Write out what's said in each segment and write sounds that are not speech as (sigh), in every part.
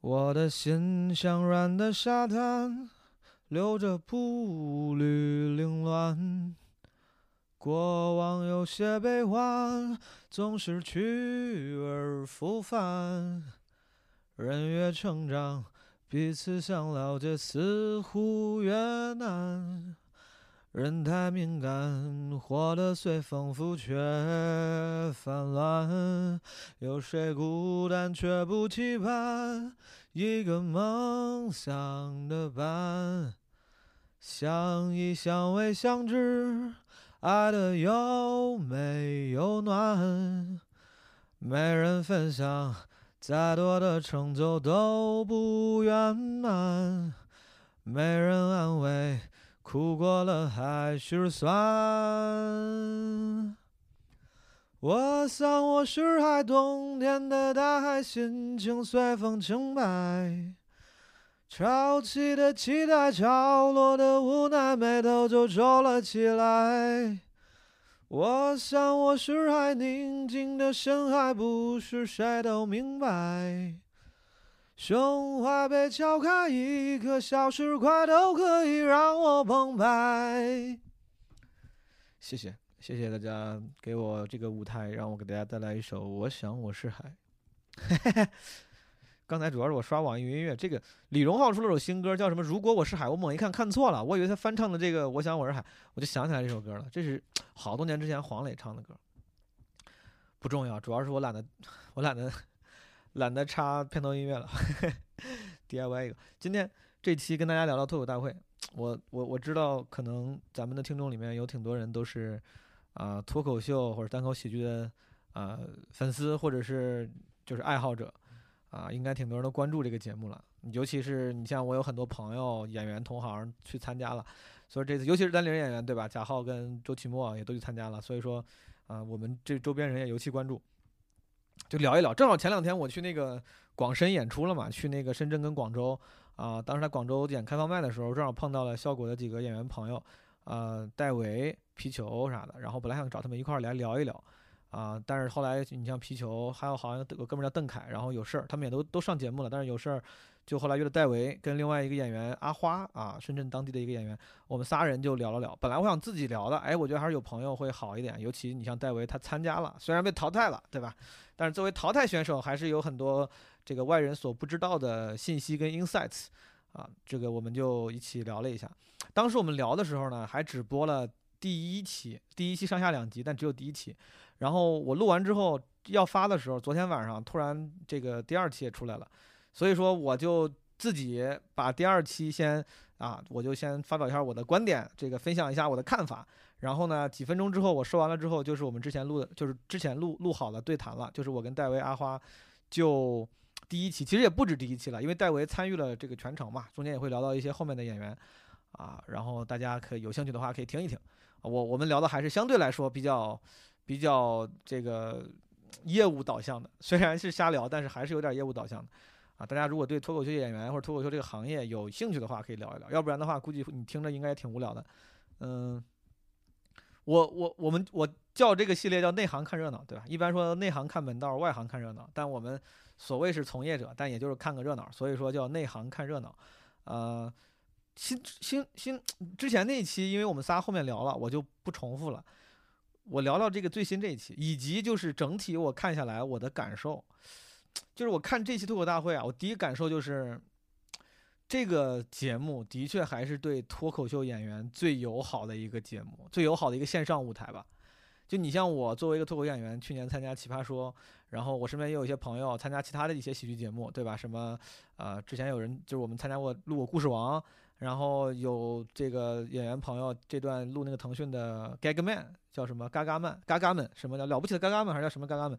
我的心像软的沙滩，留着步履凌乱。过往有些悲欢，总是去而复返。人越成长，彼此想了解似乎越难。人太敏感，活得随风浮却泛滥。有谁孤单却不期盼一个梦想的伴？相依相偎相知。爱的有没有暖？没人分享，再多的成就都不圆满。没人安慰，哭过了还是酸。我想我是海，冬天的大海，心情随风轻摆。潮起的期待，潮落的无奈，眉头就皱了起来。我想我是海，宁静的深海，不是谁都明白。胸怀被敲开，一颗小石块都可以让我澎湃。谢谢，谢谢大家给我这个舞台，让我给大家带来一首《我想我是海》。(laughs) 刚才主要是我刷网易云音乐，这个李荣浩出了首新歌，叫什么？如果我是海，我猛一看看错了，我以为他翻唱的这个《我想我是海》，我就想起来这首歌了。这是好多年之前黄磊唱的歌，不重要，主要是我懒得，(laughs) 我懒得，懒得插片头音乐了。(laughs) DIY 一个，今天这期跟大家聊聊脱口大会，我我我知道，可能咱们的听众里面有挺多人都是啊脱口秀或者单口喜剧的啊粉丝，或者是就是爱好者。啊，应该挺多人都关注这个节目了，尤其是你像我有很多朋友演员同行去参加了，所以这次尤其是单立人演员对吧？贾浩跟周奇墨也都去参加了，所以说啊，我们这周边人也尤其关注，就聊一聊。正好前两天我去那个广深演出了嘛，去那个深圳跟广州啊，当时在广州演开放麦的时候，正好碰到了效果的几个演员朋友，呃，戴维、皮球啥的，然后本来想找他们一块儿来聊一聊。啊！但是后来你像皮球，还有好像有个哥们叫邓凯，然后有事儿，他们也都都上节目了。但是有事儿，就后来约了戴维跟另外一个演员阿花啊，深圳当地的一个演员，我们仨人就聊了聊。本来我想自己聊的，哎，我觉得还是有朋友会好一点。尤其你像戴维，他参加了，虽然被淘汰了，对吧？但是作为淘汰选手，还是有很多这个外人所不知道的信息跟 insights 啊。这个我们就一起聊了一下。当时我们聊的时候呢，还只播了第一期，第一期上下两集，但只有第一期。然后我录完之后要发的时候，昨天晚上突然这个第二期也出来了，所以说我就自己把第二期先啊，我就先发表一下我的观点，这个分享一下我的看法。然后呢，几分钟之后我说完了之后，就是我们之前录的，就是之前录录好了对谈了，就是我跟戴维、阿花就第一期，其实也不止第一期了，因为戴维参与了这个全程嘛，中间也会聊到一些后面的演员啊，然后大家可以有兴趣的话可以听一听。我我们聊的还是相对来说比较。比较这个业务导向的，虽然是瞎聊，但是还是有点业务导向的啊。大家如果对脱口秀演员或者脱口秀这个行业有兴趣的话，可以聊一聊。要不然的话，估计你听着应该挺无聊的。嗯，我我我们我叫这个系列叫内行看热闹，对吧？一般说内行看门道，外行看热闹。但我们所谓是从业者，但也就是看个热闹，所以说叫内行看热闹。呃，新新新之前那一期，因为我们仨后面聊了，我就不重复了。我聊聊这个最新这一期，以及就是整体我看下来我的感受，就是我看这期脱口大会啊，我第一感受就是，这个节目的确还是对脱口秀演员最友好的一个节目，最友好的一个线上舞台吧。就你像我作为一个脱口演员，去年参加奇葩说，然后我身边也有一些朋友参加其他的一些喜剧节目，对吧？什么呃，之前有人就是我们参加过录过故事王。然后有这个演员朋友这段录那个腾讯的 Gag Man 叫什么？嘎嘎们，嘎嘎们，什么叫了不起的嘎嘎们，还是叫什么嘎嘎们？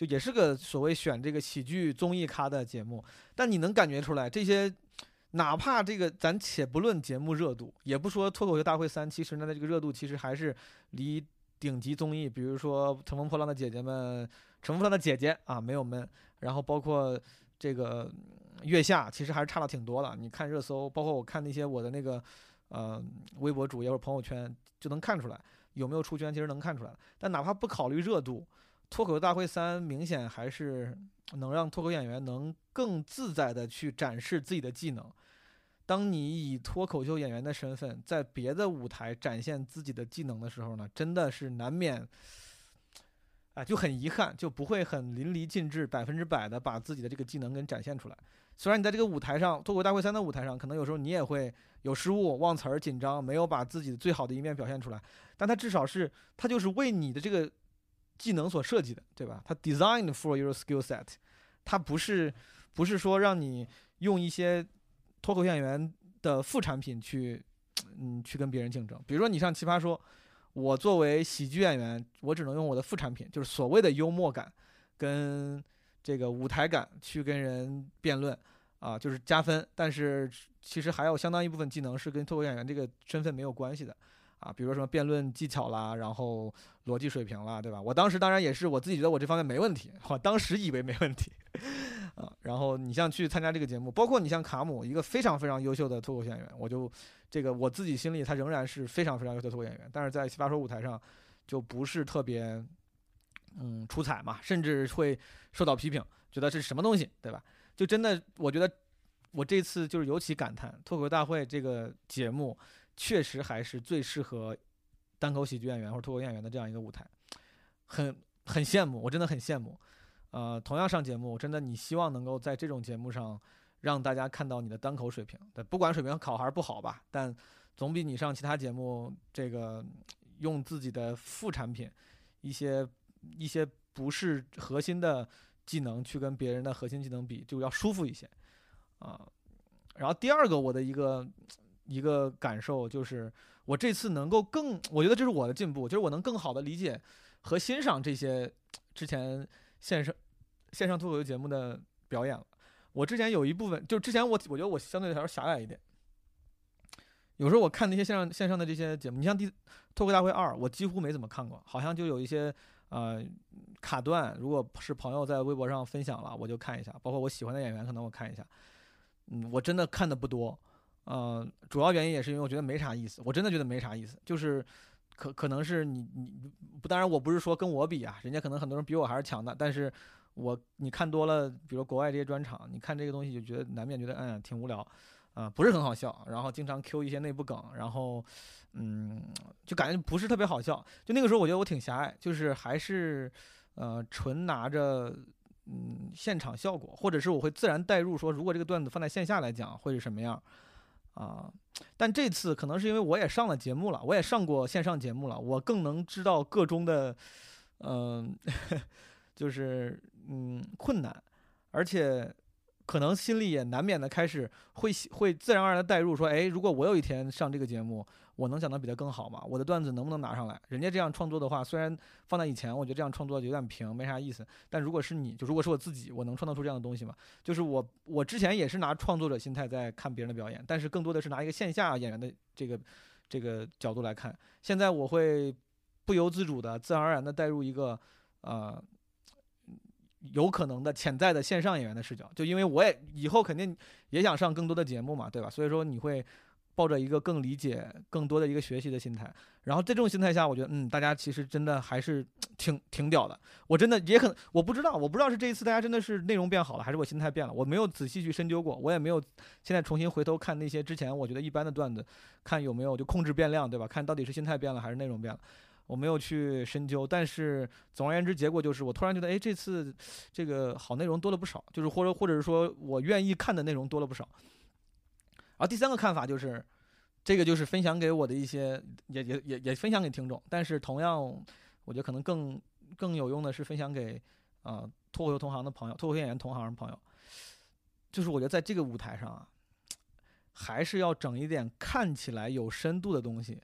就也是个所谓选这个喜剧综艺咖的节目。但你能感觉出来，这些哪怕这个咱且不论节目热度，也不说脱口秀大会三，其实呢，这个热度其实还是离顶级综艺，比如说《乘风破浪的姐姐们》《乘风破浪的姐姐》啊没有闷。然后包括这个。月下其实还是差了挺多的，你看热搜，包括我看那些我的那个，呃，微博主页或者朋友圈，就能看出来有没有出圈，其实能看出来。但哪怕不考虑热度，脱口秀大会三明显还是能让脱口演员能更自在的去展示自己的技能。当你以脱口秀演员的身份在别的舞台展现自己的技能的时候呢，真的是难免，啊，就很遗憾，就不会很淋漓尽致、百分之百的把自己的这个技能给展现出来。虽然你在这个舞台上，脱口大会三的舞台上，可能有时候你也会有失误、忘词儿、紧张，没有把自己最好的一面表现出来，但它至少是，它就是为你的这个技能所设计的，对吧？它 designed for your skill set，它不是不是说让你用一些脱口秀演员的副产品去，嗯，去跟别人竞争。比如说你上奇葩说，我作为喜剧演员，我只能用我的副产品，就是所谓的幽默感跟这个舞台感去跟人辩论。啊，就是加分，但是其实还有相当一部分技能是跟脱口秀演员这个身份没有关系的，啊，比如说什么辩论技巧啦，然后逻辑水平啦，对吧？我当时当然也是我自己觉得我这方面没问题，我当时以为没问题，啊，然后你像去参加这个节目，包括你像卡姆，一个非常非常优秀的脱口秀演员，我就这个我自己心里他仍然是非常非常优秀的脱口演员，但是在奇葩说舞台上就不是特别嗯出彩嘛，甚至会受到批评，觉得这是什么东西，对吧？就真的，我觉得我这次就是尤其感叹，脱口大会这个节目确实还是最适合单口喜剧演员或者脱口演员的这样一个舞台，很很羡慕，我真的很羡慕。呃，同样上节目，真的你希望能够在这种节目上让大家看到你的单口水平，对，不管水平好还是不好吧，但总比你上其他节目这个用自己的副产品一些一些不是核心的。技能去跟别人的核心技能比，就要舒服一些，啊，然后第二个我的一个一个感受就是，我这次能够更，我觉得这是我的进步，就是我能更好的理解和欣赏这些之前线上线上脱口秀节目的表演了。我之前有一部分，就之前我我觉得我相对来说狭隘一点，有时候我看那些线上线上的这些节目，你像《第脱口大会二》，我几乎没怎么看过，好像就有一些。呃，卡段，如果是朋友在微博上分享了，我就看一下。包括我喜欢的演员，可能我看一下。嗯，我真的看的不多。呃，主要原因也是因为我觉得没啥意思。我真的觉得没啥意思，就是可可能是你你不，当然我不是说跟我比啊，人家可能很多人比我还是强的。但是我你看多了，比如国外这些专场，你看这个东西就觉得难免觉得嗯挺无聊。啊，不是很好笑，然后经常 Q 一些内部梗，然后，嗯，就感觉不是特别好笑。就那个时候，我觉得我挺狭隘，就是还是，呃，纯拿着，嗯，现场效果，或者是我会自然代入，说如果这个段子放在线下来讲会是什么样，啊。但这次可能是因为我也上了节目了，我也上过线上节目了，我更能知道个中的，(laughs) 嗯，就是嗯困难，而且。可能心里也难免的开始会会自然而然的代入，说，哎，如果我有一天上这个节目，我能讲的比他更好吗？我的段子能不能拿上来？人家这样创作的话，虽然放在以前，我觉得这样创作有点平，没啥意思。但如果是你，就如果是我自己，我能创造出这样的东西吗？就是我，我之前也是拿创作者心态在看别人的表演，但是更多的是拿一个线下演员的这个这个角度来看。现在我会不由自主的、自然而然的带入一个，呃。有可能的潜在的线上演员的视角，就因为我也以后肯定也想上更多的节目嘛，对吧？所以说你会抱着一个更理解、更多的一个学习的心态。然后在这种心态下，我觉得，嗯，大家其实真的还是挺挺屌的。我真的也可能我不知道，我不知道是这一次大家真的是内容变好了，还是我心态变了。我没有仔细去深究过，我也没有现在重新回头看那些之前我觉得一般的段子，看有没有就控制变量，对吧？看到底是心态变了还是内容变了。我没有去深究，但是总而言之，结果就是我突然觉得，哎，这次这个好内容多了不少，就是或者或者是说我愿意看的内容多了不少。然后第三个看法就是，这个就是分享给我的一些，也也也也分享给听众。但是同样，我觉得可能更更有用的是分享给啊脱口秀同行的朋友，脱口秀演员同行的朋友。就是我觉得在这个舞台上啊，还是要整一点看起来有深度的东西，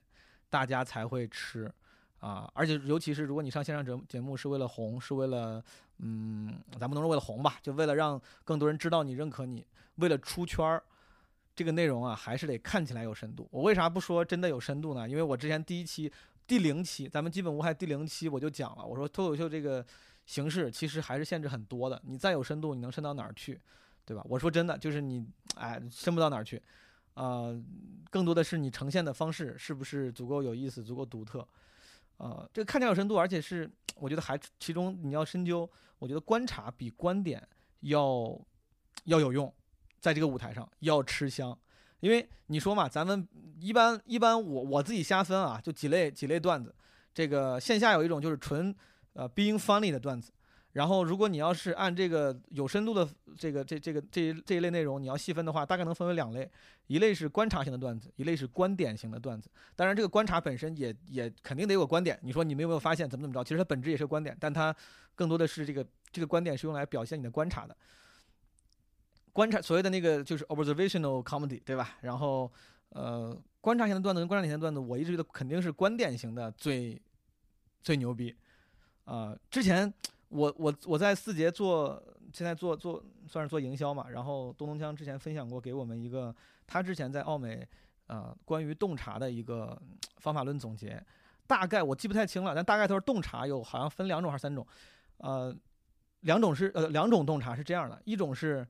大家才会吃。啊，而且尤其是如果你上线上节节目是为了红，是为了，嗯，咱不能说为了红吧，就为了让更多人知道你、认可你，为了出圈儿，这个内容啊，还是得看起来有深度。我为啥不说真的有深度呢？因为我之前第一期、第零期，咱们基本无害第零期我就讲了，我说脱口秀这个形式其实还是限制很多的，你再有深度，你能深到哪儿去，对吧？我说真的，就是你，哎，深不到哪儿去，啊，更多的是你呈现的方式是不是足够有意思、足够独特。呃，这个看起来有深度，而且是我觉得还其中你要深究，我觉得观察比观点要要有用，在这个舞台上要吃香，因为你说嘛，咱们一般一般我我自己瞎分啊，就几类几类段子，这个线下有一种就是纯呃 being funny 的段子。然后，如果你要是按这个有深度的这个这这个这这一类内容，你要细分的话，大概能分为两类，一类是观察型的段子，一类是观点型的段子。当然，这个观察本身也也肯定得有个观点。你说你们有没有发现怎么怎么着？其实它本质也是观点，但它更多的是这个这个观点是用来表现你的观察的。观察所谓的那个就是 observational comedy，对吧？然后呃，观察型的段子跟观察型的段子，我一直觉得肯定是观点型的最最牛逼啊！之前。我我我在四节做，现在做做算是做营销嘛。然后东东江之前分享过给我们一个他之前在奥美，呃，关于洞察的一个方法论总结。大概我记不太清了，但大概都是洞察有好像分两种还是三种，呃，两种是呃两种洞察是这样的，一种是。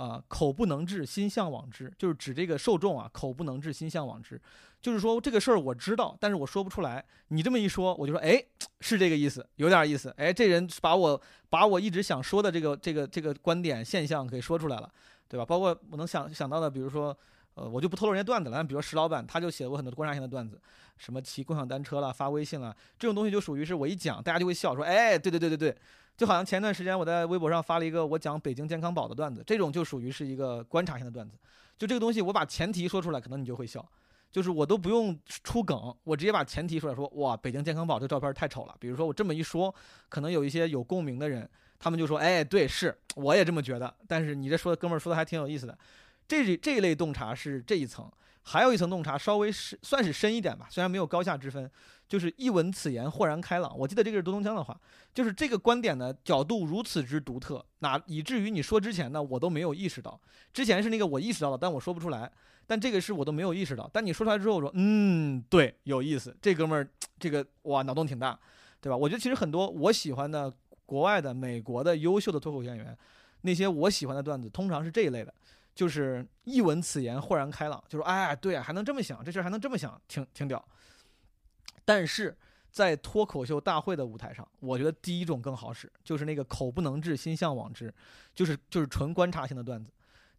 啊，口不能治，心向往之，就是指这个受众啊，口不能治，心向往之，就是说这个事儿我知道，但是我说不出来。你这么一说，我就说，哎，是这个意思，有点意思。哎，这人把我把我一直想说的这个这个这个观点现象给说出来了，对吧？包括我能想想到的，比如说，呃，我就不透露人家段子了。比如石老板，他就写过很多观察性的段子，什么骑共享单车了，发微信了，这种东西就属于是我一讲，大家就会笑，说，哎，对对对对对。就好像前段时间我在微博上发了一个我讲北京健康宝的段子，这种就属于是一个观察性的段子。就这个东西，我把前提说出来，可能你就会笑。就是我都不用出梗，我直接把前提出来，说哇，北京健康宝这照片太丑了。比如说我这么一说，可能有一些有共鸣的人，他们就说，哎，对，是我也这么觉得。但是你这说的哥们儿说的还挺有意思的。这这一类洞察是这一层，还有一层洞察稍微是算是深一点吧，虽然没有高下之分。就是一闻此言豁然开朗，我记得这个是东东江的话，就是这个观点的角度如此之独特，哪以至于你说之前呢，我都没有意识到，之前是那个我意识到了，但我说不出来，但这个是我都没有意识到，但你说出来之后，我说嗯，对，有意思，这哥们儿这个哇脑洞挺大，对吧？我觉得其实很多我喜欢的国外的、美国的优秀的脱口秀演员，那些我喜欢的段子，通常是这一类的，就是一闻此言豁然开朗，就说哎，对啊，还能这么想，这事还能这么想，挺挺屌。但是在脱口秀大会的舞台上，我觉得第一种更好使，就是那个口不能治，心向往之，就是就是纯观察性的段子。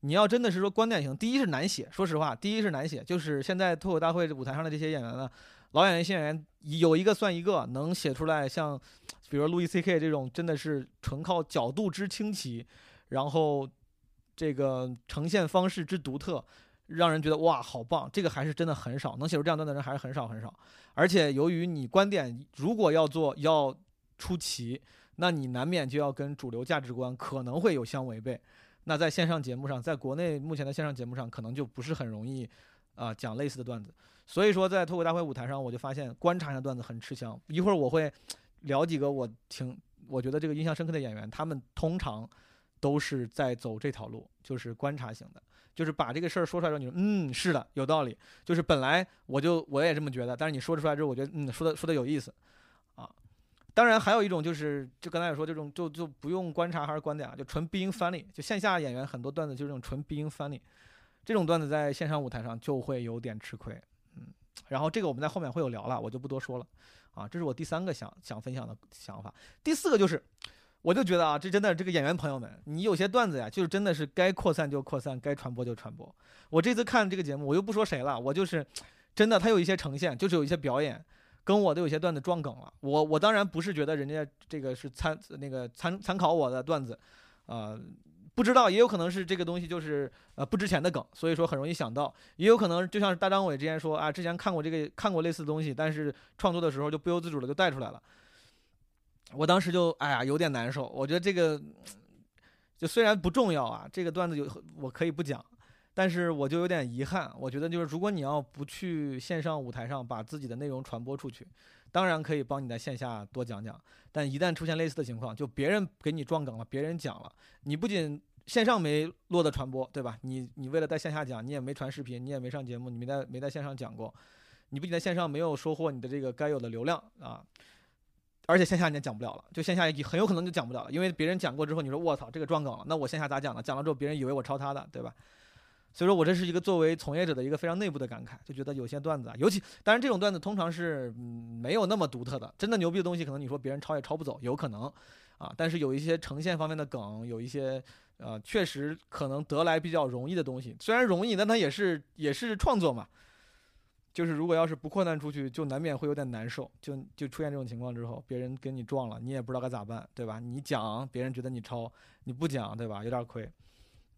你要真的是说观点型，第一是难写，说实话，第一是难写。就是现在脱口大会舞台上的这些演员呢，老演员、新演员有一个算一个，能写出来像，比如路易 C K 这种，真的是纯靠角度之清奇，然后这个呈现方式之独特。让人觉得哇，好棒！这个还是真的很少，能写出这样段的人还是很少很少。而且由于你观点如果要做要出奇，那你难免就要跟主流价值观可能会有相违背。那在线上节目上，在国内目前的线上节目上，可能就不是很容易啊讲类似的段子。所以说，在脱口大会舞台上，我就发现观察性的段子很吃香。一会儿我会聊几个我挺我觉得这个印象深刻的演员，他们通常都是在走这条路，就是观察型的。就是把这个事儿说出来之后，你说嗯是的有道理。就是本来我就我也这么觉得，但是你说出来之后，我觉得嗯说的说的有意思，啊。当然还有一种就是，就刚才也说这种就就不用观察还是观点啊，就纯 being funny。就线下演员很多段子就是这种纯 being funny，这种段子在线上舞台上就会有点吃亏，嗯。然后这个我们在后面会有聊了，我就不多说了，啊，这是我第三个想想分享的想法。第四个就是。我就觉得啊，这真的，这个演员朋友们，你有些段子呀，就是真的是该扩散就扩散，该传播就传播。我这次看这个节目，我又不说谁了，我就是真的，他有一些呈现，就是有一些表演，跟我都有些段子撞梗了。我我当然不是觉得人家这个是参那个参参考我的段子，啊，不知道，也有可能是这个东西就是呃不值钱的梗，所以说很容易想到，也有可能就像是大张伟之前说啊，之前看过这个看过类似的东西，但是创作的时候就不由自主的就带出来了。我当时就哎呀有点难受，我觉得这个就虽然不重要啊，这个段子有我可以不讲，但是我就有点遗憾。我觉得就是如果你要不去线上舞台上把自己的内容传播出去，当然可以帮你在线下多讲讲，但一旦出现类似的情况，就别人给你撞梗了，别人讲了，你不仅线上没落的传播，对吧？你你为了在线下讲，你也没传视频，你也没上节目，你没在没在线上讲过，你不仅在线上没有收获你的这个该有的流量啊。而且线下你也讲不了了，就线下很有可能就讲不了了，因为别人讲过之后，你说我操这个撞梗了，那我线下咋讲呢？讲了之后别人以为我抄他的，对吧？所以说我这是一个作为从业者的一个非常内部的感慨，就觉得有些段子啊，尤其当然这种段子通常是没有那么独特的，真的牛逼的东西可能你说别人抄也抄不走，有可能啊，但是有一些呈现方面的梗，有一些呃确实可能得来比较容易的东西，虽然容易，但它也是也是创作嘛。就是如果要是不扩散出去，就难免会有点难受。就就出现这种情况之后，别人跟你撞了，你也不知道该咋办，对吧？你讲，别人觉得你抄；你不讲，对吧？有点亏。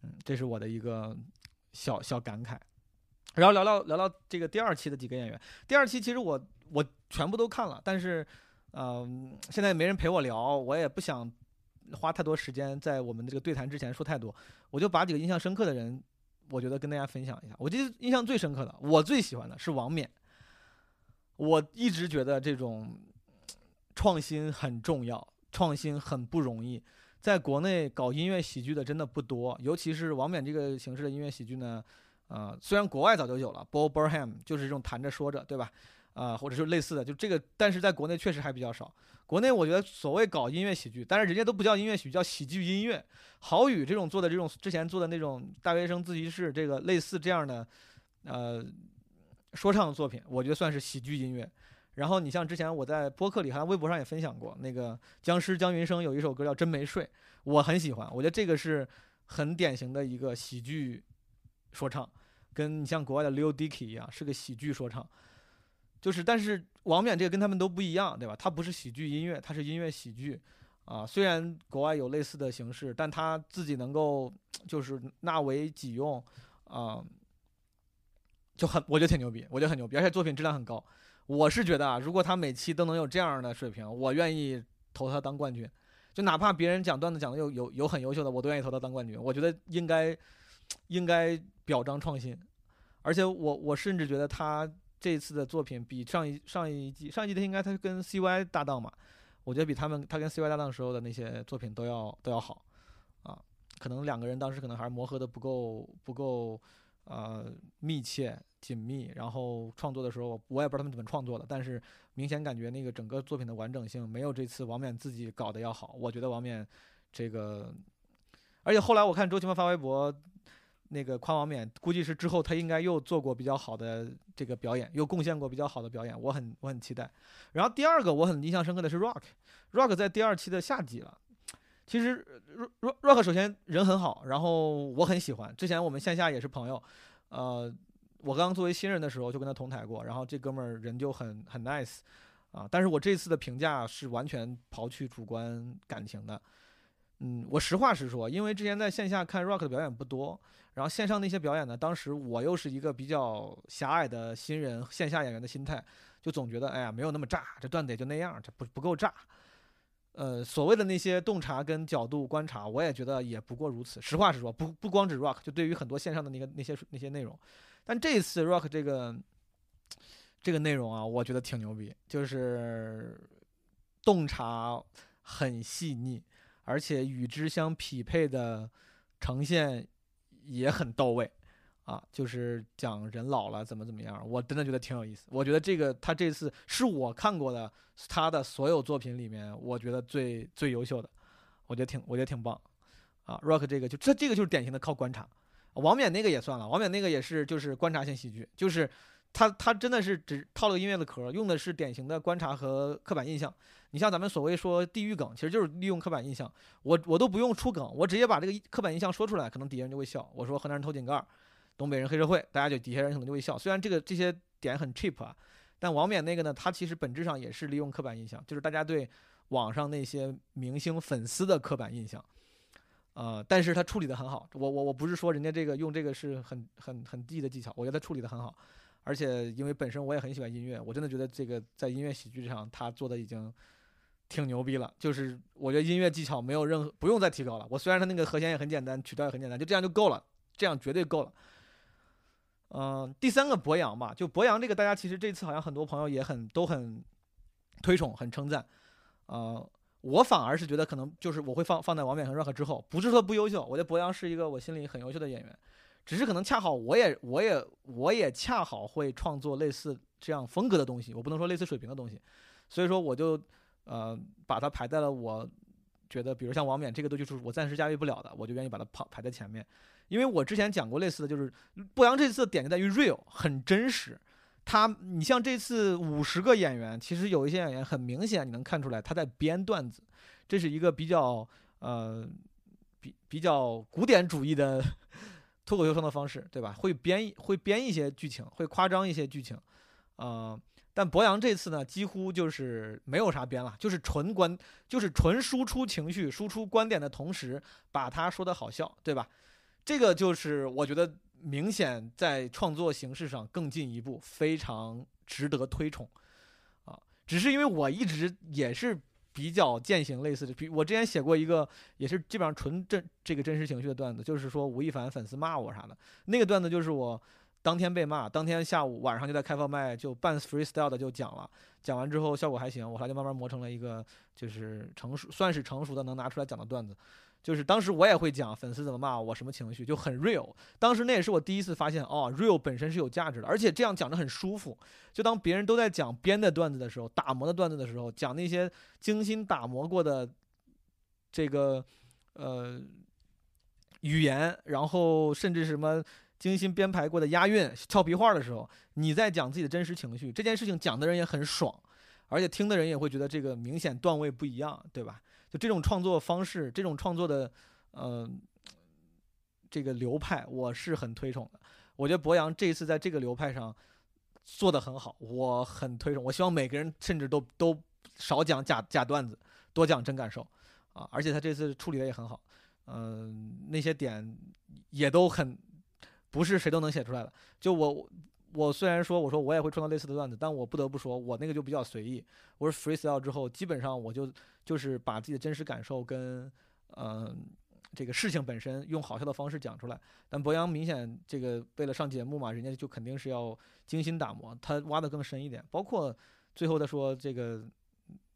嗯，这是我的一个小小感慨。然后聊聊聊聊这个第二期的几个演员。第二期其实我我全部都看了，但是，嗯，现在没人陪我聊，我也不想花太多时间在我们这个对谈之前说太多，我就把几个印象深刻的人。我觉得跟大家分享一下，我记得印象最深刻的，我最喜欢的是王冕。我一直觉得这种创新很重要，创新很不容易。在国内搞音乐喜剧的真的不多，尤其是王冕这个形式的音乐喜剧呢，呃，虽然国外早就有了，Bob Burham 就是这种谈着说着，对吧？啊，或者是类似的，就这个，但是在国内确实还比较少。国内我觉得所谓搞音乐喜剧，但是人家都不叫音乐喜剧，叫喜剧音乐。郝宇这种做的这种之前做的那种大学生自习室，这个类似这样的，呃，说唱作品，我觉得算是喜剧音乐。然后你像之前我在播客里，好像微博上也分享过，那个僵尸姜云升有一首歌叫《真没睡》，我很喜欢，我觉得这个是很典型的一个喜剧说唱，跟你像国外的 Lil Dicky 一样，是个喜剧说唱。就是，但是王冕这个跟他们都不一样，对吧？他不是喜剧音乐，他是音乐喜剧，啊，虽然国外有类似的形式，但他自己能够就是纳为己用，啊，就很，我觉得挺牛逼，我觉得很牛逼，而且作品质量很高。我是觉得啊，如果他每期都能有这样的水平，我愿意投他当冠军，就哪怕别人讲段子讲的有有有很优秀的，我都愿意投他当冠军。我觉得应该应该表彰创新，而且我我甚至觉得他。这一次的作品比上一上一季上一季的应该他跟 CY 搭档嘛，我觉得比他们他跟 CY 搭档时候的那些作品都要都要好，啊，可能两个人当时可能还是磨合的不够不够呃密切紧密，然后创作的时候我也不知道他们怎么创作的，但是明显感觉那个整个作品的完整性没有这次王冕自己搞的要好，我觉得王冕这个，而且后来我看周奇墨发微博。那个夸王冕，估计是之后他应该又做过比较好的这个表演，又贡献过比较好的表演，我很我很期待。然后第二个我很印象深刻的是 Rock，Rock 在第二期的下集了。其实 Rock Rock 首先人很好，然后我很喜欢。之前我们线下也是朋友，呃，我刚作为新人的时候就跟他同台过，然后这哥们儿人就很很 nice 啊。但是我这次的评价是完全刨去主观感情的。嗯，我实话实说，因为之前在线下看 Rock 的表演不多，然后线上那些表演呢，当时我又是一个比较狭隘的新人，线下演员的心态，就总觉得，哎呀，没有那么炸，这段子也就那样，这不不够炸。呃，所谓的那些洞察跟角度观察，我也觉得也不过如此。实话实说，不不光指 Rock，就对于很多线上的那个那些那些内容，但这一次 Rock 这个这个内容啊，我觉得挺牛逼，就是洞察很细腻。而且与之相匹配的呈现也很到位，啊，就是讲人老了怎么怎么样，我真的觉得挺有意思。我觉得这个他这次是我看过的他的所有作品里面，我觉得最最优秀的，我觉得挺我觉得挺棒，啊，Rock 这个就这这个就是典型的靠观察，王冕那个也算了，王冕那个也是就是观察性喜剧，就是他他真的是只套了个音乐的壳，用的是典型的观察和刻板印象。你像咱们所谓说地域梗，其实就是利用刻板印象。我我都不用出梗，我直接把这个刻板印象说出来，可能底下人就会笑。我说河南人偷井盖，东北人黑社会，大家就底下人可能就会笑。虽然这个这些点很 cheap 啊，但王冕那个呢，他其实本质上也是利用刻板印象，就是大家对网上那些明星粉丝的刻板印象。呃，但是他处理的很好。我我我不是说人家这个用这个是很很很低的技巧，我觉得他处理的很好。而且因为本身我也很喜欢音乐，我真的觉得这个在音乐喜剧上他做的已经。挺牛逼了，就是我觉得音乐技巧没有任何不用再提高了。我虽然他那个和弦也很简单，曲调也很简单，就这样就够了，这样绝对够了。嗯，第三个博洋吧，就博洋这个，大家其实这次好像很多朋友也很都很推崇，很称赞。呃，我反而是觉得可能就是我会放放在王冕和 Rock 之后，不是说不优秀，我觉得博洋是一个我心里很优秀的演员，只是可能恰好我也我也我也恰好会创作类似这样风格的东西，我不能说类似水平的东西，所以说我就。呃，把它排在了我觉得，比如像王冕这个都就是我暂时驾驭不了的，我就愿意把它排排在前面。因为我之前讲过类似的，就是博洋这次的点就在于 real 很真实。他，你像这次五十个演员，其实有一些演员很明显你能看出来他在编段子，这是一个比较呃比比较古典主义的 (laughs) 脱口秀生的方式，对吧？会编会编一些剧情，会夸张一些剧情，啊。但博洋这次呢，几乎就是没有啥编了，就是纯观，就是纯输出情绪、输出观点的同时，把他说的好笑，对吧？这个就是我觉得明显在创作形式上更进一步，非常值得推崇啊！只是因为我一直也是比较践行类似的，比我之前写过一个，也是基本上纯真这个真实情绪的段子，就是说吴亦凡粉丝骂我啥的，那个段子就是我。当天被骂，当天下午晚上就在开放麦就半 freestyle 的就讲了，讲完之后效果还行，我后来就慢慢磨成了一个就是成熟，算是成熟的能拿出来讲的段子。就是当时我也会讲粉丝怎么骂我什么情绪，就很 real。当时那也是我第一次发现，哦，real 本身是有价值的，而且这样讲着很舒服。就当别人都在讲编的段子的时候，打磨的段子的时候，讲那些精心打磨过的这个呃语言，然后甚至什么。精心编排过的押韵、俏皮话的时候，你在讲自己的真实情绪，这件事情讲的人也很爽，而且听的人也会觉得这个明显段位不一样，对吧？就这种创作方式，这种创作的，呃，这个流派，我是很推崇的。我觉得博洋这一次在这个流派上做的很好，我很推崇。我希望每个人甚至都都少讲假假段子，多讲真感受啊！而且他这次处理的也很好，嗯，那些点也都很。不是谁都能写出来的。就我，我虽然说我说我也会创造类似的段子，但我不得不说，我那个就比较随意。我是 freestyle 之后，基本上我就就是把自己的真实感受跟嗯这个事情本身用好笑的方式讲出来。但博洋明显这个为了上节目嘛，人家就肯定是要精心打磨，他挖的更深一点。包括最后他说这个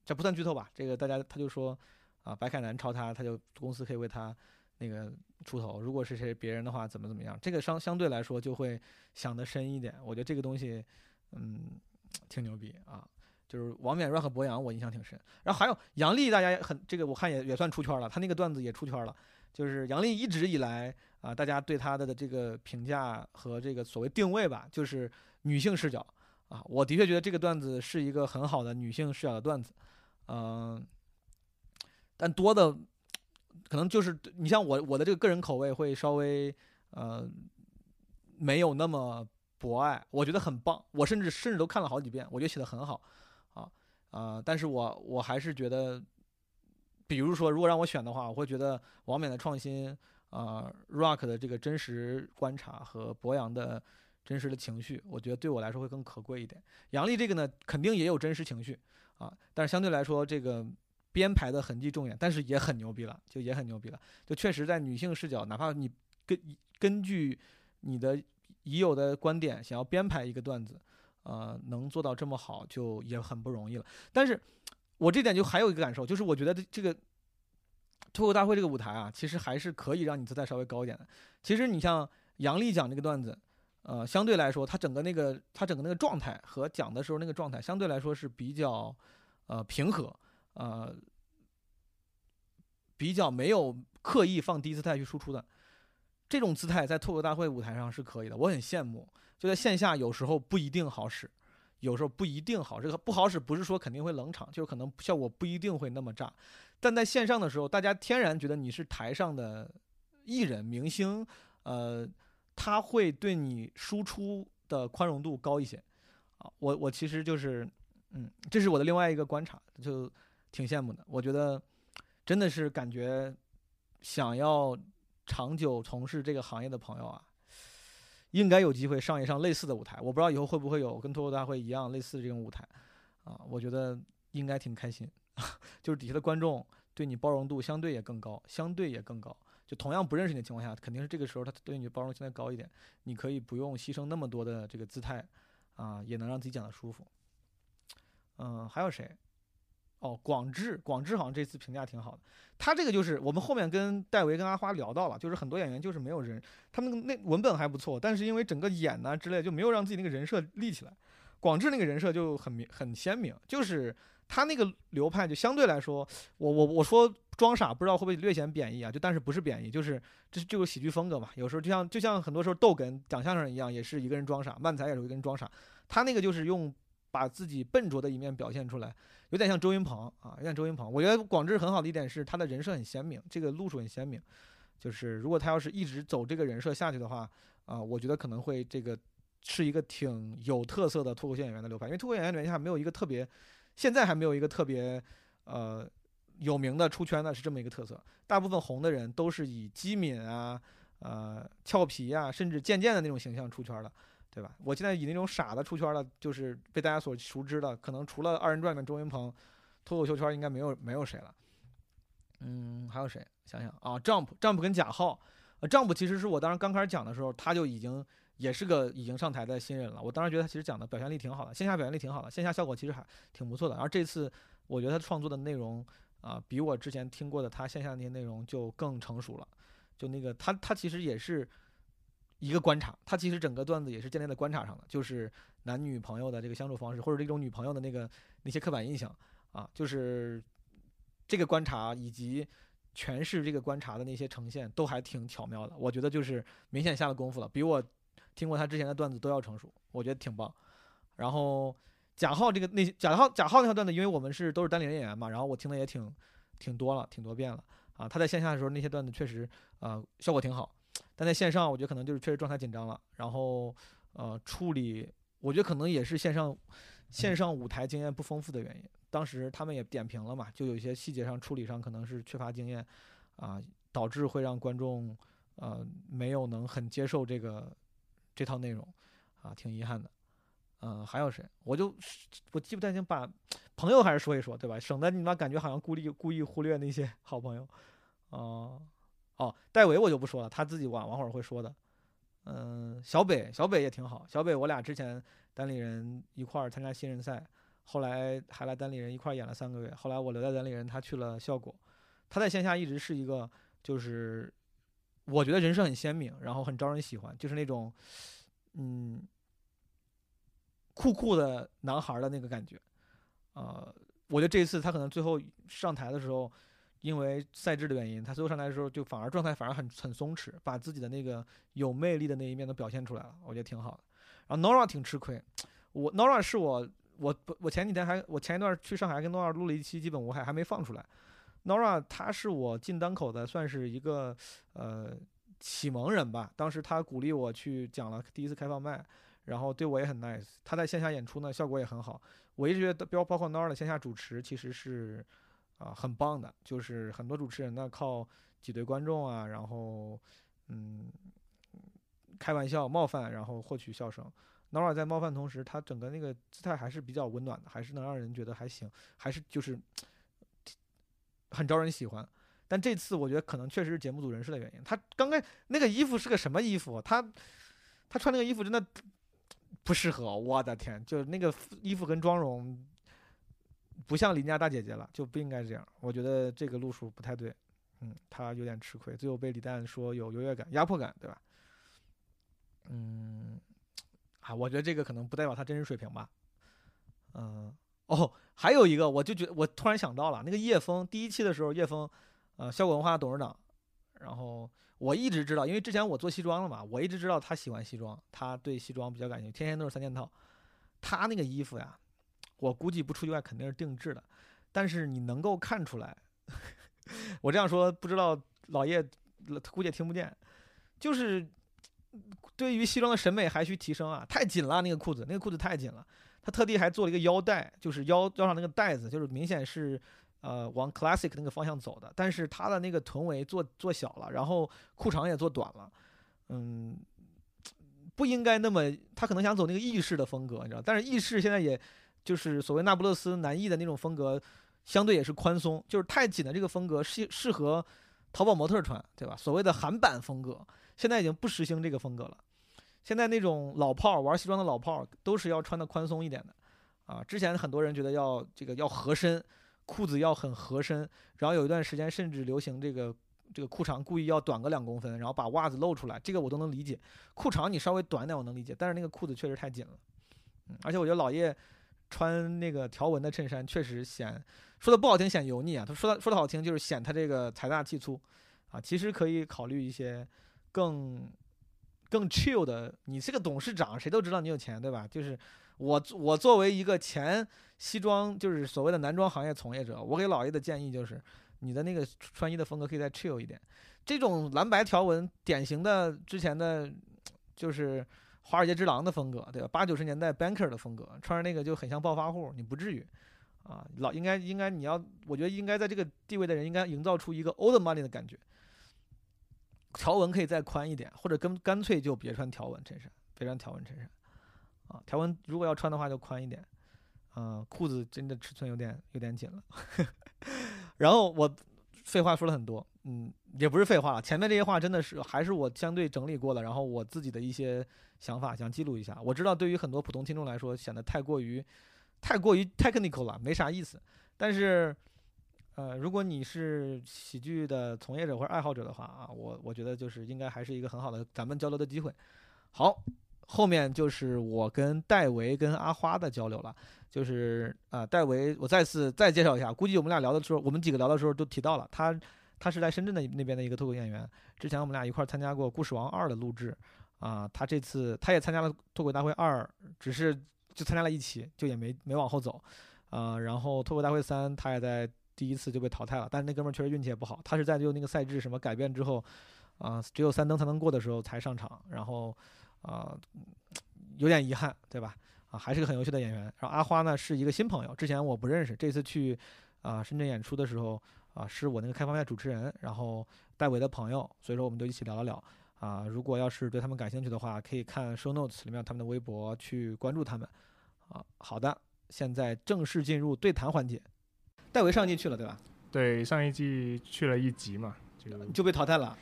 这不算剧透吧？这个大家他就说啊，白凯南抄他，他就公司可以为他。那个出头，如果是谁别人的话，怎么怎么样？这个相相对来说就会想得深一点。我觉得这个东西，嗯，挺牛逼啊。就是王冕软和博洋，我印象挺深。然后还有杨笠，大家也很这个，我看也也算出圈了。他那个段子也出圈了。就是杨笠一直以来啊，大家对他的的这个评价和这个所谓定位吧，就是女性视角啊。我的确觉得这个段子是一个很好的女性视角的段子，嗯，但多的。可能就是你像我我的这个个人口味会稍微呃没有那么博爱，我觉得很棒，我甚至甚至都看了好几遍，我觉得写的很好啊啊！但是我我还是觉得，比如说如果让我选的话，我会觉得王冕的创新啊，Rock 的这个真实观察和博洋的真实的情绪，我觉得对我来说会更可贵一点。杨笠这个呢，肯定也有真实情绪啊，但是相对来说这个。编排的痕迹重演，但是也很牛逼了，就也很牛逼了，就确实在女性视角，哪怕你根根据你的已有的观点想要编排一个段子，呃，能做到这么好，就也很不容易了。但是我这点就还有一个感受，就是我觉得这个脱口大会这个舞台啊，其实还是可以让你姿态稍微高一点的。其实你像杨笠讲这个段子，呃，相对来说，他整个那个他整个那个状态和讲的时候那个状态，相对来说是比较呃平和。呃，比较没有刻意放低姿态去输出的这种姿态，在脱口大会舞台上是可以的，我很羡慕。就在线下，有时候不一定好使，有时候不一定好。这个不好使，不是说肯定会冷场，就是可能效果不一定会那么炸。但在线上的时候，大家天然觉得你是台上的艺人、明星，呃，他会对你输出的宽容度高一些。啊，我我其实就是，嗯，这是我的另外一个观察，就。挺羡慕的，我觉得真的是感觉想要长久从事这个行业的朋友啊，应该有机会上一上类似的舞台。我不知道以后会不会有跟脱口大会一样类似的这种舞台啊？我觉得应该挺开心，(laughs) 就是底下的观众对你包容度相对也更高，相对也更高。就同样不认识你的情况下，肯定是这个时候他对你的包容相对高一点，你可以不用牺牲那么多的这个姿态啊，也能让自己讲的舒服。嗯，还有谁？哦，广智，广智好像这次评价挺好的。他这个就是我们后面跟戴维跟阿花聊到了，就是很多演员就是没有人，他们那文本还不错，但是因为整个演呢之类就没有让自己那个人设立起来。广智那个人设就很明很鲜明，就是他那个流派就相对来说，我我我说装傻不知道会不会略显贬义啊？就但是不是贬义，就是这就是喜剧风格嘛。有时候就像就像很多时候逗哏讲相声一样，也是一个人装傻，漫才也是一个人装傻。他那个就是用把自己笨拙的一面表现出来，有点像周云鹏啊，有点周云鹏。我觉得广志很好的一点是他的人设很鲜明，这个路数很鲜明。就是如果他要是一直走这个人设下去的话，啊，我觉得可能会这个是一个挺有特色的脱口秀演员的流派，因为脱口秀演员里面还没有一个特别，现在还没有一个特别呃。有名的出圈的是这么一个特色，大部分红的人都是以机敏啊、呃俏皮啊，甚至贱贱的那种形象出圈的，对吧？我现在以那种傻的出圈的，就是被大家所熟知的，可能除了二人转里面周云鹏，脱口秀圈应该没有没有谁了。嗯，还有谁？想想啊，Jump，Jump 跟贾浩，呃，Jump 其实是我当时刚开始讲的时候，他就已经也是个已经上台的新人了。我当时觉得他其实讲的表现力挺好的，线下表现力挺好的，线下效果其实还挺不错的。而这次我觉得他创作的内容。啊，比我之前听过的他线下那些内容就更成熟了，就那个他他其实也是一个观察，他其实整个段子也是建立在观察上的，就是男女朋友的这个相处方式，或者这种女朋友的那个那些刻板印象啊，就是这个观察以及诠释这个观察的那些呈现都还挺巧妙的，我觉得就是明显下了功夫了，比我听过他之前的段子都要成熟，我觉得挺棒，然后。贾浩这个那些贾浩贾浩那条段子，因为我们是都是单人演员嘛，然后我听的也挺挺多了，挺多遍了啊。他在线下的时候那些段子确实啊效果挺好，但在线上我觉得可能就是确实状态紧张了，然后呃处理我觉得可能也是线上线上舞台经验不丰富的原因。当时他们也点评了嘛，就有一些细节上处理上可能是缺乏经验啊，导致会让观众呃没有能很接受这个这套内容啊，挺遗憾的。嗯，还有谁？我就我记不太清，把朋友还是说一说，对吧？省得你妈感觉好像故意故意忽略那些好朋友。哦哦，戴维我就不说了，他自己晚晚会儿会说的。嗯，小北小北也挺好，小北我俩之前单立人一块儿参加新人赛，后来还来单立人一块儿演了三个月。后来我留在单立人，他去了效果。他在线下一直是一个，就是我觉得人设很鲜明，然后很招人喜欢，就是那种嗯。酷酷的男孩的那个感觉，呃，我觉得这一次他可能最后上台的时候，因为赛制的原因，他最后上台的时候就反而状态反而很很松弛，把自己的那个有魅力的那一面都表现出来了，我觉得挺好的。然后 Nora 挺吃亏，我 Nora 是我我我前几天还我前一段去上海跟 Nora 录了一期基本无害，还没放出来。Nora 他是我进单口的算是一个呃启蒙人吧，当时他鼓励我去讲了第一次开放麦。然后对我也很 nice，他在线下演出呢，效果也很好。我一直觉得，包包括 Nora 的线下主持其实是啊很棒的，就是很多主持人呢靠挤兑观众啊，然后嗯开玩笑冒犯，然后获取笑声。Nora 在冒犯同时，他整个那个姿态还是比较温暖的，还是能让人觉得还行，还是就是很招人喜欢。但这次我觉得可能确实是节目组人事的原因。他刚刚那个衣服是个什么衣服？他他穿那个衣服真的。不适合，我的天，就那个衣服跟妆容不像邻家大姐姐了，就不应该这样。我觉得这个路数不太对，嗯，他有点吃亏，最后被李诞说有优越感、压迫感，对吧？嗯，啊，我觉得这个可能不代表他真实水平吧。嗯，哦，还有一个，我就觉得我突然想到了，那个叶枫第一期的时候，叶枫，呃，效果文化董事长，然后。我一直知道，因为之前我做西装了嘛，我一直知道他喜欢西装，他对西装比较感兴趣，天天都是三件套。他那个衣服呀，我估计不出意外肯定是定制的，但是你能够看出来，(laughs) 我这样说不知道老叶估计听不见，就是对于西装的审美还需提升啊，太紧了那个裤子，那个裤子太紧了，他特地还做了一个腰带，就是腰腰上那个带子，就是明显是。呃，往 classic 那个方向走的，但是他的那个臀围做做小了，然后裤长也做短了，嗯，不应该那么，他可能想走那个意式的风格，你知道，但是意式现在也就是所谓那不勒斯男艺的那种风格，相对也是宽松，就是太紧的这个风格适适合淘宝模特穿，对吧？所谓的韩版风格，现在已经不实行这个风格了，现在那种老炮儿玩西装的老炮儿都是要穿的宽松一点的，啊，之前很多人觉得要这个要合身。裤子要很合身，然后有一段时间甚至流行这个这个裤长故意要短个两公分，然后把袜子露出来，这个我都能理解。裤长你稍微短点我能理解，但是那个裤子确实太紧了。嗯，而且我觉得老叶穿那个条纹的衬衫确实显说的不好听显油腻啊，他说的说的好听就是显他这个财大气粗啊。其实可以考虑一些更更 chill 的。你是个董事长，谁都知道你有钱，对吧？就是我我作为一个前西装就是所谓的男装行业从业者，我给老爷的建议就是，你的那个穿衣的风格可以再 chill 一点。这种蓝白条纹，典型的之前的，就是华尔街之狼的风格，对吧？八九十年代 banker 的风格，穿上那个就很像暴发户，你不至于。啊，老应该应该你要，我觉得应该在这个地位的人应该营造出一个 old money 的感觉。条纹可以再宽一点，或者跟干脆就别穿条纹衬衫，别穿条纹衬衫。啊，条纹如果要穿的话就宽一点。嗯，裤子真的尺寸有点有点紧了。(laughs) 然后我废话说了很多，嗯，也不是废话了。前面这些话真的是还是我相对整理过的，然后我自己的一些想法想记录一下。我知道对于很多普通听众来说显得太过于。太过于 technical 了，没啥意思。但是，呃，如果你是喜剧的从业者或者爱好者的话啊，我我觉得就是应该还是一个很好的咱们交流的机会。好，后面就是我跟戴维跟阿花的交流了。就是啊，戴维，我再次再介绍一下，估计我们俩聊的时候，我们几个聊的时候都提到了他，他是在深圳的那边的一个脱口演员。之前我们俩一块参加过《故事王二》的录制啊，他这次他也参加了脱口大会二，只是。就参加了一期，就也没没往后走，啊，然后脱口大会三他也在第一次就被淘汰了，但是那哥们儿确实运气也不好，他是在就那个赛制什么改变之后，啊，只有三登才能过的时候才上场，然后啊，有点遗憾，对吧？啊，还是个很优秀的演员。然后阿花呢是一个新朋友，之前我不认识，这次去啊深圳演出的时候啊是我那个开放麦主持人，然后戴维的朋友，所以说我们就一起聊了聊。啊，如果要是对他们感兴趣的话，可以看 show notes 里面他们的微博去关注他们。啊，好的，现在正式进入对谈环节。戴维上季去了，对吧？对，上一季去了一集嘛，就就被淘汰了。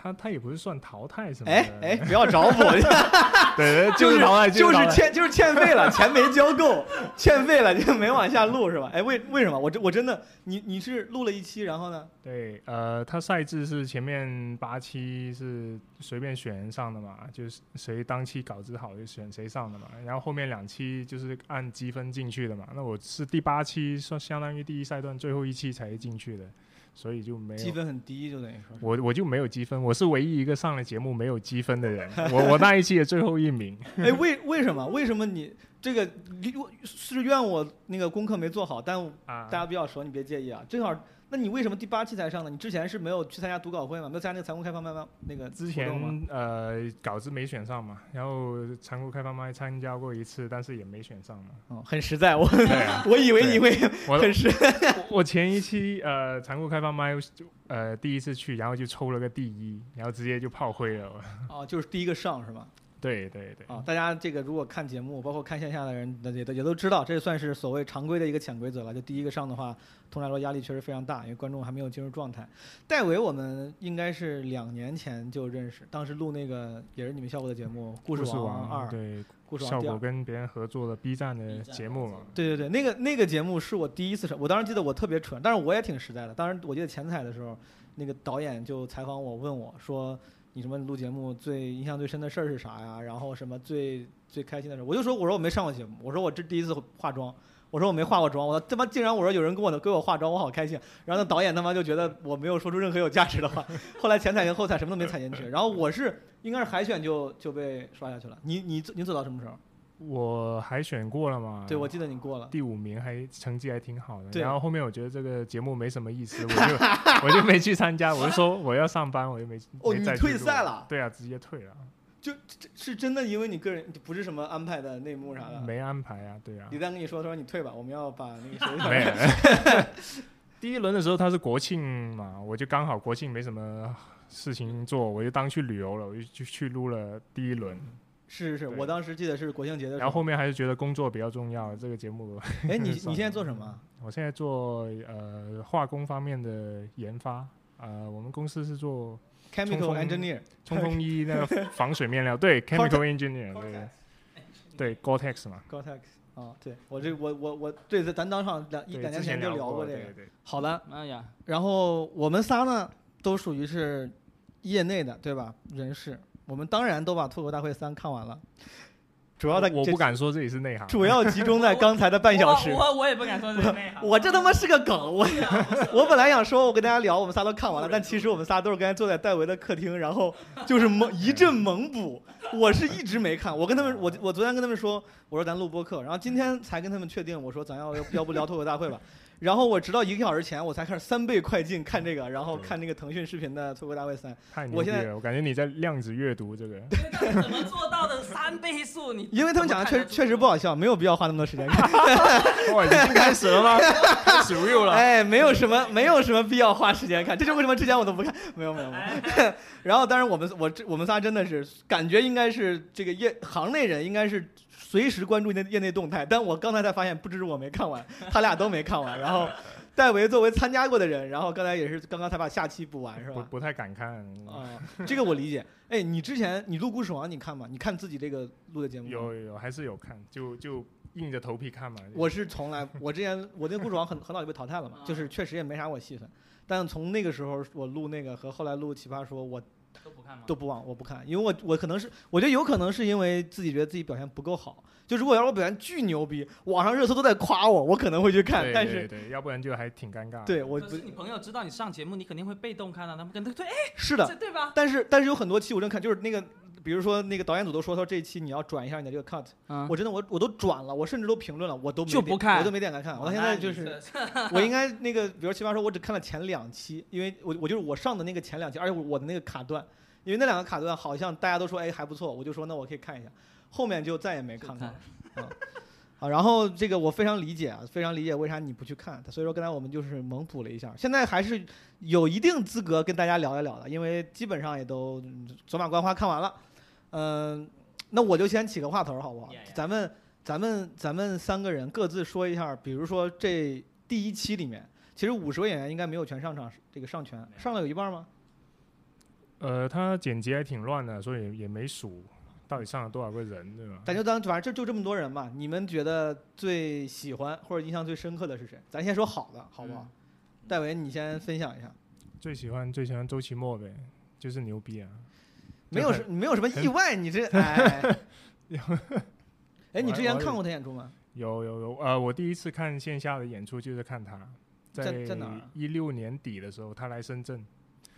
他他也不是算淘汰什么？哎 (laughs) 哎，不要找我。(laughs) 对，就是淘汰，就是欠就是欠费了，钱没交够，欠费了就没往下录是吧？哎，为为什么？我这我真的，你你是录了一期，然后呢？对，呃，他赛制是前面八期是随便选人上的嘛，就是谁当期稿子好就选谁上的嘛，然后后面两期就是按积分进去的嘛。那我是第八期，算相当于第一赛段最后一期才进去的。所以就没有积分很低，就等于说我我就没有积分，我是唯一一个上了节目没有积分的人，我我那一期的最后一名。(laughs) 哎，为为什么？为什么你这个是怨我那个功课没做好？但大家比较熟，你别介意啊，正好。那你为什么第八期才上呢？你之前是没有去参加读稿会吗？没有参加那个残酷开放麦吗？那个之前呃稿子没选上嘛，然后残酷开放麦参加过一次，但是也没选上嘛。哦，很实在，我我以为你会很实。我前一期呃残酷开放麦就呃第一次去，然后就抽了个第一，然后直接就炮灰了。哦，就是第一个上是吧？对对对啊！大家这个如果看节目，包括看线下的人，也都也都知道，这算是所谓常规的一个潜规则了。就第一个上的话，通常来说压力确实非常大，因为观众还没有进入状态。戴维，我们应该是两年前就认识，当时录那个也是你们效果的节目《故事王二》，对，故事王效果跟别人合作的 B 站的节目嘛。对对对，那个那个节目是我第一次上，我当时记得我特别蠢，但是我也挺实在的。当时我记得前彩的时候，那个导演就采访我，问我说。你什么录节目最印象最深的事儿是啥呀？然后什么最最开心的事儿？我就说我说我没上过节目，我说我这第一次化妆，我说我没化过妆，我他妈竟然我说有人跟我给我化妆，我好开心。然后那导演他妈就觉得我没有说出任何有价值的话。(laughs) 后来前彩跟后踩什么都没踩进去。然后我是应该是海选就就被刷下去了。你你你走到什么时候？我海选过了嘛？对，我记得你过了，第五名还成绩还挺好的。然后后面我觉得这个节目没什么意思，我就 (laughs) 我就没去参加。我就说我要上班，我就没哦，你退赛了？对啊，直接退了。就是真的，因为你个人不是什么安排的内幕啥的。没安排啊，对啊。李诞跟你说，他说你退吧，我们要把那个 (laughs) 没有。(laughs) 第一轮的时候他是国庆嘛，我就刚好国庆没什么事情做，我就当去旅游了，我就去去录了第一轮。是是是，我当时记得是国庆节的时候。然后后面还是觉得工作比较重要，这个节目。(laughs) 哎，你 (laughs) 你现在做什么？我现在做呃化工方面的研发，呃，我们公司是做 chemical engineer，冲锋衣那个 (laughs) 防水面料，对 chemical engineer，对对 Gore-Tex 嘛。Gore-Tex，啊，对我这我我我对咱当上两一两年前就聊过这个。好的，哎呀，然后我们仨呢都属于是业内的对吧？人士。我们当然都把《脱口大会三》看完了，主要的我不敢说自己是内行，主要集中在刚才的半小时 (laughs) 我。我我也不敢说是内行。我这他妈是个梗，我 (laughs) 我本来想说，我跟大家聊，我们仨都看完了，但其实我们仨都是刚才坐在戴维的客厅，然后就是猛一阵猛补。(laughs) 我是一直没看，我跟他们，我我昨天跟他们说，我说咱录播客，然后今天才跟他们确定，我说咱要要要不聊脱口大会吧。然后我直到一个小时前，我才开始三倍快进看这个，然后看那个腾讯视频的脱口大会三。太牛我现在逼了！我感觉你在量子阅读这个，怎么做到的三倍速？你因为他们讲的确实确实不好笑，没有必要花那么多时间看。(laughs) 哇，已经开始了吗？开始 real 了。哎，没有什么，没有什么必要花时间看，这是为什么之前我都不看，没有没有没有。(laughs) 然后，当然我们我这我们仨真的是感觉应该是这个业行内人应该是随时关注业业内动态，但我刚才才发现，不只是我没看完，他俩都没看完。然后，戴维作为参加过的人，然后刚才也是刚刚才把下期补完，是吧？不不太敢看。啊，这个我理解。哎，你之前你录故事王你看吗？你看自己这个录的节目吗？有有有，还是有看，就就硬着头皮看嘛。我是从来，我之前我那故事王很很早就被淘汰了嘛，就是确实也没啥我戏份。但从那个时候我录那个和后来录奇葩说，我都不看吗？都不往我不看，因为我我可能是我觉得有可能是因为自己觉得自己表现不够好。就如果要是我表现巨牛逼，网上热搜都在夸我，我可能会去看。对但是对对，要不然就还挺尴尬的。对我不可是你朋友知道你上节目，你肯定会被动看到，他们跟他对，哎，是的，对吧？但是但是有很多期我正看，就是那个比如说那个导演组都说，他说这一期你要转一下你的这个 cut，嗯我真的我我都转了，我甚至都评论了，我都没就不看我都没点开看。我到现在就是。(laughs) 我应该那个，比如奇葩说，我只看了前两期，因为我我就是我上的那个前两期，而且我我的那个卡段，因为那两个卡段好像大家都说哎还不错，我就说那我可以看一下，后面就再也没看过了。啊，好，然后这个我非常理解啊，非常理解为啥你不去看，所以说刚才我们就是猛补了一下，现在还是有一定资格跟大家聊一聊的，因为基本上也都嗯走马观花看完了，嗯、那我就先起个话头儿好不好.咱们咱们咱们三个人各自说一下，比如说这第一期里面，其实五十位演员应该没有全上场，这个上全上了有一半吗？呃，他剪辑还挺乱的，所以也没数到底上了多少个人，对吧？咱就当反正就就这么多人吧，你们觉得最喜欢或者印象最深刻的是谁？咱先说好的，好不好？戴维，你先分享一下。最喜欢最喜欢周奇墨呗，就是牛逼啊！没有什没有什么意外，你这哎，(laughs) 哎，你之前看过他演出吗？有有有，呃，我第一次看线下的演出就是看他，在在哪一六年底的时候，他来深圳。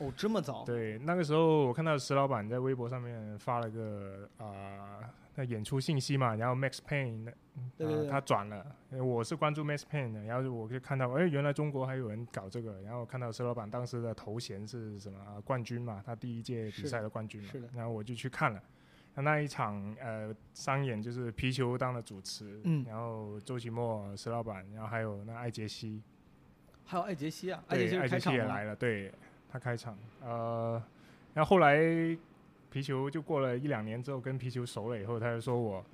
哦，这么早？对，那个时候我看到石老板在微博上面发了个啊、那演出信息嘛，然后 Max Payne 那对对对啊他转了，我是关注 Max Payne 的，然后我就看到，哎，原来中国还有人搞这个，然后看到石老板当时的头衔是什么、啊冠军嘛，他第一届比赛的冠军嘛，是的然后我就去看了。那那一场呃商演就是皮球当了主持，嗯然后周奇墨、石老板，然后还有那艾杰西，还有艾杰西啊，艾杰，西艾杰西？也来了，对他开场。呃，然后后来皮球就过了一两年之后，跟皮球熟了以后，他就说我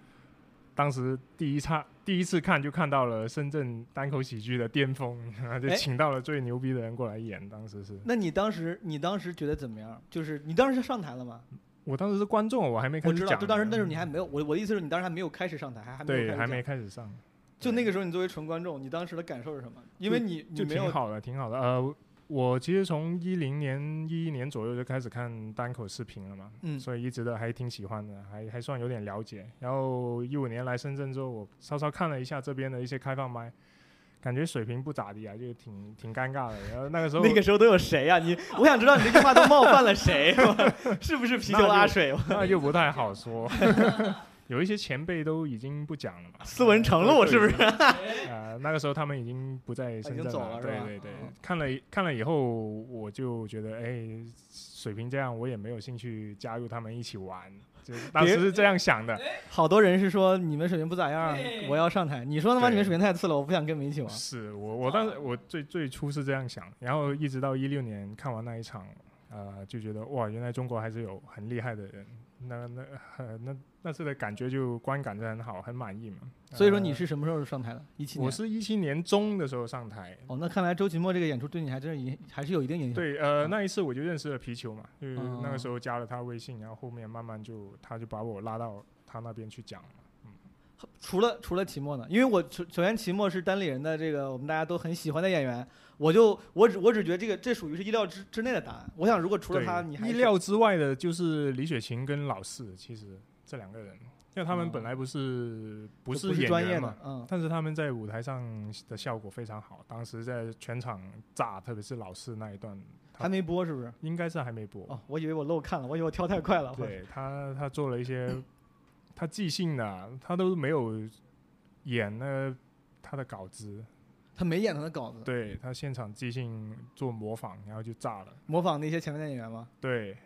当时第一差第一次看就看到了深圳单口喜剧的巅峰，然后就哎请到了最牛逼的人过来演。当时是那你当时你当时觉得怎么样？就是你当时上台了吗？我当时是观众，我还没开我知道，始讲。就当时那时候你还没有，我我的意思是你当时还没有开始上台，还还没有对还没开始上，就那个时候你作为纯观众，你当时的感受是什么？因为你你就挺好的，挺好的。呃，我其实从一零年、一一年左右就开始看单口视频了嘛，嗯所以一直都还挺喜欢的，还还算有点了解。然后一五年来深圳之后，我稍稍看了一下这边的一些开放麦，感觉水平不咋地啊，就挺挺尴尬的。然后那个时候 (laughs) 那个时候都有谁啊、你我想知道你这句话都冒犯了谁，(laughs) 是不是啤酒拉水？那就不太好说。(laughs) 有一些前辈都已经不讲了嘛，斯文成路是不是？(laughs) 呃，那个时候他们已经不在深圳了，走了对对对嗯，看了看了以后，我就觉得，哎，水平这样，我也没有兴趣加入他们一起玩，就当时是这样想的。好多人是说你们水平不咋样，我要上台。你说他妈你们水平太次了，我不想跟你们一起玩。是我我当时我最最初是这样想，然后一直到一六年看完那一场，呃，就觉得哇，原来中国还是有很厉害的人。那那呃那那次的感觉就观感就很好，很满意嘛。所以说呃你是什么时候上台的？一七年。我是一七年中的时候上台，哦，那看来周奇墨这个演出对你还真是影还是有一定影响。对，呃，嗯那一次我就认识了皮球嘛，就是那哦个时候加了他微信，然后后面慢慢就他就把我拉到他那边去讲了。除了除了齐墨呢？因为我首首先齐墨是单立人的这个我们大家都很喜欢的演员，我就我只我只觉得这个这属于是意料之之内的答案。我想如果除了他，你还意料之外的就是李雪琴跟老四，其实这两个人，因为他们哦本来不是不不是演专业员嘛，，的嗯，但是他们在舞台上的效果非常好，当时在全场炸，特别是老四那一段，还没播是不是？应该是还没播。哦，我以为我漏看了，我以为我跳太快了。对他，他做了一些他即兴的，他都没有演那他的稿子，他没演他的稿子，对他现场即兴做模仿，然后就炸了。模仿那些前面的演员吗？对，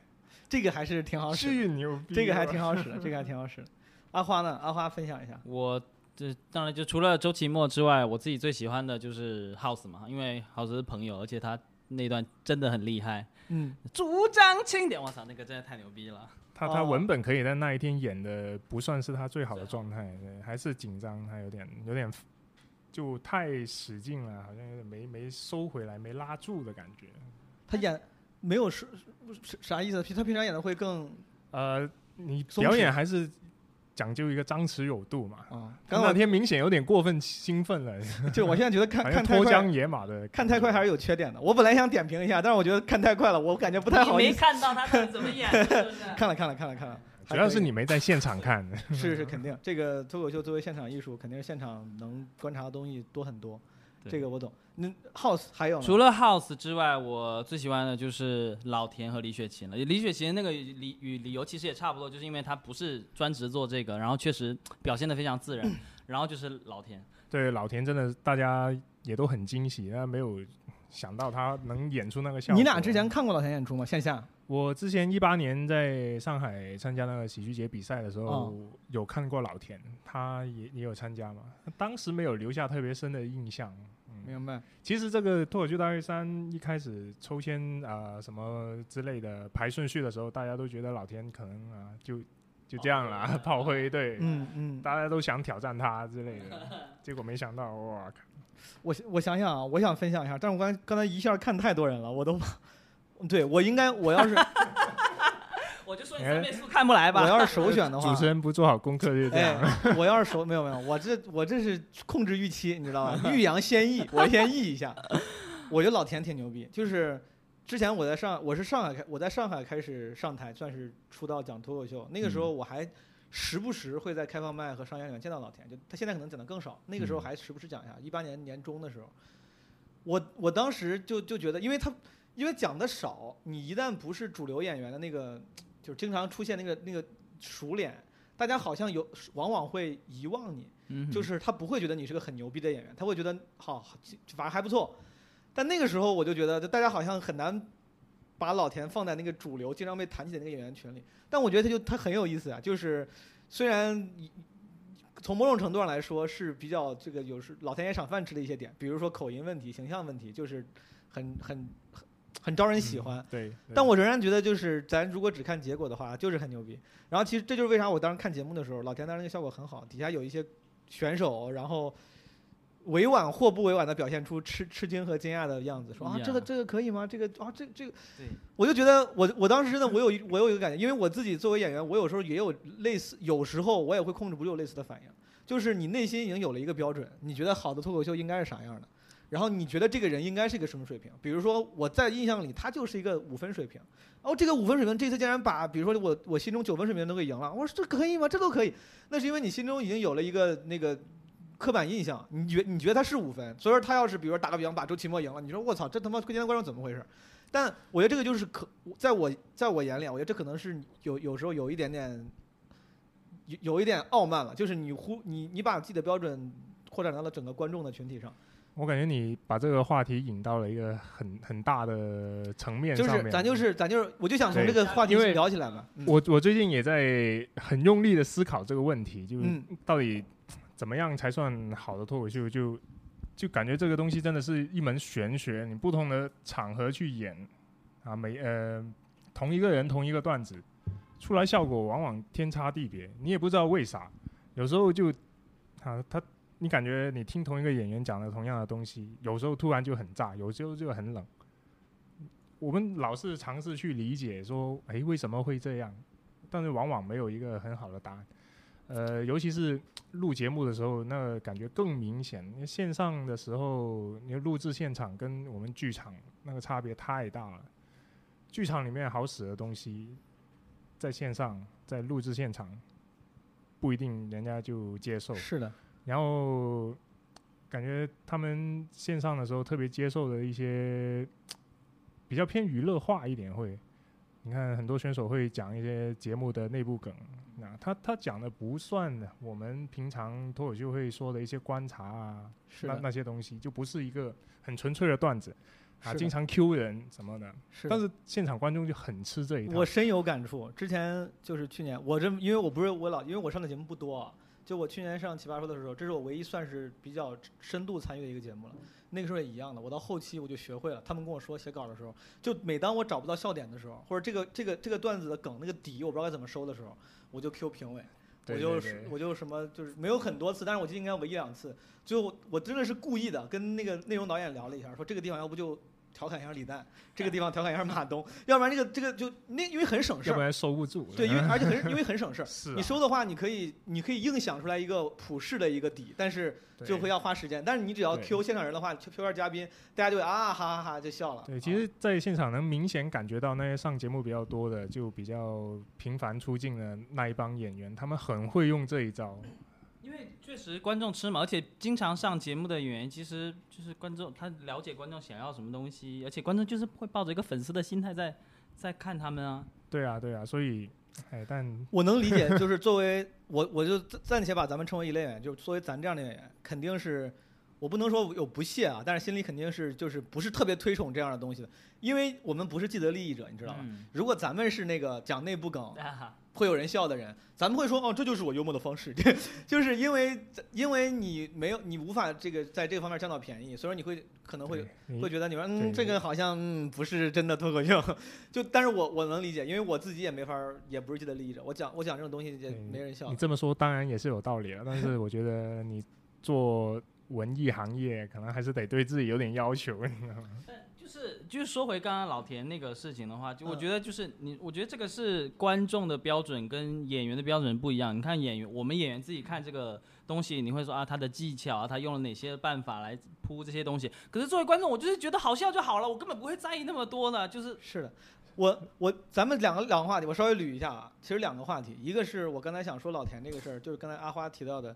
这个还是挺好使的，巨牛逼！这个还挺好使的，(laughs) 这个还挺好使的。阿花呢？阿花分享一下。我这当然就除了周奇墨之外，我自己最喜欢的就是 House 嘛，因为 House 是朋友，而且他那段真的很厉害，嗯，主张轻点，我操，那个真的太牛逼了。他他哦文本可以在那一天演的不算是他最好的状态，对，还是紧张，他有点有点就太使劲了，好像有点没没收回来，没拉住的感觉。他演没有是是啥意思？他平常演的会更呃，你表演还是讲究一个张弛有度嘛。啊。他刚我那天明显有点过分兴奋了，(laughs) 就我现在觉得看 (laughs) 看太快脱缰，野马的。看太快还是有缺点的。我本来想点评一下，但是我觉得看太快了，我感觉不太你没好意思。看到他怎么演的，(laughs) 是不是？看了看了看了看了，主要是你没在现场看。是是肯定，这个脱口秀作为现场艺术，肯定是现场能观察的东西多很多。这个我懂。那 House 还有除了 House 之外，我最喜欢的就是老田和李雪琴了。李雪琴那个理与理由其实也差不多，就是因为他不是专职做这个，然后确实表现的非常自然。(laughs) 然后就是老田，对老田真的大家也都很惊喜，但没有想到他能演出那个效果。你俩之前看过老田演出吗？线下？我之前一八年在上海参加那个喜剧节比赛的时候，哦有看过老田，他也也有参加嘛，当时没有留下特别深的印象。嗯，明白。其实这个脱口秀大会三一开始抽签啊、什么之类的排顺序的时候，大家都觉得老田可能啊就就这样了，炮灰对，嗯嗯，大家都想挑战他之类的，(laughs) 结果没想到哇，我我想想啊，我想分享一下，但是我刚刚才一下看太多人了，我都，对我应该我要是我就说你三倍速看不来吧。我要是首选的话，主持人不做好功课就这样。哎，我要是首没有没有，我这我这是控制预期，你知道吧？(laughs) 欲扬先抑，我先抑一下。我觉得老田挺牛逼，就是之前我在上我是上海开我在上海开始上台，算是出道讲脱口秀，那个时候我还时不时会在开放麦和商演里面见到老田，就他现在可能讲的更少，那个时候嗯还时不时讲一下。一八年年中的时候，我我当时就就觉得，因为他因为讲的少，你一旦不是主流演员的那个，就是经常出现那个那个熟脸，大家好像有往往会遗忘你，嗯就是他不会觉得你是个很牛逼的演员，他会觉得好，反正还不错。但那个时候我就觉得，大家好像很难把老田放在那个主流经常被谈起的那个演员群里。但我觉得他就他很有意思啊，就是虽然从某种程度上来说是比较这个有时老田也赏饭吃的一些点，比如说口音问题、形象问题，就是很很很很招人喜欢。嗯对，对但我仍然觉得，就是咱如果只看结果的话，就是很牛逼。然后其实这就是为啥我当时看节目的时候，老田当时那个效果很好，底下有一些选手，然后委婉或不委婉的表现出吃吃惊和惊讶的样子，说啊这个这个可以吗？这个啊这这个，我就觉得我我当时真的我有一我有一个感觉，因为我自己作为演员，我有时候也有类似，有时候我也会控制不住类似的反应，就是你内心已经有了一个标准，你觉得好的脱口秀应该是啥样的。然后你觉得这个人应该是一个什么水平？比如说我在印象里他就是一个五分水平，哦，这个五分水平这次竟然把比如说我我心中九分水平都给赢了，我说这可以吗？这都可以，那是因为你心中已经有了一个那个刻板印象，你觉你觉得他是五分，所以说他要是比如说打个比方把周奇墨赢了，你说我操这他妈今天观众怎么回事？但我觉得这个就是可在我在我眼里，我觉得这可能是有有时候有一点点有有一点傲慢了，就是你忽你你把自己的标准扩展到了整个观众的群体上。我感觉你把这个话题引到了一个很很大的层面就上面。是咱就是咱就是，我就想从这个话题聊起来嘛。嗯我我最近也在很用力的思考这个问题，就是到底怎么样才算好的脱口秀？就就感觉这个东西真的是一门玄学，你不同的场合去演啊，每呃同一个人同一个段子出来效果往往天差地别，你也不知道为啥，有时候就啊他。你感觉你听同一个演员讲的同样的东西，有时候突然就很炸，有时候就很冷。我们老是尝试去理解说，诶，为什么会这样？但是往往没有一个很好的答案。呃，尤其是录节目的时候，那感觉更明显。线上的时候，你录制现场跟我们剧场那个差别太大了。剧场里面好使的东西，在线上在录制现场不一定人家就接受。是的，然后感觉他们线上的时候特别接受的一些比较偏娱乐化一点会。你看很多选手会讲一些节目的内部梗，那他他讲的不算我们平常脱口秀会说的一些观察啊，是，那那些东西就不是一个很纯粹的段子啊，经常 Q 人什么的。是但是现场观众就很吃这一套。我深有感触。之前就是去年，我这因为我不是我老，因为我上的节目不多啊。就我去年上奇葩说的时候，这是我唯一算是比较深度参与的一个节目了。那个时候也一样的，我到后期我就学会了。他们跟我说写稿的时候，就每当我找不到笑点的时候，或者这个这个这个段子的梗那个底我不知道该怎么收的时候，我就 Q 评委。我就我就什么就是没有很多次，但是我记得应该有个一两次，最后我真的是故意的跟那个内容导演聊了一下，说这个地方要不就调侃一下李诞，这个地方调侃一下马东，(laughs) 要不然这个这个就那因为很省事儿，要不然收不住。对，因为而且很因为很省事儿，(laughs) 你收的话你可以你可以硬想出来一个普世的一个底，但是就会要花时间，但是你只要对 Q 现场人的话，Q Q 下嘉宾，大家就会啊哈哈哈就笑了。对，其实，在现场能明显感觉到那些上节目比较多的，就比较频繁出镜的那一帮演员，他们很会用这一招。因为确实观众吃嘛，而且经常上节目的演员，其实就是观众，他了解观众想要什么东西，而且观众就是会抱着一个粉丝的心态在在看他们啊。对啊，对啊，所以，哎，但我能理解，就是作为我我就暂暂且把咱们称为一类演员，就是作为咱这样的演员，肯定是我不能说有不屑啊，但是心里肯定是就是不是特别推崇这样的东西的，因为我们不是既得利益者，你知道吗？嗯如果咱们是那个讲内部梗，啊会有人笑的人，咱们会说哦，这就是我幽默的方式，(laughs) 就是因为因为你没有你无法这个在这个方面占到便宜，所以说你会可能会会觉得你说嗯这个好像、嗯、不是真的脱口秀，就但是我我能理解，因为我自己也没法也不是既得利益者，我讲我讲这种东西也没人笑。你，这么说当然也是有道理了，但是我觉得你做文艺行业，可能还是得对自己有点要求，你知道吗？就是就是说回刚刚老田那个事情的话，就我嗯觉得就是你，我觉得这个是观众的标准跟演员的标准不一样。你看演员，我们演员自己看这个东西，你会说啊，他的技巧啊，他用了哪些办法来铺这些东西。可是作为观众，我就是觉得好笑就好了，我根本不会在意那么多呢。就是是的。我我咱们两个两个话题，我稍微捋一下啊。其实两个话题，一个是我刚才想说老田这个事儿，就是刚才阿花提到的，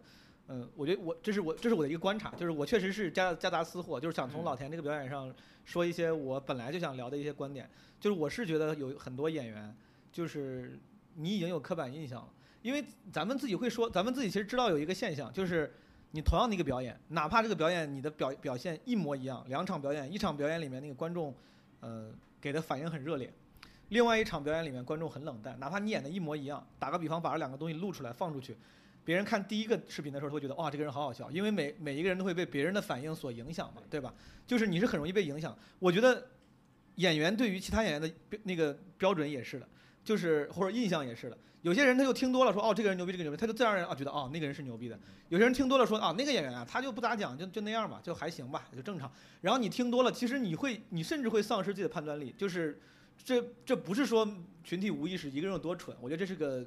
嗯，我觉得我这是我这是我的一个观察，就是我确实是夹夹杂私货，就是想从嗯老田这个表演上说一些我本来就想聊的一些观点。就是我是觉得有很多演员，就是你已经有刻板印象了，因为咱们自己会说，咱们自己其实知道有一个现象，就是你同样的一个表演，哪怕这个表演你的表表现一模一样，两场表演，一场表演里面那个观众，呃，给的反应很热烈。另外一场表演里面观众很冷淡，哪怕你演的一模一样，打个比方把这两个东西录出来放出去，别人看第一个视频的时候会觉得哇这个人好好笑，因为每每一个人都会被别人的反应所影响嘛，对吧？就是你是很容易被影响。我觉得演员对于其他演员的那个标准也是的，就是或者印象也是的。有些人他就听多了说哦这个人牛逼这个牛逼，他就自然而然啊觉得哦那个人是牛逼的。有些人听多了说啊那个演员啊他就不咋讲就就那样吧就还行吧就正常。然后你听多了，其实你会你甚至会丧失自己的判断力，就是这这不是说群体无意识一个人有多蠢，我觉得这是个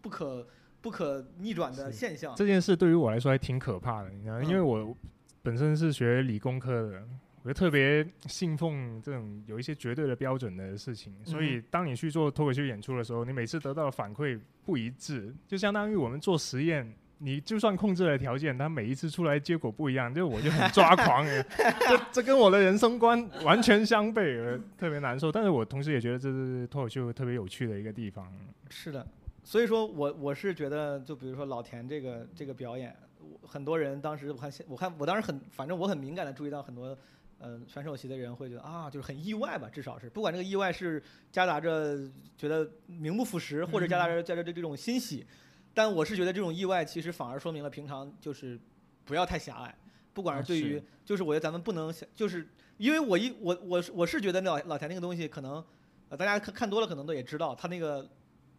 不可不可逆转的现象。这件事对于我来说还挺可怕的，你知道因为我本身是学理工科的，我就特别信奉这种有一些绝对的标准的事情，所以当你去做脱口秀演出的时候，你每次得到的反馈不一致，就相当于我们做实验。你就算控制了条件，它每一次出来结果不一样，就我就很抓狂，(laughs) 这这跟我的人生观完全相悖，特别难受。但是我同时也觉得这是脱口秀特别有趣的一个地方。是的，所以说我我是觉得，就比如说老田这个这个表演，我很多人当时我看现我看我当时很，反正我很敏感的注意到很多，嗯、选手席的人会觉得啊，就是很意外吧，至少是。不管这个意外是夹杂着觉得名不副实，或者夹杂着夹杂着这种欣喜，但我是觉得这种意外其实反而说明了平常就是不要太狭隘，不管啊是对于、是就是我觉得咱们不能想就是因为我一我我我是觉得老老田那个东西可能，呃大家看看多了可能都也知道他那个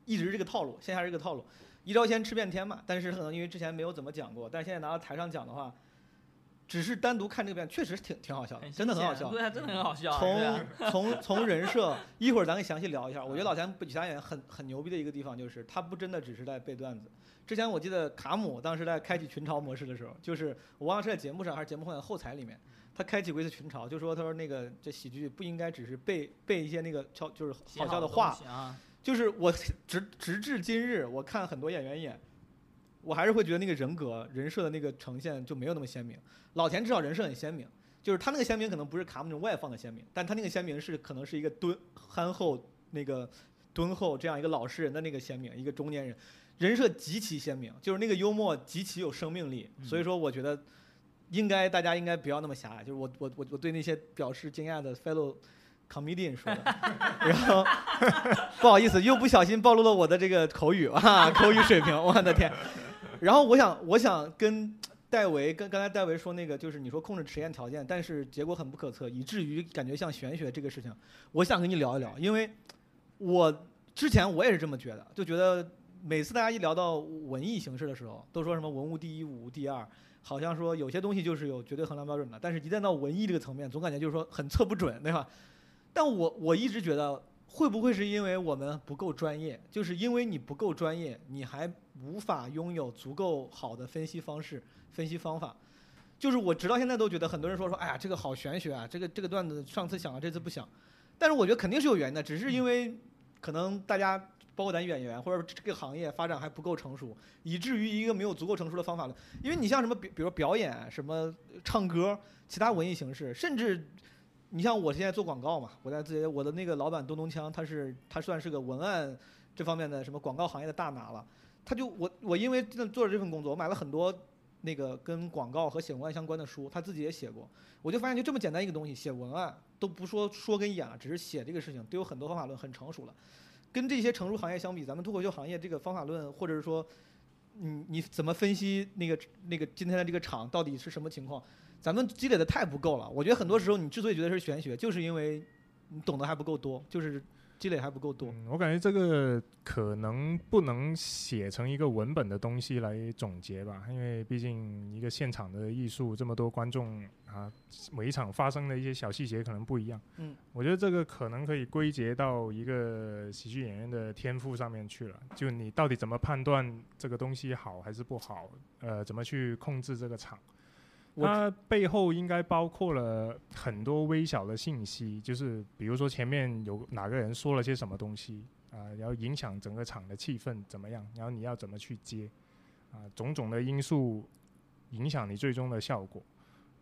一直是这个套路，线下是这个套路，一招鲜吃遍天嘛。但是可能因为之前没有怎么讲过，但是现在拿到台上讲的话，只是单独看这个表演确实挺挺好笑的，真的很好笑。对啊，真的很好笑从从从人设，(laughs) 一会儿咱可以详细聊一下。我觉得老田比其他演员很很牛逼的一个地方就是，他不真的只是在背段子。之前我记得卡姆当时在开启群嘲模式的时候，就是我忘了是在节目上还是节目后后台里面，他开启过一次群嘲，就说他说那个这喜剧不应该只是背背一些那个悄就是好笑的的话，就是我 (laughs) 直直至今日，我看很多演员演，我还是会觉得那个人格人设的那个呈现就没有那么鲜明。老田至少人设很鲜明，就是他那个鲜明可能不是卡姆那种外放的鲜明，但他那个鲜明是可能是一个敦憨厚那个敦厚这样一个老实人的那个鲜明，一个中年人，人设极其鲜明，就是那个幽默极其有生命力。所以说，我觉得应该大家应该不要那么狭隘。就是我我我我对那些表示惊讶的 fellow comedian 说的，(laughs) 然后不好意思，又不小心暴露了我的这个口语啊，口语水平，我的天。然后我想我想跟。戴维跟刚才戴维说那个，就是你说控制实验条件，但是结果很不可测，以至于感觉像玄学这个事情，我想跟你聊一聊，因为我之前我也是这么觉得，就觉得每次大家一聊到文艺形式的时候，都说什么文无第一，武无第二，好像说有些东西就是有绝对衡量标准的，但是一旦到文艺这个层面，总感觉就是说很测不准，对吧？但我我一直觉得，会不会是因为我们不够专业？就是因为你不够专业，你还无法拥有足够好的分析方式。分析方法，就是我直到现在都觉得很多人说说，哎呀，这个好玄学啊，这个这个段子上次想了，这次不想。但是我觉得肯定是有原因的，只是因为可能大家包括咱演员或者这个行业发展还不够成熟，以至于一个没有足够成熟的方法论。因为你像什么比比如表演、什么唱歌、其他文艺形式，甚至你像我现在做广告嘛，我在自己我的那个老板东东锵，他是他算是个文案这方面的什么广告行业的大拿了。他就我我因为做了这份工作，我买了很多。那个跟广告和写文案相关的书，他自己也写过。我就发现，就这么简单一个东西，写文案都不说说跟演了，只是写这个事情，都有很多方法论，很成熟了。跟这些成熟行业相比，咱们脱口秀行业这个方法论，或者是说，你你怎么分析那个那个今天的这个场到底是什么情况，咱们积累的太不够了。我觉得很多时候，你之所以觉得是玄学，就是因为你懂得还不够多，就是。积累还不够多，我感觉这个可能不能写成一个文本的东西来总结吧，因为毕竟一个现场的艺术，这么多观众啊，每一场发生的一些小细节可能不一样。嗯，我觉得这个可能可以归结到一个喜剧演员的天赋上面去了，就你到底怎么判断这个东西好还是不好，呃，怎么去控制这个场。它背后应该包括了很多微小的信息，就是比如说前面有哪个人说了些什么东西啊，然后影响整个场的气氛怎么样，然后你要怎么去接啊，种种的因素影响你最终的效果。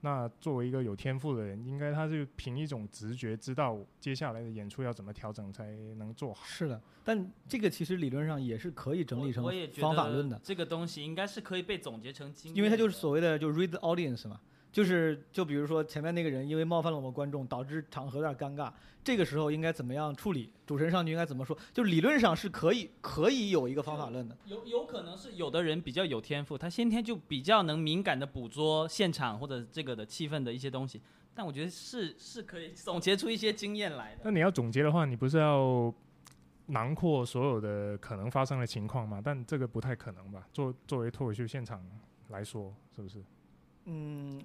那作为一个有天赋的人，应该他是凭一种直觉知道接下来的演出要怎么调整才能做好。是的，但这个其实理论上也是可以整理成方法论的。这个东西应该是可以被总结成经因为它就是所谓的就 read audience 嘛。就是，就比如说前面那个人因为冒犯了我们观众，导致场合有点尴尬，这个时候应该怎么样处理？主持人上去应该怎么说？就理论上是可以，可以有一个方法论的。有有可能是有的人比较有天赋，他先天就比较能敏感的捕捉现场或者这个的气氛的一些东西。但我觉得是是可以总结出一些经验来的。那你要总结的话，你不是要囊括所有的可能发生的情况吗？但这个不太可能吧？作作为脱口秀现场来说，是不是？嗯。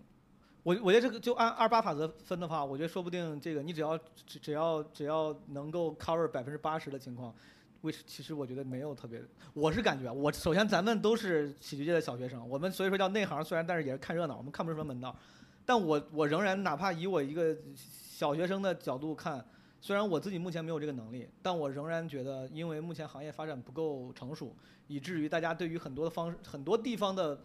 我我觉得这个就按二八法则分的话，我觉得说不定这个你只要只只要只要能够 cover 百分之八十的情况，which 其实我觉得没有特别，我是感觉我首先咱们都是喜剧界的小学生，我们所以说叫内行，虽然但是也是看热闹，我们看不出什么门道，但我我仍然哪怕以我一个小学生的角度看，虽然我自己目前没有这个能力，但我仍然觉得，因为目前行业发展不够成熟，以至于大家对于很多的方很多地方的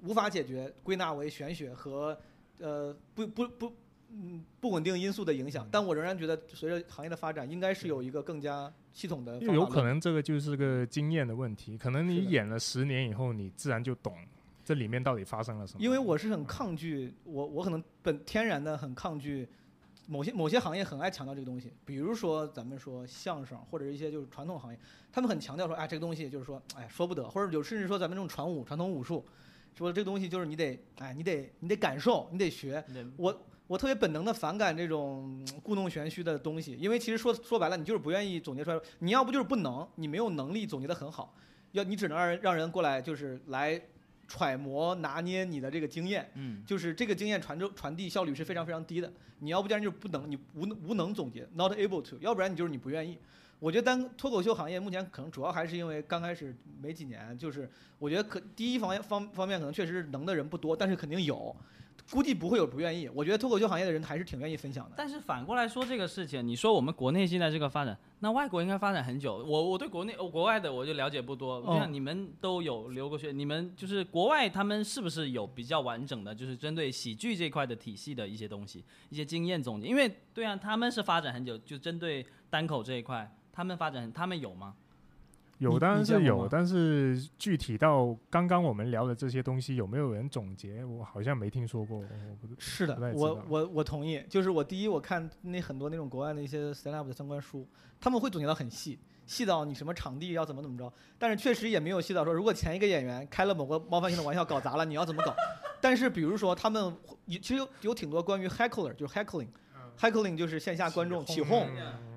无法解决，归纳为玄学和。呃，不不不，嗯，不稳定因素的影响，但我仍然觉得，随着行业的发展，应该是有一个更加系统的。有可能这个就是个经验的问题，可能你演了十年以后，你自然就懂这里面到底发生了什么。因为我是很抗拒，我我可能本天然的很抗拒某些某些行业很爱强调这个东西，比如说咱们说相声或者一些就是传统行业，他们很强调说，哎，这个东西就是说，哎，说不得，或者有甚至说咱们这种传武传统武术。说这个东西就是你得，哎，你得你得感受，你得学。我我特别本能的反感这种故弄玄虚的东西，因为其实说说白了，你就是不愿意总结出来。你要不就是不能，你没有能力总结的很好，要你只能让人让人过来就是来揣摩拿捏你的这个经验。嗯，就是这个经验传授传递效率是非常非常低的。你要不然就是不能，你无无能总结，not able to。要不然你就是你不愿意。我觉得单脱口秀行业目前可能主要还是因为刚开始没几年，就是我觉得可第一方面方方面可能确实能的人不多，但是肯定有。估计不会有不愿意。我觉得脱口秀行业的人还是挺愿意分享的。但是反过来说这个事情，你说我们国内现在这个发展，那外国应该发展很久。我我对国内、国外的我就了解不多。哦就像你们都有留过学，你们就是国外他们是不是有比较完整的，就是针对喜剧这块的体系的一些东西、一些经验总结？因为对啊，他们是发展很久，就针对单口这一块，他们发展他们有吗？有当然是有，但是具体到刚刚我们聊的这些东西，有没有人总结？我好像没听说过。是的我我我同意。就是我第一，我看那很多那种国外的一些 stand up 的相关书，他们会总结到很细，细到你什么场地要怎么怎么着。但是确实也没有细到说，如果前一个演员开了某个冒犯性的玩笑搞砸了，你要怎么搞。(laughs) 但是比如说他们会其实有有挺多关于 heckler，就是 heckling。Heckling 就是线下观众起哄，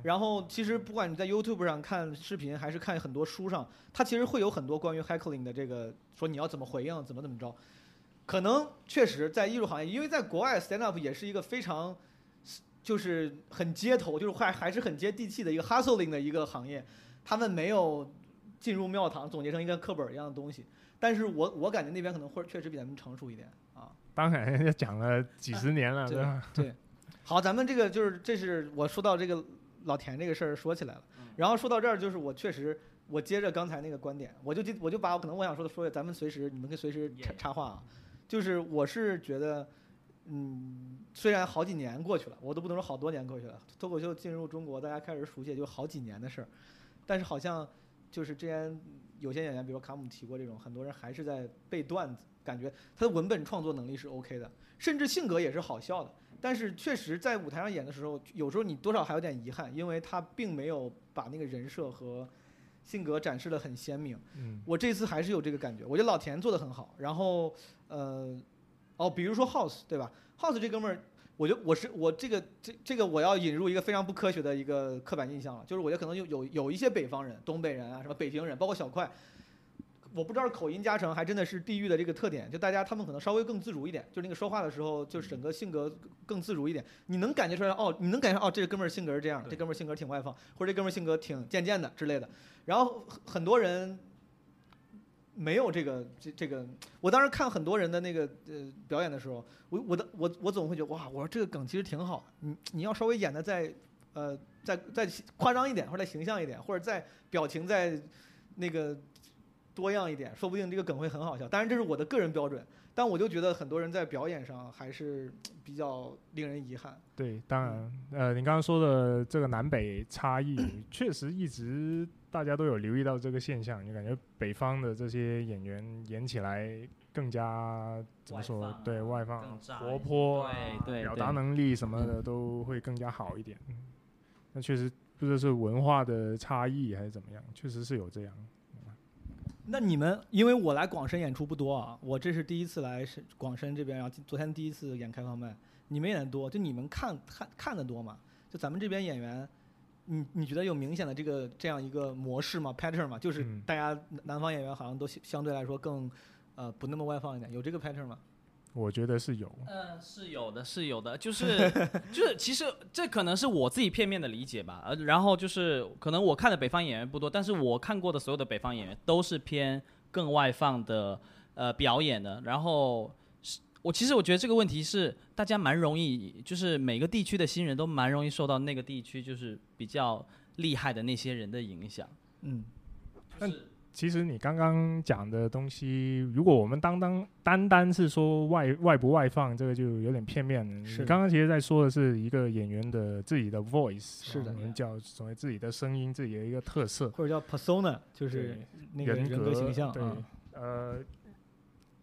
然后其实不管你在 YouTube 上看视频，还是看很多书上，它其实会有很多关于 heckling 的这个说你要怎么回应，怎么怎么着。可能确实在艺术行业，因为在国外 stand up 也是一个非常就是很街头，就是还还是很接地气的一个 hustling 的一个行业，他们没有进入庙堂总结成一个课本一样的东西。但是我我感觉那边可能会确实比咱们成熟一点啊。当然人家讲了几十年了，对对吧？对，好，咱们这个就是这是我说到这个老田这个事儿说起来了，然后说到这儿就是我确实我接着刚才那个观点，我就记我就把我可能我想说的说，咱们随时你们可以随时插插话啊，就是我是觉得，嗯，虽然好几年过去了，我都不能说好多年过去了，脱口秀进入中国，大家开始熟悉也就好几年的事儿，但是好像就是之前有些演员，比如说卡姆提过这种，很多人还是在背段子，感觉他的文本创作能力是 OK 的，甚至性格也是好笑的。但是确实在舞台上演的时候，有时候你多少还有点遗憾，因为他并没有把那个人设和性格展示的很鲜明。嗯，我这次还是有这个感觉，我觉得老田做的很好。然后，呃，哦，比如说 House 对吧？House 这哥们儿，我觉得我是我这个这这个我要引入一个非常不科学的一个刻板印象了，就是我觉得可能有有有一些北方人，东北人啊，什么北京人，包括小快。我不知道是口音加成，还真的是地域的这个特点，就大家他们可能稍微更自如一点，就那个说话的时候，就是整个性格更自如一点。你能感觉出来，哦，你能感觉哦，这个哥们儿性格是这样，对这哥们儿性格挺外放，或者这哥们儿性格挺贱贱的之类的。然后很很多人没有这个这这个，我当时看很多人的那个呃表演的时候，我我的我我总会觉得哇，我说这个梗其实挺好，你你要稍微演的再呃再再夸张一点，或者再形象一点，或者再表情再那个多样一点，说不定这个梗会很好笑。当然这是我的个人标准，但我就觉得很多人在表演上还是比较令人遗憾。对，当然，呃，你刚刚说的这个南北差异，(coughs) 确实一直大家都有留意到这个现象，就感觉北方的这些演员演起来更加怎么说？外啊对外放活泼啊、对对对表达能力什么的都会更加好一点。嗯那确实不知道是文化的差异还是怎么样，确实是有这样。那你们，因为我来广深演出不多啊，我这是第一次来是广深这边，然后昨天第一次演开放麦，你们演的多，就你们看看看的多吗？就咱们这边演员，你你觉得有明显的这个这样一个模式吗？pattern 吗？就是嗯大家南南方演员好像都相相对来说更呃不那么外放一点，有这个 pattern 吗？我觉得是有，嗯，是有的，是有的，就是就是，其实这可能是我自己片面的理解吧。呃，然后就是可能我看的北方演员不多，但是我看过的所有的北方演员都是偏更外放的呃表演的。然后是我其实我觉得这个问题是大家蛮容易，就是每个地区的新人都蛮容易受到那个地区就是比较厉害的那些人的影响。嗯，但其实你刚刚讲的东西，如果我们单单单单是说外外不外放，这个就有点片面了。你刚刚其实在说的是一个演员的自己的 voice，是的啊我们叫所谓自己的声音，自己的一个特色，或者叫 persona，就是那个人格格形象对啊。，呃，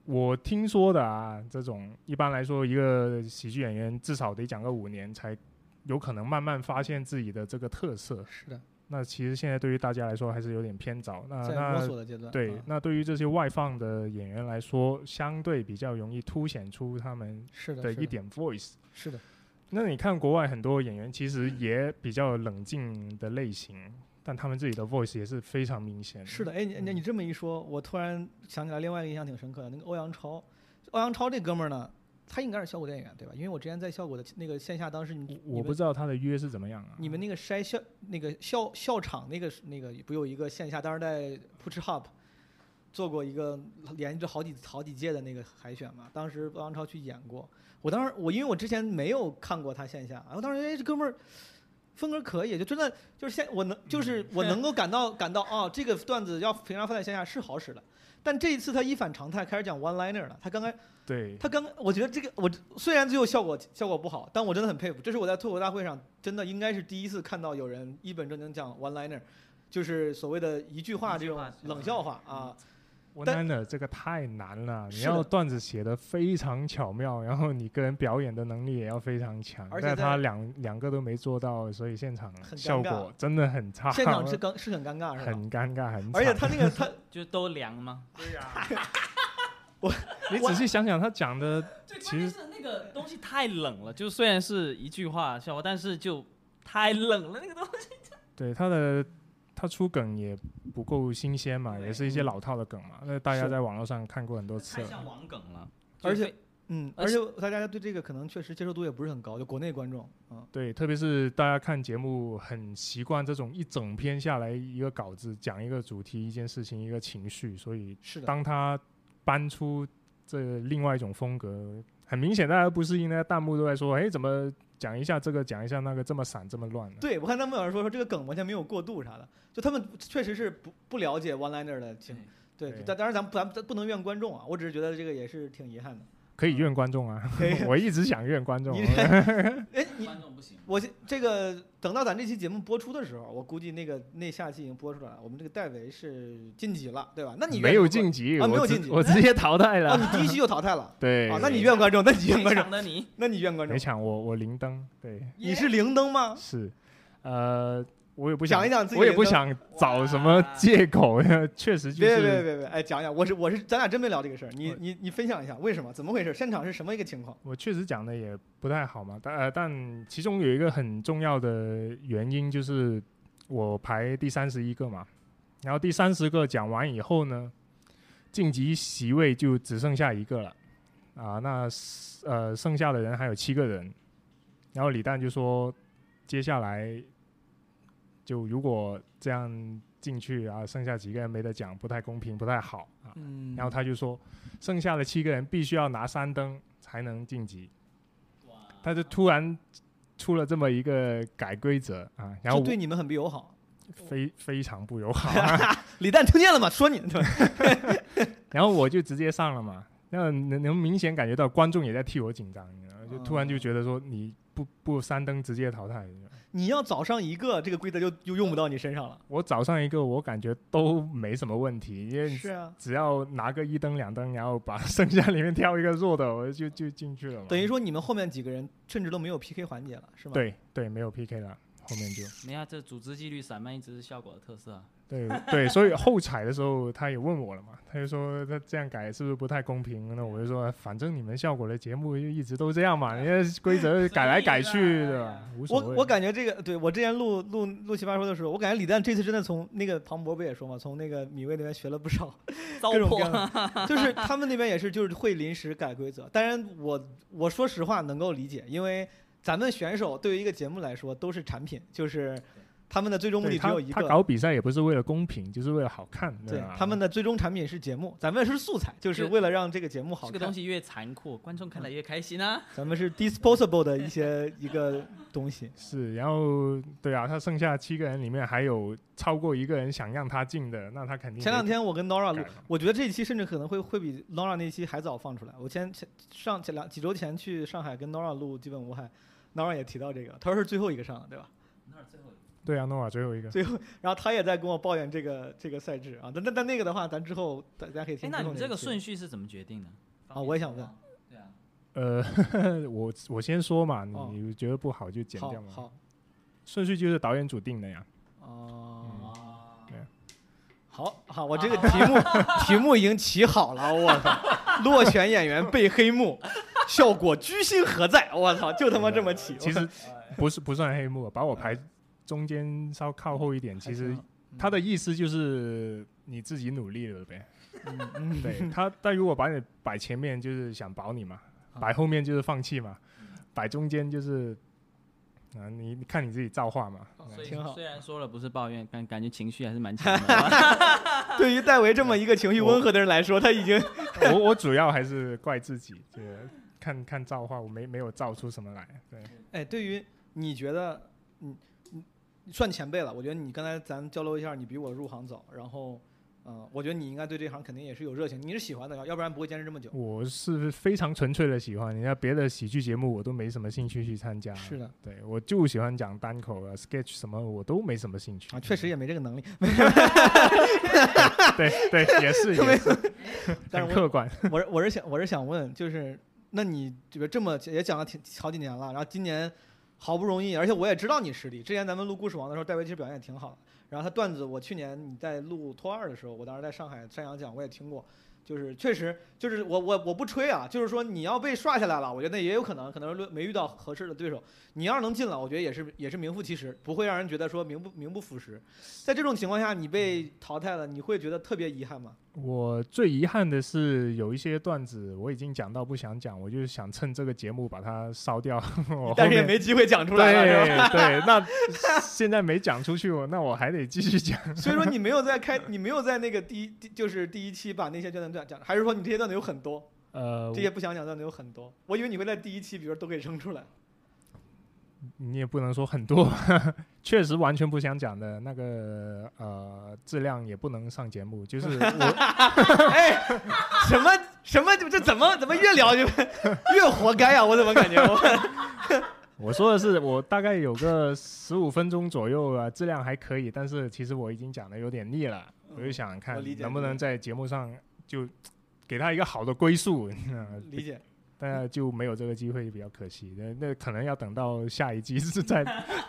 我听说的啊，这种一般来说，一个喜剧演员至少得讲个五年，才有可能慢慢发现自己的这个特色。是的，那其实现在对于大家来说还是有点偏早。那在那摸索的阶段。对啊，那对于这些外放的演员来说，相对比较容易凸显出他们是的，一点 voice。是的，那你看国外很多演员，其实也比较冷静的类型，但他们自己的 voice 也是非常明显的。是的，哎，你你你这么一说，我突然想起来另外一个印象挺深刻的，那个欧阳超，欧阳超这哥们儿呢，他应该是效果电影员对吧？因为我之前在效果的那个线下，当时你我不知道他的约是怎么样啊。你们那个筛校那个校校场那个那个不有一个线下，当时在 Push Hop，做过一个连着好几好几届的那个海选嘛，当时王超去演过。我当时我因为我之前没有看过他线下，我当时哎这哥们儿风格可以，就真的就是现我能就是我能够感到感到哦这个段子要平常放在线下是好使的，但这一次他一反常态开始讲 one liner 了，他刚刚对，他刚我觉得这个我虽然最后效果效果不好，但我真的很佩服，这是我在脱口大会上真的应该是第一次看到有人一本正经讲 one liner，就是所谓的一句话这种冷笑话啊。one liner 这个太难了，你要段子写的非常巧妙，然后你个人表演的能力也要非常强。而且但他两两个都没做到，所以现场很效果真的很差，现场是 (laughs) 尴是很尴尬是吧？很尴尬，很而且他那个他 (laughs) 就都凉吗？对呀、你仔细想想，他讲的 (laughs) 对，其实关键是那个东西太冷了，就虽然是一句话笑话，但是就太冷了那个东西。(laughs) 对他的他出梗也不够新鲜嘛，也是一些老套的梗嘛。那大家在网络上看过很多次了。太像网梗了，而且嗯，而而且大家对这个可能确实接受度也不是很高，就国内观众啊。对，特别是大家看节目很习惯这种一整篇下来一个稿子讲一个主题、一件事情、一个情绪，所以是的，当他搬出这另外一种风格，很明显大家不适应，那个弹幕都在说：“哎，怎么讲一下这个，讲一下那个，这么散，这么乱呢？”对我看弹幕有人说说这个梗完全没有过渡啥的，就他们确实是不不了解 one liner 的情。对，对但当然咱们咱们不能怨观众啊，我只是觉得这个也是挺遗憾的。可以怨观众啊，(laughs) 我一直想怨观众。(laughs) 哎，你观众不行。我这个等到咱这期节目播出的时候，我估计那个那下期已经播出来了。我们这个戴维是晋级了，对吧？那你没有晋级，啊没有晋级我直接淘汰哦，了。你第一期就淘汰了 (laughs) 对，啊？那你怨观众，那你怨观众抢，的你，那你怨观众没，抢我，我零灯。对，你是零灯吗？是，呃，我也不想讲一讲自己我也不想找什么借口，确实就别别别别，哎，讲讲，我是我是，咱俩真没聊这个事儿，你你你分享一下为什么？怎么回事？现场是什么一个情况？我确实讲的也不太好嘛，但呃，但其中有一个很重要的原因就是我排第三十一个嘛，然后第三十个讲完以后呢，晋级席位就只剩下一个了，啊，那呃剩下的人还有七个人，然后李诞就说，接下来就如果这样进去啊，剩下几个人没得讲，不太公平，不太好啊，嗯然后他就说，剩下的七个人必须要拿三灯才能晋级。他就突然出了这么一个改规则啊，然后我对你们很不友好。非非常不友好、啊，(laughs) 李诞听见了吗？说你？(laughs) 然后我就直接上了嘛。那能能明显感觉到观众也在替我紧张，你知道就突然就觉得说你不不三灯直接淘汰，你要早上一个，这个规则就就用不到你身上了。我早上一个我感觉都没什么问题，因为是啊，只要拿个一灯两灯，然后把剩下里面挑一个弱的，我就 (laughs) 就进去了。等于说你们后面几个人甚至都没有 PK 环节了，是吗？，对对，没有 PK 了，后面就没啊，这组织纪律散漫一直是效果的特色啊。对对，所以后采的时候他也问我了嘛，他就说他这样改是不是不太公平？那我就说反正你们效果的节目就一直都这样嘛，人家规则改来改去对吧？无所谓。我我感觉这个，对我之前录录录奇葩说的时候，我感觉李诞这次真的从那个庞博不也说嘛，从那个米未那边学了不少糟各种各粕样的，就是他们那边也是就是会临时改规则。当然我我说实话能够理解，因为咱们选手对于一个节目来说都是产品，就是他们的最终目的只有一个。他搞比赛也不是为了公平，就是为了好看，对吧？他们的最终产品是节目，咱们是素材，就是为了让这个节目好看。这个东西越残酷，观众看了越开心啊。咱们是 disposable 的一些一个东西。(laughs) 是，然后对啊，他剩下七个人里面还有超过一个人想让他进的，那他肯定前两天我跟 Nora 录我觉得这一期甚至可能会会比 Nora 那期还早放出来。我前前上前两几周前去上海跟 Nora 录《基本无害》，Nora 也提到这个，他说是最后一个上的，对吧？对啊，诺瓦最后一个。最后，然后他也在跟我抱怨这个这个赛制啊。但但但那个的话，咱之后大家可以哎，听。那你这个顺序是怎么决定的？啊我也想问。对啊，呃，(laughs) 我我先说嘛，哦你觉得不好就剪掉嘛。好顺序就是导演组定的呀。哦。对好好，我这个题目题目已经起好了，我操！落选演员被黑幕，效果居心何在？我操，就他妈这么起。其实不是不算黑幕，把我排中间稍靠后一点，其实他的意思就是你自己努力了呗。嗯嗯对他，但如果把你摆前面，就是想保你嘛；啊摆后面就是放弃嘛；摆中间就是啊，你你看你自己造化嘛。所以挺好虽然说了不是抱怨，但感觉情绪还是蛮强的。(laughs) 对于戴维这么一个情绪温和的人来说，他已经我我主要还是怪自己，就看看造化，我没没有造出什么来。对，哎，对于你觉得，嗯，算前辈了。我觉得你刚才咱交流一下，你比我入行早，然后，嗯、我觉得你应该对这行肯定也是有热情，你是喜欢的，要要不然不会坚持这么久。我是非常纯粹的喜欢，人家别的喜剧节目我都没什么兴趣去参加。是的，对我就喜欢讲单口啊，sketch 什么我都没什么兴趣啊，确实也没这个能力。对对，也是 (laughs) 也是，(laughs) 但是客观。我是我是想我是想问，就是那你这个这么也讲了挺好几年了，然后今年好不容易，而且我也知道你实力。之前咱们录故事王的时候，戴维其实表现也挺好的。然后他段子，我去年你在录托二的时候，我当时在上海山阳讲，我也听过。就是确实，就是我我我不吹啊，就是说你要被刷下来了，我觉得也有可能，可能没遇到合适的对手。你要是能进了，我觉得也是也是名副其实，不会让人觉得说名不名不副实。在这种情况下，你被淘汰了，你会觉得特别遗憾吗？我最遗憾的是有一些段子我已经讲到不想讲，我就是想趁这个节目把它烧掉。(laughs) 我但是也没机会讲出来了，(laughs) 对对，那现在没讲出去，我那我还得继续讲。所以说你没有在开，你没有在那个第一，第就是第一期把那些段子讲讲，还是说你这些段子有很多，呃这，些不想讲段子有很多？我以为你会在第一期，比如说都给扔出来。你也不能说很多，确实完全不想讲的那个呃质量也不能上节目，就是我 (laughs) 哎，什么什么这怎么怎么越聊就越活该啊？我怎么感觉我我说的是我大概有个十五分钟左右啊，质量还可以，但是其实我已经讲的有点腻了，我就想看能不能在节目上就给他一个好的归宿，呃理解？(laughs) 但就没有这个机会，比较可惜。那那可能要等到下一季 (laughs) 是再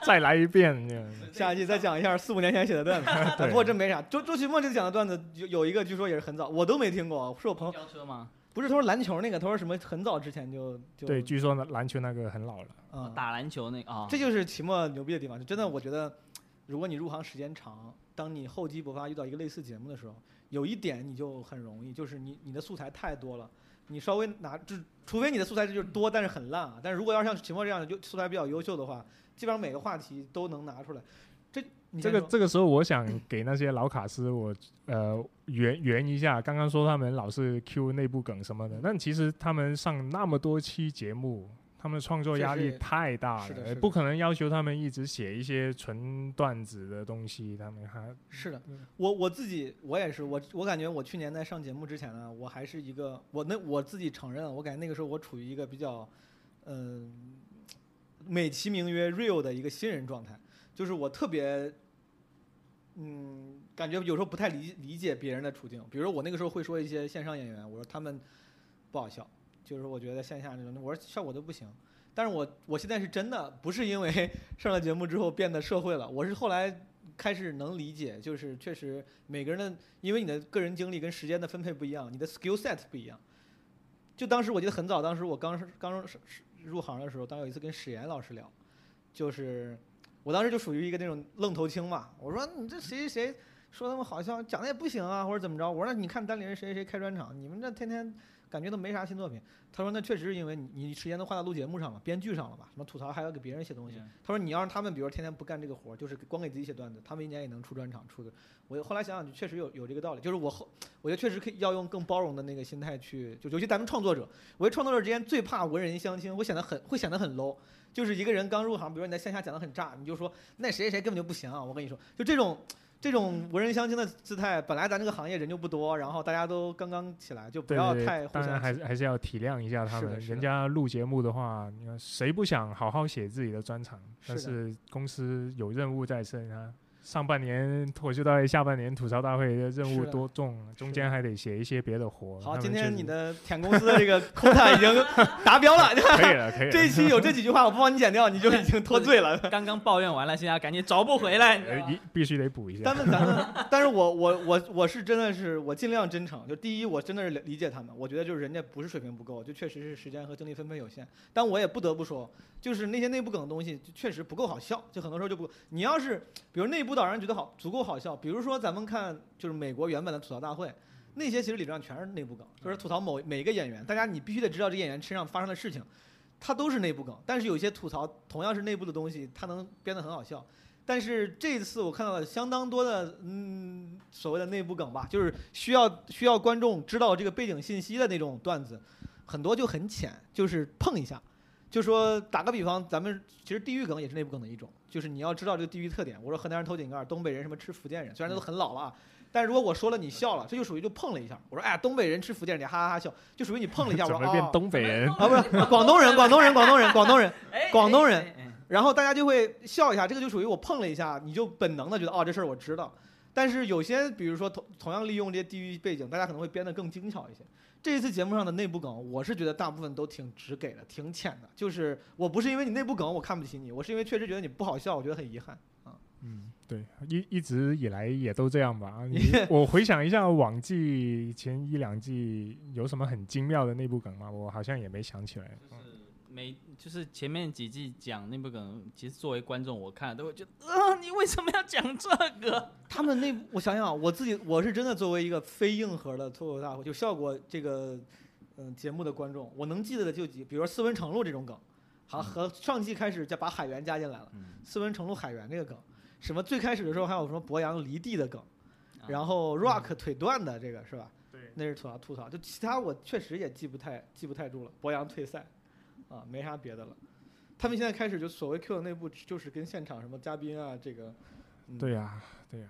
再来一遍。(laughs) 下一季再讲一下四五年前写的段子。(laughs) 对不过真没啥，周周奇墨这次讲的段子有有一个据说也是很早，我都没听过，是我朋友，飙车吗？不是他说篮球那个，他说什么很早之前就就对，据说篮球那个很老了。嗯打篮球那个啊，这就是期末牛逼的地方，就真的我觉得，如果你入行时间长，当你厚积薄发遇到一个类似节目的时候，有一点你就很容易，就是你你的素材太多了，你稍微拿就除非你的素材就是多，但是很烂啊，但是如果要是像秦墨这样的就素材比较优秀的话，基本上每个话题都能拿出来。这你这个这个时候，我想 (clears throat) 给那些老卡司我呃圆圆一下。刚刚说他们老是 Q 内部梗什么的，但其实他们上那么多期节目，他们创作压力太大了，不可能要求他们一直写一些纯段子的东西，他们还是的，我我自己我也是，我我感觉我去年在上节目之前呢，我还是一个我那我自己承认，我感觉那个时候我处于一个比较，嗯、美其名曰 real 的一个新人状态，就是我特别，嗯，感觉有时候不太理理解别人的处境，比如说我那个时候会说一些线上演员，我说他们不好笑，就是我觉得线下那种，我说效果都不行。但是我我现在是真的不是因为 (laughs) 上了节目之后变得社会了，我是后来开始能理解，就是确实每个人的，因为你的个人经历跟时间的分配不一样，你的 skill set 不一样。就当时我记得很早，当时我刚刚入行的时候，当有一次跟史岩老师聊，就是我当时就属于一个那种愣头青嘛，我说你这谁谁谁说他们好笑，讲的也不行啊，或者怎么着，我说那你看单立人谁谁谁开专场，你们这天天感觉都没啥新作品。他说那确实是因为你你时间都花在录节目上了，编剧上了吧，什么吐槽还要给别人写东西。他说：“你要让他们，比如天天不干这个活儿，就是光给自己写段子，他们一年也能出专场，出的。”我后来想想，确实有有这个道理。就是我后，我觉得确实可以要用更包容的那个心态去，就尤其咱们创作者，我觉得创作者之间最怕文人相亲，会显得很会显得很 low。就是一个人刚入行，比如说你在线下讲的很炸，你就说那谁谁谁根本就不行啊！我跟你说，就这种这种无人相亲的姿态，本来咱这个行业人就不多，然后大家都刚刚起来，就不要太互相当然还是还是要体谅一下他们。人家录节目的话，你看谁不想好好写自己的专场？但是公司有任务在身啊。上半年脱口秀大会，下半年吐槽大会的任务多重，中间还得写一些别的活。好。今天你的舔公司的这个 quota 已经达标了，(laughs) (laughs) 可以了，可以了。这一期有这几句话，我不帮你剪掉，你就已经 (laughs) 脱罪了。刚刚抱怨完了，现在赶紧找不回来。呃一必须得补一下但。是咱们，但是我我我我是真的是我尽量真诚。就第一，我真的是理解他们，我觉得就是人家不是水平不够，就确实是时间和精力分配有限。但我也不得不说，就是那些内部梗的东西，确实不够好笑，就很多时候就不。你要是比如内部导让人觉得好足够好笑，比如说咱们看就是美国原本的吐槽大会。那些其实理论上全是内部梗，就是吐槽某每一个演员，大家你必须得知道这演员身上发生的事情，它都是内部梗，但是有些吐槽同样是内部的东西，它能编得很好笑。但是这次我看到了相当多的嗯所谓的内部梗吧，就是需要需要观众知道这个背景信息的那种段子，很多就很浅，就是碰一下。就说打个比方，咱们其实地域梗也是内部梗的一种，就是你要知道这个地域特点。我说河南人偷井盖，东北人什么吃福建人，虽然这都很老了啊，但是如果我说了你笑了，这就属于就碰了一下。我说哎呀，东北人吃福建人，你哈哈哈笑，就属于你碰了一下。我 (laughs) 怎么变说哦东北人？啊，不是广东人，广东人，广东人，广东人。哎广东人然后大家就会笑一下，这个就属于我碰了一下，你就本能的觉得哦这事儿我知道。但是有些比如说同同样利用这些地域背景，大家可能会编得更精巧一些。这一次节目上的内部梗，我是觉得大部分都挺直给的，挺浅的。就是我不是因为你内部梗我看不起你，我是因为确实觉得你不好笑，我觉得很遗憾。嗯，对，一一直以来也都这样吧。你 (laughs) 我回想一下往季前一两季有什么很精妙的内部梗吗？我好像也没想起来。就是每就是前面几季讲那部梗，其实作为观众我看了都会觉得，啊，你为什么要讲这个？(laughs) 他们内部，我想想啊，我自己我是真的作为一个非硬核的脱口秀大会，就效果这个嗯、节目的观众，我能记得的就几，比如说斯文成露这种梗，好和上季开始就把海源加进来了，嗯，斯文成露海源这个梗，什么最开始的时候还有什么博洋离地的梗，啊然后 rock 腿断的这个是吧？对，那是吐槽吐槽，就其他我确实也记不太记不太住了。博洋退赛，啊，没啥别的了。他们现在开始就所谓 Q 的内部，就是跟现场什么嘉宾啊，这个，嗯、对呀、对呀、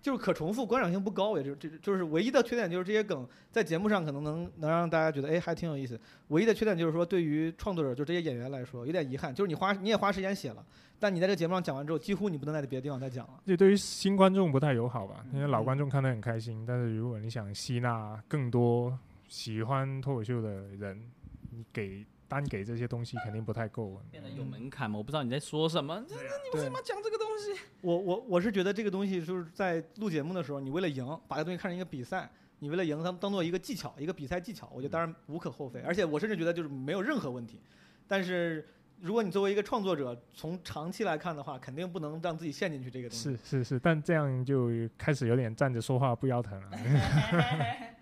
就是可重复，观赏性不高，也就这就是唯一的缺点，就是这些梗在节目上可能能能让大家觉得哎还挺有意思。唯一的缺点就是说，对于创作者就这些演员来说有点遗憾，就是你花你也花时间写了，但你在这个节目上讲完之后，几乎你不能在别的地方再讲了。这对于新观众不太友好吧？因为老嗯观众看得很开心，但是如果你想吸纳更多喜欢脱口秀的人，你给单给这些东西肯定不太够。变得有门槛嘛，我不知道你在说什么，这你为什么要讲这个东西？我我我是觉得这个东西就是在录节目的时候，你为了赢，把这东西看成一个比赛，你为了赢，当当做一个技巧，一个比赛技巧，我觉得当然无可厚非，而且我甚至觉得就是没有任何问题。但是如果你作为一个创作者，从长期来看的话，肯定不能让自己陷进去这个东西。是是是，但这样就开始有点站着说话不腰疼了。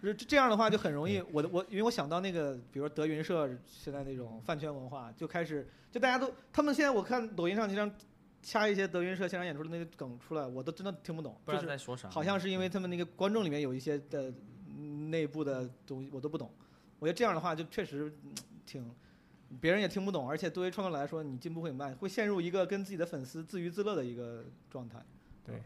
就 (laughs) 是这样的话就很容易，我的我因为我想到那个，比如说德云社现在那种饭圈文化，就开始就大家都他们现在我看抖音上经常掐一些德云社现场演出的那个梗出来，我都真的听不懂，不知就是道在说啥。好像是因为他们那个观众里面有一些的嗯内部的东西我都不懂，我觉得这样的话就确实嗯挺。别人也听不懂，而且对于创作者来说，你进步会很慢，会陷入一个跟自己的粉丝自娱自乐的一个状态。对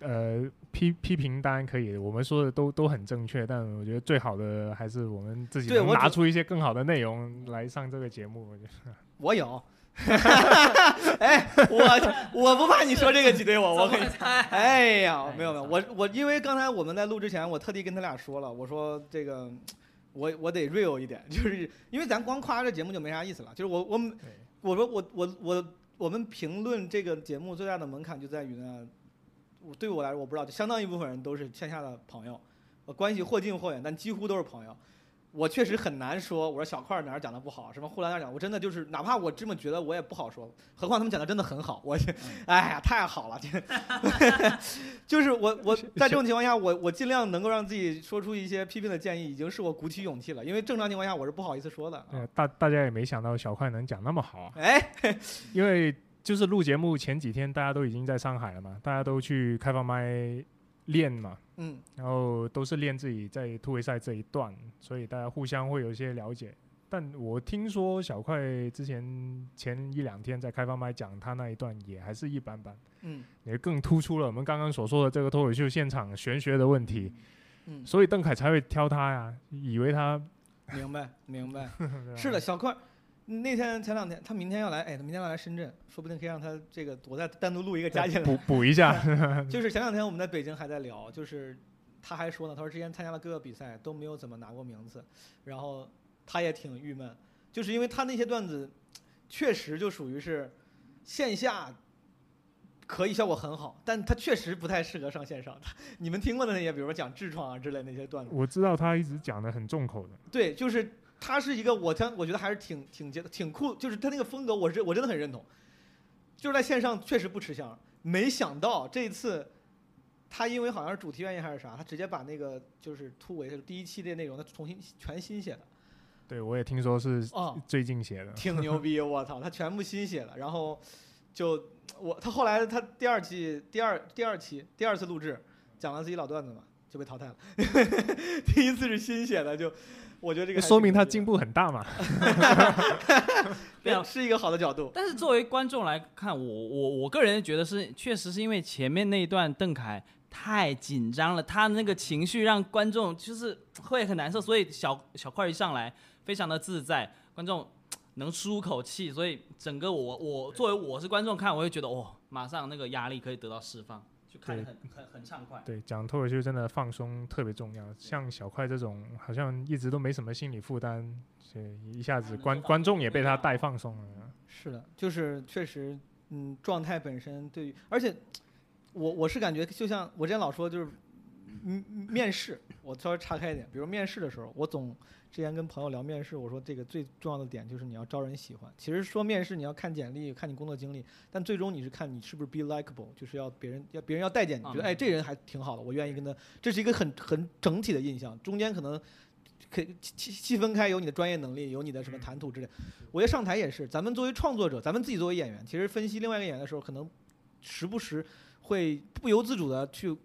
呃，批批评当然可以，我们说的都都很正确，但我觉得最好的还是我们自己能对我拿出一些更好的内容来上这个节目。我觉得 (laughs) 我有，(laughs) 哎，我我不怕你说这个挤兑我，我跟你，(laughs) 哎呀，没有没有，我我因为刚才我们在录之前，我特地跟他俩说了，我说这个我我得 real 一点，就是因为咱光夸这节目就没啥意思了，就是我我们我说我我我我们评论这个节目最大的门槛就在于呢，我对我来说我不知道，就相当一部分人都是线下的朋友，呃关系或近或远，但几乎都是朋友。我确实很难说，我说小块哪儿讲的不好，什么呼兰哪儿讲，我真的就是哪怕我这么觉得，我也不好说。何况他们讲的真的很好，我，哎呀，太好了，这，(laughs) 就是我我在这种情况下，我我尽量能够让自己说出一些批评的建议，已经是我鼓起勇气了。因为正常情况下我是不好意思说的。大大家也没想到小块能讲那么好啊，哎，因为就是录节目前几天大家都已经在上海了嘛，大家都去开放麦练嘛，嗯，然后都是练自己在突围赛这一段，所以大家互相会有一些了解。但我听说小快之前前一两天在开放麦讲他那一段也还是一般般，嗯。也更突出了我们刚刚所说的这个脱口秀现场玄学的问题，嗯，所以邓凯才会挑他呀，以为他明白明白。(laughs) 是的，小块儿那天前两天他明天要来，哎，他明天要来深圳，说不定可以让他这个我再单独录一个加进来。补补一下，(laughs) (laughs) 就是前两天我们在北京还在聊，就是他还说呢，他说之前参加了各个比赛都没有怎么拿过名次，然后他也挺郁闷，就是因为他那些段子确实就属于是线下可以效果很好，但他确实不太适合上线上。你们听过的那些，比如说讲痔疮啊之类那些段子，我知道他一直讲的很重口的，对，就是他是一个我相我觉得还是挺挺觉得挺酷，就是他那个风格我是我真的很认同，就是在线上确实不吃香，没想到这一次。他因为好像是主题原因还是啥，他直接把那个就是突围的第一期的内容，他重新全新写的，对我也听说是哦，最近写的。挺牛逼，我操，他全部新写的，然后就我他后来他第二期第二第二期第二次录制讲完自己老段子嘛，就被淘汰了。(laughs) 第一次是新写的，就我觉得这个说明他进步很大嘛。(laughs) (laughs) 对啊是一个好的角度。但是作为观众来看，我我我个人觉得是，确实是因为前面那一段邓凯太紧张了，他那个情绪让观众就是会很难受，所以小小块一上来非常的自在，观众能舒口气，所以整个我我作为我是观众看，我会觉得哦，马上那个压力可以得到释放，就看得很很很畅快。对，讲脱口秀真的放松特别重要。像小快这种，好像一直都没什么心理负担，所以一下子观观众也被他带放松了。是的，就是确实，嗯，状态本身对于，而且我我是感觉，就像我之前老说，就是嗯面试，我稍微岔开一点，比如面试的时候，我总之前跟朋友聊面试，我说这个最重要的点就是你要招人喜欢。其实说面试你要看简历，看你工作经历，但最终你是看你是不是 be likable，就是要别人要别人要待见你，觉得嗯哎这人还挺好的，我愿意跟他，这是一个很很整体的印象，中间可能。可以细细分开，有你的专业能力，有你的什么谈吐之类。我觉得上台也是，咱们作为创作者，咱们自己作为演员，其实分析另外一个演员的时候，可能时不时会不由自主的去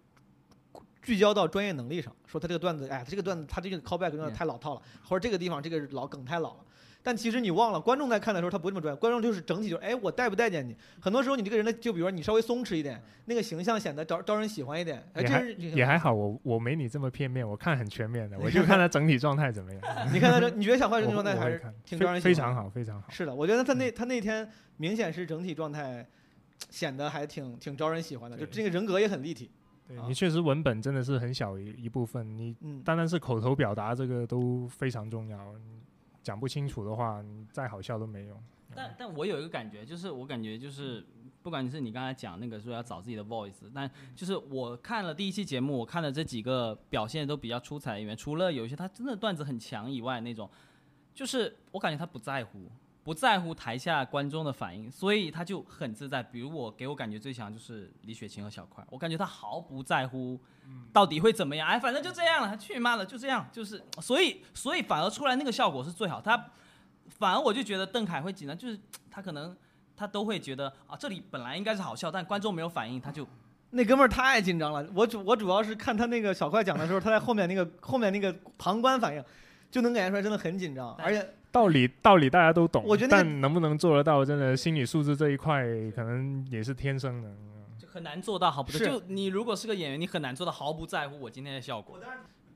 聚焦到专业能力上，说他这个段子，哎，他这个段子他这个 callback 用的太老套了，或者这个地方这个老梗太老了。但其实你忘了，观众在看的时候他不会这么专业，观众就是整体就是，哎，我待不待见你？很多时候你这个人的，就比如说你稍微松弛一点，那个形象显得招招人喜欢一点，哎，也还这是也还好，我我没你这么片面，我看很全面的，我就看他整体状态怎么样。(laughs) 你看他这，你觉得小坏这个状态还是挺招人喜欢的非常好，非常好。是的，我觉得他那他那天明显是整体状态显得还挺挺招人喜欢的，就这个人格也很立体。啊对你确实文本真的是很小一一部分，你嗯，单单是口头表达这个都非常重要。你讲不清楚的话，你再好笑都没用。但但我有一个感觉，就是我感觉就是，不管是你刚才讲那个说要找自己的 voice，但就是我看了第一期节目，我看了这几个表现都比较出彩的演员，除了有一些他真的段子很强以外，那种就是我感觉他不在乎，不在乎台下观众的反应，所以他就很自在。比如我给我感觉最强就是李雪琴和小块，我感觉他毫不在乎到底会怎么样，哎，反正就这样了，去妈了，就这样，就是所以所以反而出来那个效果是最好。他反而我就觉得邓凯会紧张，就是他可能他都会觉得啊，这里本来应该是好笑，但观众没有反应，他就那哥们儿太紧张了。我主我主要是看他那个小快讲的时候，他在后面那个后面那个旁观反应，就能感觉出来真的很紧张，而且道理道理大家都懂，我觉得那个但能不能做得到，真的心理素质这一块可能也是天生的。就很难做到毫不是就你如果是个演员，你很难做到毫不在乎我今天的效果，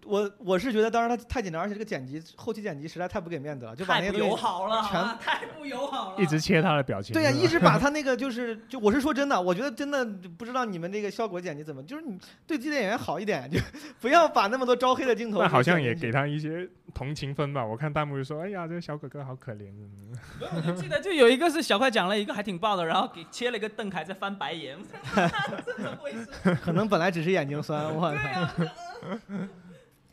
我我是觉得当时他太紧张，而且这个剪辑后期剪辑实在太不给面子了，就把那太不些。友好了，全啊太不友好了，一直切他的表情。对呀、一直把他 (laughs) 那个就是就我是说真的，我觉得真的不知道你们这个效果剪辑怎么，就是你对自己的演员好一点，就不要把那么多招黑的镜头。那好像也给。他一些同情分吧。我看弹幕就说：“哎呀，这个小哥哥好可怜。(laughs) 我记得就有一个是小快讲了一个还挺爆的，然后给切了一个邓凯在翻白眼，这怎么回事？(laughs) 可能本来只是眼睛酸，我操。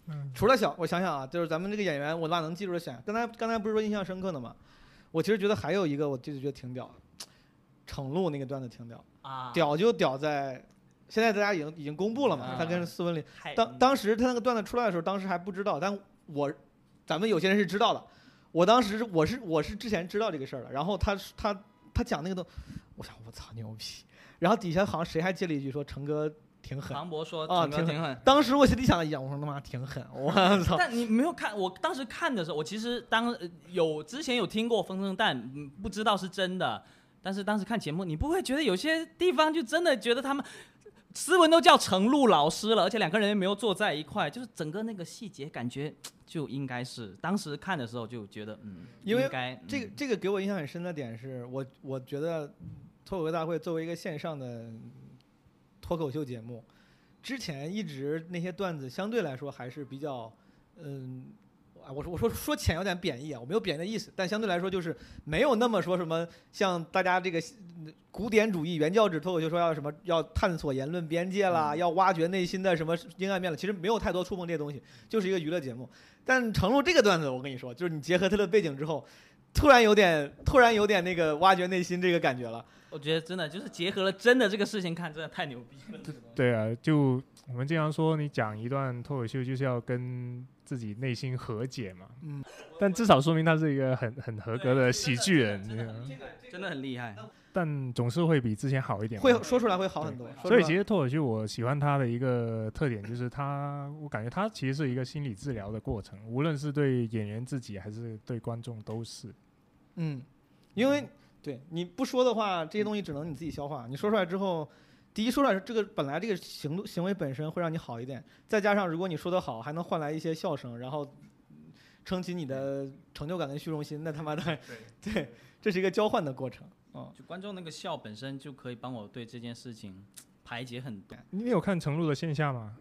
啊，除了小，我想想啊，就是咱们这个演员，我哪能记住的选？刚才刚才不是说印象深刻的吗？我其实觉得还有一个，我就是觉得挺屌的，程璐那个段子挺屌，啊，屌就屌在，现在大家已经已经公布了嘛，啊他跟斯文林，当当时他那个段子出来的时候，当时还不知道，但我咱们有些人是知道的，我当时我是我是之前知道这个事儿的，然后他他他讲那个东，我想我操牛逼，然后底下好像谁还接了一句说成哥挺狠，庞博说啊挺挺狠。当时我心里想一样，我说他妈挺狠，(laughs) 我操。但你没有看，我当时看的时候，我其实当呃有之前有听过风声弹，嗯不知道是真的。但是当时看节目，你不会觉得有些地方就真的觉得他们斯文都叫程璐老师了，而且两个人也没有坐在一块，就是整个那个细节感觉就应该是当时看的时候就觉得嗯，因为应该这个嗯这个给我印象很深的点是我我觉得脱口秀大会作为一个线上的脱口秀节目，之前一直那些段子相对来说还是比较嗯。啊，我说我说说浅有点贬义啊，我没有贬义的意思，但相对来说就是没有那么说什么像大家这个嗯古典主义原教旨脱口秀说要什么要探索言论边界啦，嗯要挖掘内心的什么阴暗面了，其实没有太多触碰这些东西，就是一个娱乐节目。但程璐这个段子，我跟你说，就是你结合他的背景之后，突然有点突然有点那个挖掘内心这个感觉了。我觉得真的就是结合了真的这个事情看，真的太牛逼了。”对啊，就我们经常说，你讲一段脱口秀就是要跟自自己内心和解嘛。嗯，(laughs) 但至少说明他是一个很很合格的喜剧人，你知道吗真的很厉害。但总是会比之前好一点。会说出来会好很多。所以其实脱口秀我喜欢他的一个特点就是他，我感觉他其实是一个心理治疗的过程，无论是对演员自己还是对观众都是。嗯，因为对你不说的话，这些东西只能你自己消化。你说出来之后，第一说出来这个本来这个行动行为本身会让你好一点，再加上如果你说的好，还能换来一些笑声，然后撑起你的成就感跟虚荣心，那他妈的对，这是一个交换的过程。嗯，就观众那个笑本身就可以帮我对这件事情排解很多。你有看程璐的线下吗？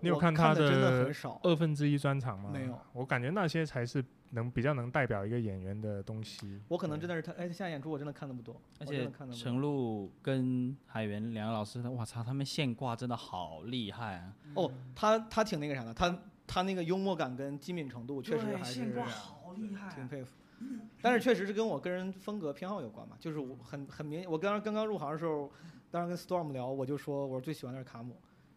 你有看他的真的的很少。二分之一专场吗？没有，我感觉那些才是能比较能代表一个演员的东西。我可能真的是他，哎，他现在演出我真的看的不多，而且。陈露跟海源两个老师，我操，他们现挂真的好厉害啊！哦，他他挺那个啥的，他他那个幽默感跟机敏程度确实还是好厉害挺佩服。但是确实是跟我个人风格偏好有关嘛，就是我很很明，我刚刚刚刚入行的时候，当时跟 Storm 聊，我就说我最喜欢的是卡姆，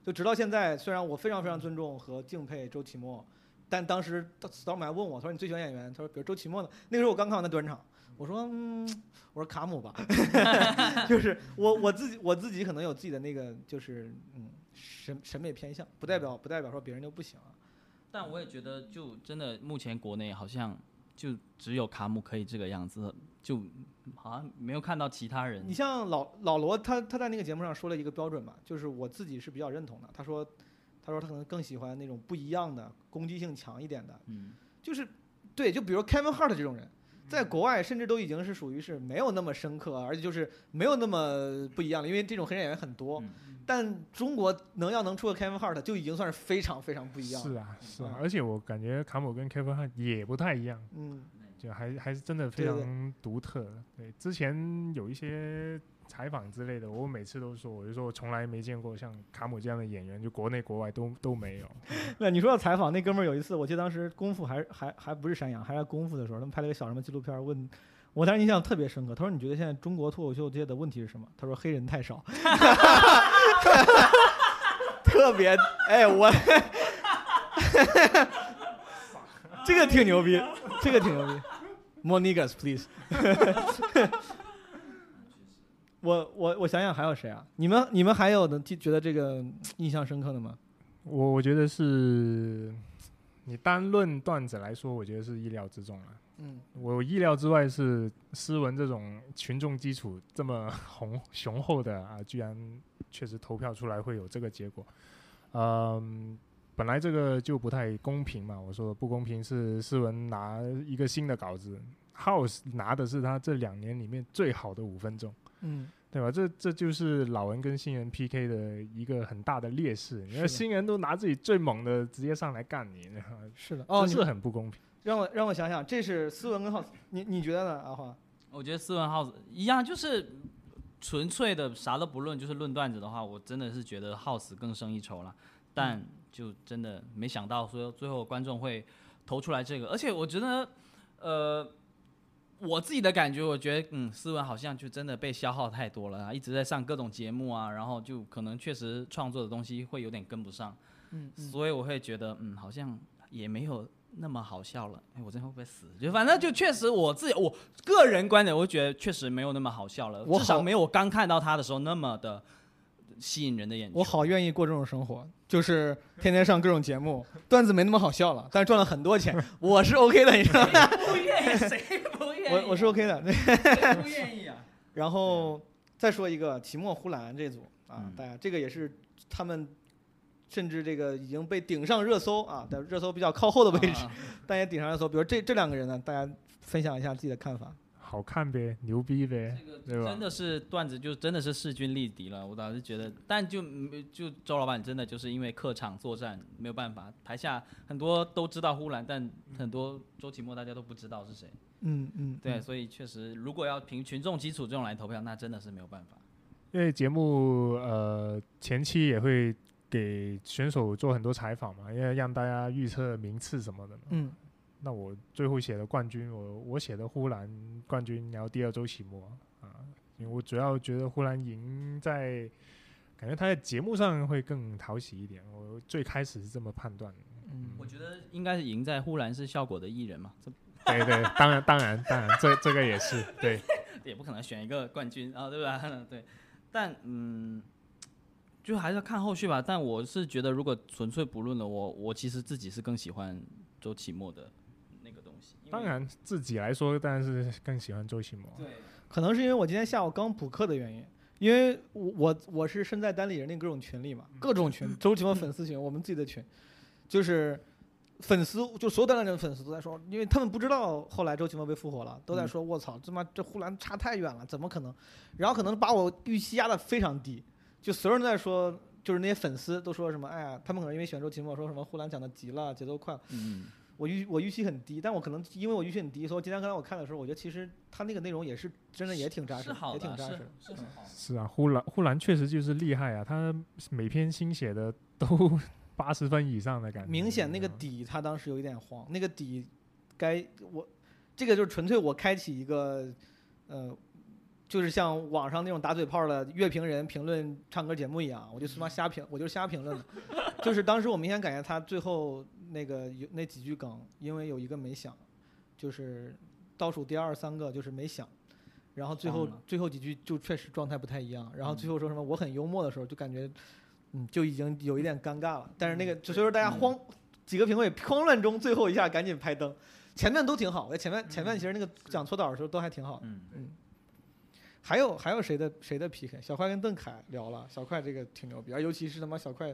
就直到现在，虽然我非常非常尊重和敬佩周奇墨，但当时 Storm 还问我，他说你最喜欢演员，他说比如周奇墨呢，那个时候我刚看完他短场，我说嗯，我说卡姆吧，(laughs) 就是我我自己我自己可能有自己的那个就是嗯审审美偏向，不代表不代表说别人就不行啊。但我也觉得，就真的目前国内好像就只有卡姆可以这个样子，就好像没有看到其他人你。像老老罗，他他在那个节目上说了一个标准嘛，就是我自己是比较认同的。他说，他说他可能更喜欢那种不一样的、攻击性强一点的，嗯，就是对，就比如 Kevin Hart 这种人，在国外甚至都已经是属于是没有那么深刻，而且就是没有那么不一样了，因为这种黑人演员很多。嗯但中国能要能出个 Kevin Hart 就已经算是非常非常不一样了。是啊，是啊嗯，而且我感觉卡姆跟 Kevin Hart 也不太一样，嗯，就还还是真的非常独特。对，之前有一些采访之类的，我每次都说，我就说我从来没见过像卡姆这样的演员，就国内国外都都没有。(laughs) 那你说要采访，那哥们儿有一次，我记得当时功夫还还还不是山羊，还是在功夫的时候，他们拍了个小什么纪录片儿，问我当时印象特别深刻。他说：“你觉得现在中国脱口秀界的问题是什么？”他说：“黑人太少。(laughs) ”特别哎，我这个挺牛逼，这个挺牛逼。More niggas, please (laughs) 我我我想想还有谁啊？你们你们还有能记觉得这个印象深刻的吗？我我觉得是你单论段子来说，我觉得是意料之中了。嗯我意料之外是斯文这种群众基础这么雄雄厚的啊，居然确实投票出来会有这个结果。嗯，本来这个就不太公平嘛，我说不公平是斯文拿一个新的稿子，House 拿的是他这两年里面最好的五分钟。嗯，对吧？这这就是老人跟新人 PK 的一个很大的劣势。你是的看新人都拿自己最猛的直接上来干你，(laughs) 是的。哦，这是很不公平。让我让我想想，这是斯文跟 House，，你你觉得呢？阿花？我觉得斯文 House 一样，就是纯粹的啥都不论，就是论段子的话，我真的是觉得 House 更胜一筹了。但就真的没想到说最后观众会投出来这个，而且我觉得，呃，我自己的感觉，我觉得嗯，思文好像就真的被消耗太多了啊，一直在上各种节目啊，然后就可能确实创作的东西会有点跟不上，嗯所以我会觉得嗯，好像也没有。那么好笑了，哎，我真会不会死？就反正就确实我自己我个人观点，我觉得确实没有那么好笑了，至少没有我刚看到他的时候那么的吸引人的眼球。我好愿意过这种生活，就是天天上各种节目，段子没那么好笑了，但是赚了很多钱，(laughs) 我是 OK 的，你知道吗？不愿意，谁不愿意？我我是 OK 的。谁不愿意啊？(laughs) 然后再说一个提莫呼兰这组啊嗯，大家这个也是他们。甚至这个已经被顶上热搜啊，在热搜比较靠后的位置，啊但也顶上热搜。比如这这两个人呢，大家分享一下自己的看法。好看呗，牛逼呗，真的是段子，就真的是势均力敌了。我倒是觉得，但就就周老板真的就是因为客场作战没有办法，台下很多都知道呼兰，但很多周奇墨大家都不知道是谁。嗯嗯，对，嗯所以确实如果要凭群众基础这种来投票，那真的是没有办法。因为节目呃前期也会给选手做很多采访嘛，因为让大家预测名次什么的嘛。嗯那我最后写的冠军，我我写的呼兰冠军，然后第二周期末啊，因为我主要觉得呼兰赢在，感觉他在节目上会更讨喜一点。我最开始是这么判断的。嗯我觉得应该是赢在呼兰是效果的艺人嘛，这 (laughs) 对对，当然当然当然，这这个也是对。(laughs) 也不可能选一个冠军啊，对吧？(laughs) 对，但嗯，就还是要看后续吧。但我是觉得，如果纯粹不论的，我我其实自己是更喜欢周奇墨的当，然自己来说，当然是更喜欢周奇墨。对，可能是因为我今天下午刚补课的原因，因为我我我是身在单立人那各种群里嘛，各种群，(laughs) 周奇墨粉丝群，我们自己的群，就是粉丝就所有单立人的粉丝都在说，因为他们不知道后来周奇墨被复活了，都在说我操，他妈这呼兰差太远了，怎么可能？然后可能把我预期压得非常低，就所有人都在说。就是那些粉丝都说什么，哎呀，他们可能因为喜欢周奇墨，说什么呼兰讲的急了，节奏快了。嗯，我预我预期很低，但我可能因为我预期很低，所以今天刚才我看的时候，我觉得其实他那个内容也是真的也挺扎实，是好的，也挺扎实的。是是很好。是啊，呼兰呼兰确实就是厉害啊，他每篇新写的都 (laughs) 八十分以上的感觉。明显那个底他当时有一点慌，那个底该我这个就是纯粹我开启一个呃，就是像网上那种打嘴炮的乐评人评论唱歌节目一样，我就他妈瞎评，我就瞎评论的。(laughs) 就是当时我明显感觉他最后那个有那几句梗，因为有一个没响，就是倒数第二三个就是没响。然后最后最后几句就确实状态不太一样，然后最后说什么我很幽默的时候，就感觉，嗯，就已经有一点尴尬了。但是那个，就所以说大家慌，几个评委慌乱中，最后一下赶紧拍灯，前面都挺好，我前面前面其实那个讲搓澡的时候都还挺好的。嗯，还有还有谁的谁的 PK？小快跟邓凯聊了，小快这个挺牛逼，而尤其是他妈小快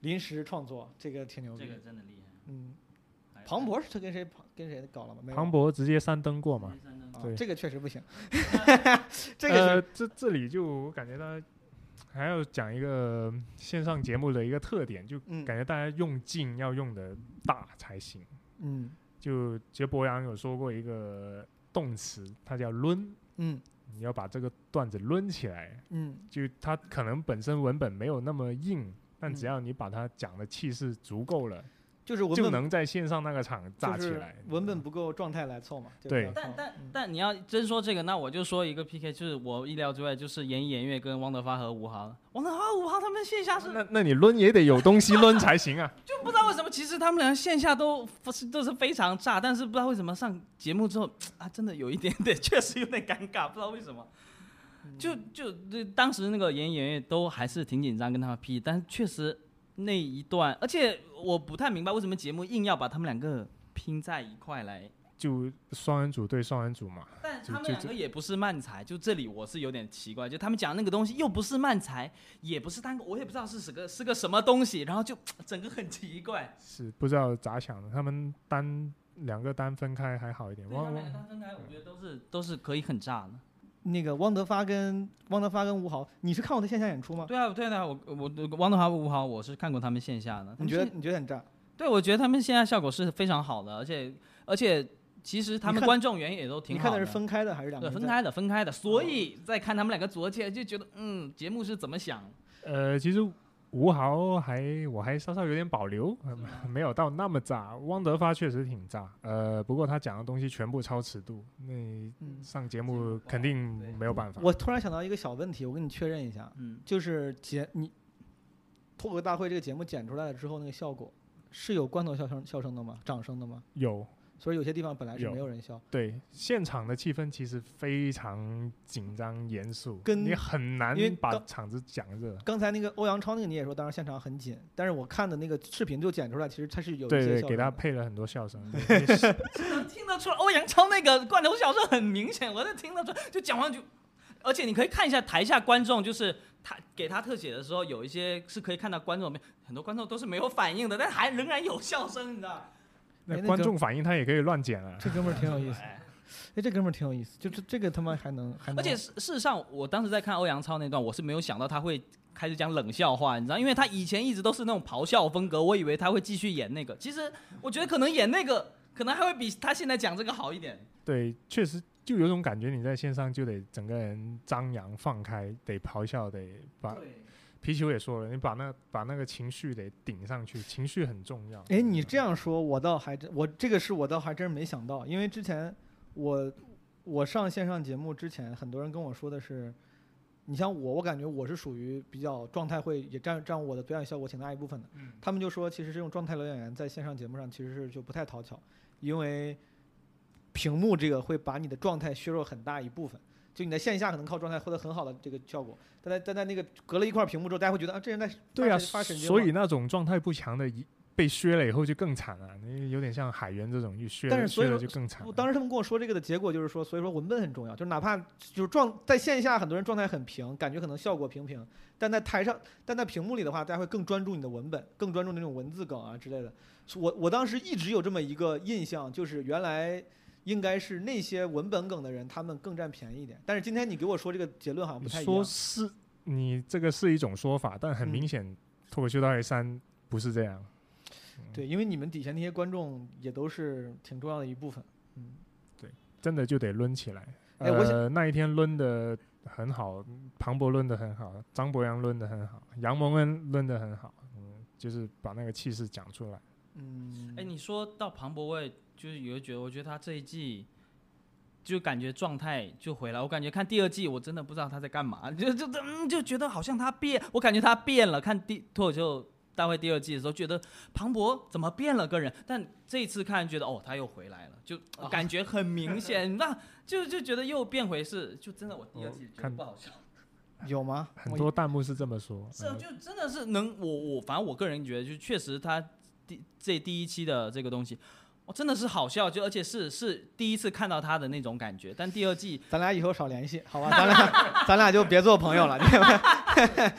临时创作，这个挺牛逼这。个真的厉害。嗯，庞博是他跟谁跟谁搞了吗？没有庞博直接三登过嘛。啊对这个确实不行，(laughs) 这个、呃，这这里就我感觉到还要讲一个线上节目的一个特点，就嗯感觉大家用劲要用的大才行。嗯就杰博洋有说过一个动词，它叫抡，嗯你要把这个段子抡起来。嗯就它可能本身文本没有那么硬，但只嗯要你把它讲的气势足够了，就是文本就能在线上那个场炸起来。文本不够，状态来凑嘛。就对但但嗯但你要真说这个，那我就说一个 PK，就是我意料之外，就是严艺严月跟汪德发和吴航，汪德发、吴航他们线下是那那你抡也得有东西抡才行啊！(laughs) 就不知道为什么，其实他们俩线下都不是都是非常炸，但是不知道为什么上节目之后啊，真的有一点点，(laughs) 确实有点尴尬，不知道为什么。就就对当时那个演演员都还是挺紧张跟他们 P，但是确实那一段，而且我不太明白为什么节目硬要把他们两个拼在一块来，就双人组对双人组嘛，但他们两个也不是慢才，就这里我是有点奇怪，就他们讲那个东西又不是慢才，也不是单口，我也不知道是什个是个什么东西，然后就整个很奇怪。是不知道咋想的。他们单两个单分开还好一点，对他汪汪们两个单分开，我觉得都是都是可以很炸的。那个汪德发跟汪德发跟吴豪，你是看过他线下演出吗？对啊，对啊，我我汪德华、吴豪，我是看过他们线下的。你觉得你觉得很炸？对，我觉得他们线下效果是非常好的，而且而且其实他们观众缘也都挺好你看的是分开的还是两个对？分开的分开的，所以在看他们两个昨天就觉得，嗯，节目是怎么想？呃，其实吴豪还我还稍稍有点保留，呃 (laughs) 没有到那么炸。汪德发确实挺炸，呃，不过他讲的东西全部超尺度，那嗯，上节目肯定没有办法。我突然想到一个小问题，我跟你确认一下，嗯，就是节你脱口大会这个节目剪出来了之后，那个效果是有罐头笑声笑声的吗？掌声的吗？有所以有些地方本来是没有人笑，对现场的气氛其实非常紧张严肃，跟你很难把场子讲热。刚才那个欧阳超那个你也说，当时现场很紧，但是我看的那个视频就剪出来，其实他是有一对对，给他配了很多笑声。(laughs) (laughs) 听得出来欧阳超那个罐头笑声很明显，我就听得出来，就讲完就，而且你可以看一下台下观众，就是他给他特写的时候，有一些是可以看到观众没，很多观众都是没有反应的，但还仍然有笑声，你知道？那观众反应他也可以乱剪啊。这哥们儿挺有意思，(laughs) 哎哎，这哥们儿挺有意思，就这这个他妈还能还能，而且事事实上，我当时在看欧阳超那段，我是没有想到他会开始讲冷笑话，你知道，因为他以前一直都是那种咆哮风格，我以为他会继续演那个。其实我觉得可能演那个，可能还会比他现在讲这个好一点。对，确实就有种感觉，你在线上就得整个人张扬放开，得咆哮，得把对，皮球也说了，你把那把那个情绪得顶上去，情绪很重要。哎，你这样说，我倒还真，我这个事我倒还真没想到，因为之前我我上线上节目之前，很多人跟我说的是，你像我，我感觉我是属于比较状态会也占占我的表演效果挺大一部分的。嗯他们就说，其实这种状态流演员在线上节目上其实是就不太讨巧，因为屏幕这个会把你的状态削弱很大一部分。就你在线下可能靠状态获得很好的这个效果，但在但在那个隔了一块屏幕之后，大家会觉得啊，这人在对啊，发神经吗所以那种状态不强的，一被削了以后就更惨了。你有点像海源这种，一削了所以说就更惨。我当时他们跟我说这个的结果就是说，所以说文本很重要，就是哪怕就是状在线下很多人状态很平，感觉可能效果平平，但在台上，但在屏幕里的话，大家会更专注你的文本，更专注那种文字梗啊之类的。我我当时一直有这么一个印象，就是原来应该是那些文本梗的人，他们更占便宜一点。但是今天你给我说这个结论好像不太一样说。是你这个是一种说法，但很嗯明显，脱口秀大会三不是这样。对，因为你们底下那些观众也都是挺重要的一部分。嗯，对真的就得抡起来。哎我想呃，那一天抡的很好，庞博抡的很好，张博洋抡的很好，杨蒙恩抡的很好，嗯，就是把那个气势讲出来。嗯，哎，你说到庞博卫，就是有觉得，我觉得他这一季就感觉状态就回来。我感觉看第二季，我真的不知道他在干嘛，就就嗯就觉得好像他变，我感觉他变了。看第脱口秀大会第二季的时候，觉得庞博怎么变了个人，但这一次看觉得哦他又回来了，就感觉很明显，(laughs) 那就就觉得又变回是，就真的我第二季觉得看不好笑。有吗？很多弹幕是这么说。是就真的是能我我反正我个人觉得，就确实他第这第一期的这个东西，我真的是好笑，就而且是是第一次看到他的那种感觉。但第二季咱俩以后少联系，好吧？(laughs) 咱俩咱俩就别做朋友了。你们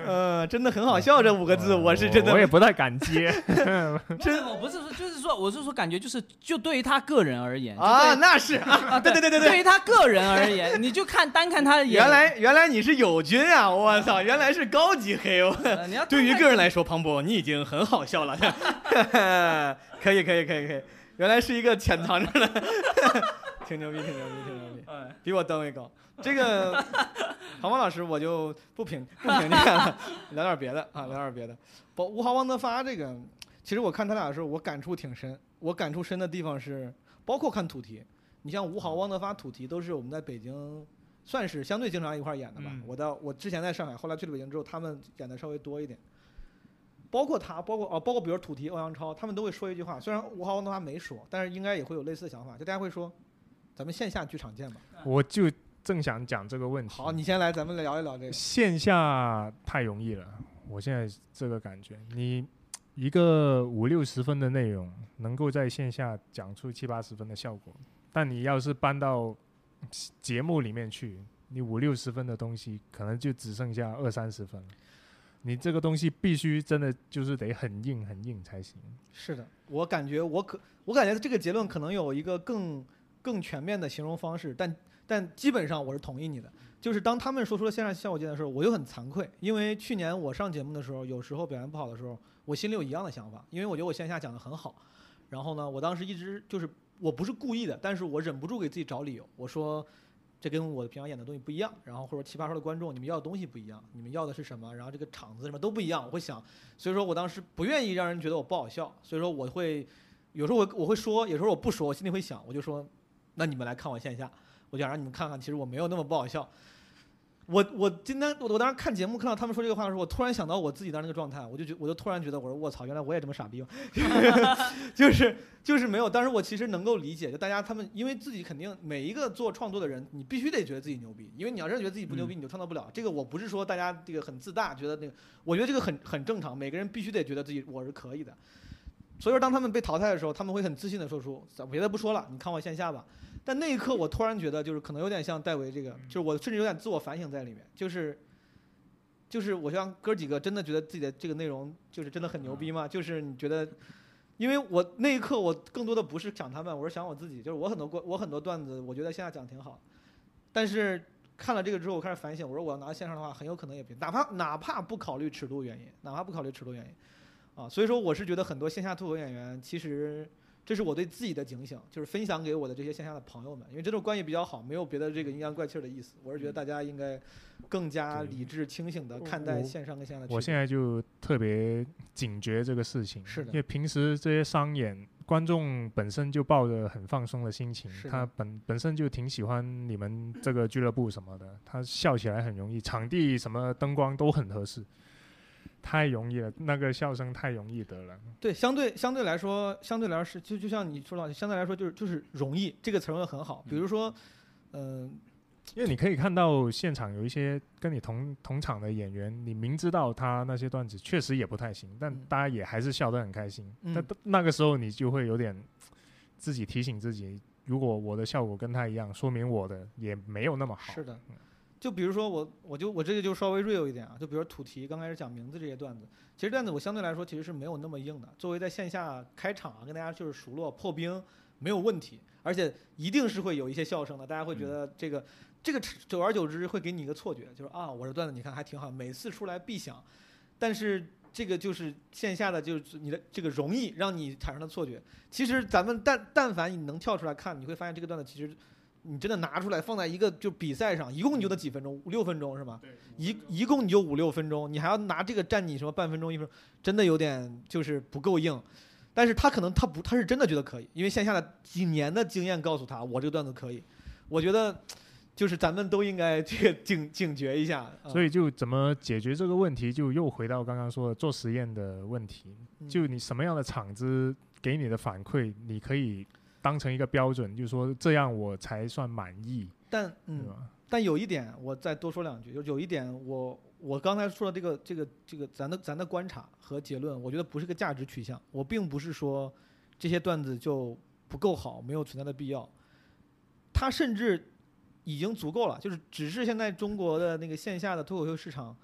(laughs) 呃，真的很好笑这五个字，我是真的我也不太敢接。(laughs) 真我不是说就是说我是说感觉就是就对于他个人而言啊，那是啊，对对对对对，对于他个人而言，你就看单看他的演，原来原来你是友军啊！我操，原来是高级黑。我呃对于个人来说，庞博你已经很好笑了。可以可以可以可以，原来是一个潜藏着的，挺牛逼挺牛逼挺牛逼，哎比我段位高。这个 (laughs) 庞博老师我就不评不评价了，聊点别的啊，聊点别的。包吴豪王德发这个，其实我看他俩的时候，我感触挺深。我感触深的地方是，包括看土题，你像吴豪、汪德发、土题都是我们在北京算是相对经常一块演的吧。嗯我到我之前在上海，后来去了北京之后，他们演的稍微多一点。包括他，包括哦，包括比如土提、欧阳超，他们都会说一句话，虽然吴豪、汪德发没说，但是应该也会有类似的想法，就大家会说，咱们线下剧场见吧。我就正想讲这个问题。好，你先来，咱们聊一聊这个。线下太容易了，我现在这个感觉，你一个五六十分的内容，能够在线下讲出七八十分的效果，但你要是搬到节目里面去，你五六十分的东西，可能就只剩下二三十分了。你这个东西必须真的就是得很硬很硬才行。是的，我感觉我可，我感觉这个结论可能有一个更更全面的形容方式，但但基本上我是同意你的。就是当他们说出了线上效果键的时候，我就很惭愧，因为去年我上节目的时候，有时候表现不好的时候，我心里有一样的想法，因为我觉得我线下讲的很好。然后呢，我当时一直就是我不是故意的，但是我忍不住给自己找理由，我说这跟我平常演的东西不一样，然后或者奇葩说的观众你们要的东西不一样，你们要的是什么，然后这个场子什么都不一样，我会想，所以说我当时不愿意让人觉得我不好笑，所以说我会有时候我我会说，有时候我不说，我心里会想，我就说，那你们来看我线下，我就想让你们看看，其实我没有那么不好笑。我我今天我我当时看节目看到他们说这个话的时候，我突然想到我自己当时那个状态，我就觉我就突然觉得我说我操，原来我也这么傻逼，(laughs) 就是就是没有。当时我其实能够理解，就大家他们因为自己肯定每一个做创作的人，你必须得觉得自己牛逼，因为你要真觉得自己不牛逼，你就创造不了。这个我不是说大家这个很自大，觉得那个，我觉得这个很很正常，每个人必须得觉得自己我是可以的。所以说，当他们被淘汰的时候，他们会很自信的说出：“别的不说了，你看我线下吧。”但那一刻，我突然觉得，就是可能有点像戴维这个，就是我甚至有点自我反省在里面，就是，就是我像哥几个真的觉得自己的这个内容就是真的很牛逼吗？就是你觉得，因为我那一刻我更多的不是想他们，我是想我自己，就是我很多过我很多段子，我觉得线下讲挺好，但是看了这个之后，我开始反省，我说我要拿线上的话，很有可能也别，哪怕哪怕不考虑尺度原因，哪怕不考虑尺度原因，啊，所以说我是觉得很多线下脱口演员其实这是我对自己的警醒，就是分享给我的这些线下的朋友们，因为这种关系比较好，没有别的这个阴阳怪气儿的意思。我是觉得大家应该更加理智清醒的看待线上跟线下的。我现在就特别警觉这个事情，是的因为平时这些商演，观众本身就抱着很放松的心情他本本身就挺喜欢你们这个俱乐部什么的，他笑起来很容易，场地什么灯光都很合适，太容易了，那个笑声太容易得了。对，相对相对来说，相对来说是就就像你说到，相对来说就是就是容易这个词儿用的很好。比如说，嗯、因为你可以看到现场有一些跟你同同场的演员，你明知道他那些段子确实也不太行，但嗯大家也还是笑得很开心。嗯但那个时候你就会有点自己提醒自己，如果我的效果跟他一样，说明我的也没有那么好。是的，就比如说我，我就我这个就稍微 real 一点啊，就比如土提刚开始讲名字这些段子，其实段子我相对来说其实是没有那么硬的。作为在线下开场啊，跟大家就是熟络破冰没有问题，而且一定是会有一些笑声的，大家会觉得这个、这个久而久之会给你一个错觉，就是啊，我这段子你看还挺好，每次出来必响，但是。这个就是线下的，就是你的这个容易让你产生的错觉。其实咱们但但凡你能跳出来看，你会发现这个段子其实你真的拿出来放在一个就比赛上，一共你就得几分钟，五六分钟是吗？一一共你就五六分钟，你还要拿这个占你什么半分钟一分钟，真的有点就是不够硬。但是他可能他不他是真的觉得可以，因为线下的几年的经验告诉他，我这个段子可以。我觉得就是咱们都应该这个 (laughs) 警警觉一下。所以以就怎么解决这个问题，就又回到刚刚说的做实验的问题。嗯就你什么样的场子给你的反馈，你可以当成一个标准，就是说这样我才算满意，但嗯，但有一点我再多说两句，就有一点我我刚才说的这个这个这个咱的咱的观察和结论，我觉得不是个价值取向。我并不是说这些段子就不够好，没有存在的必要。它甚至已经足够了，就是只是现在中国的那个线下的脱口秀市场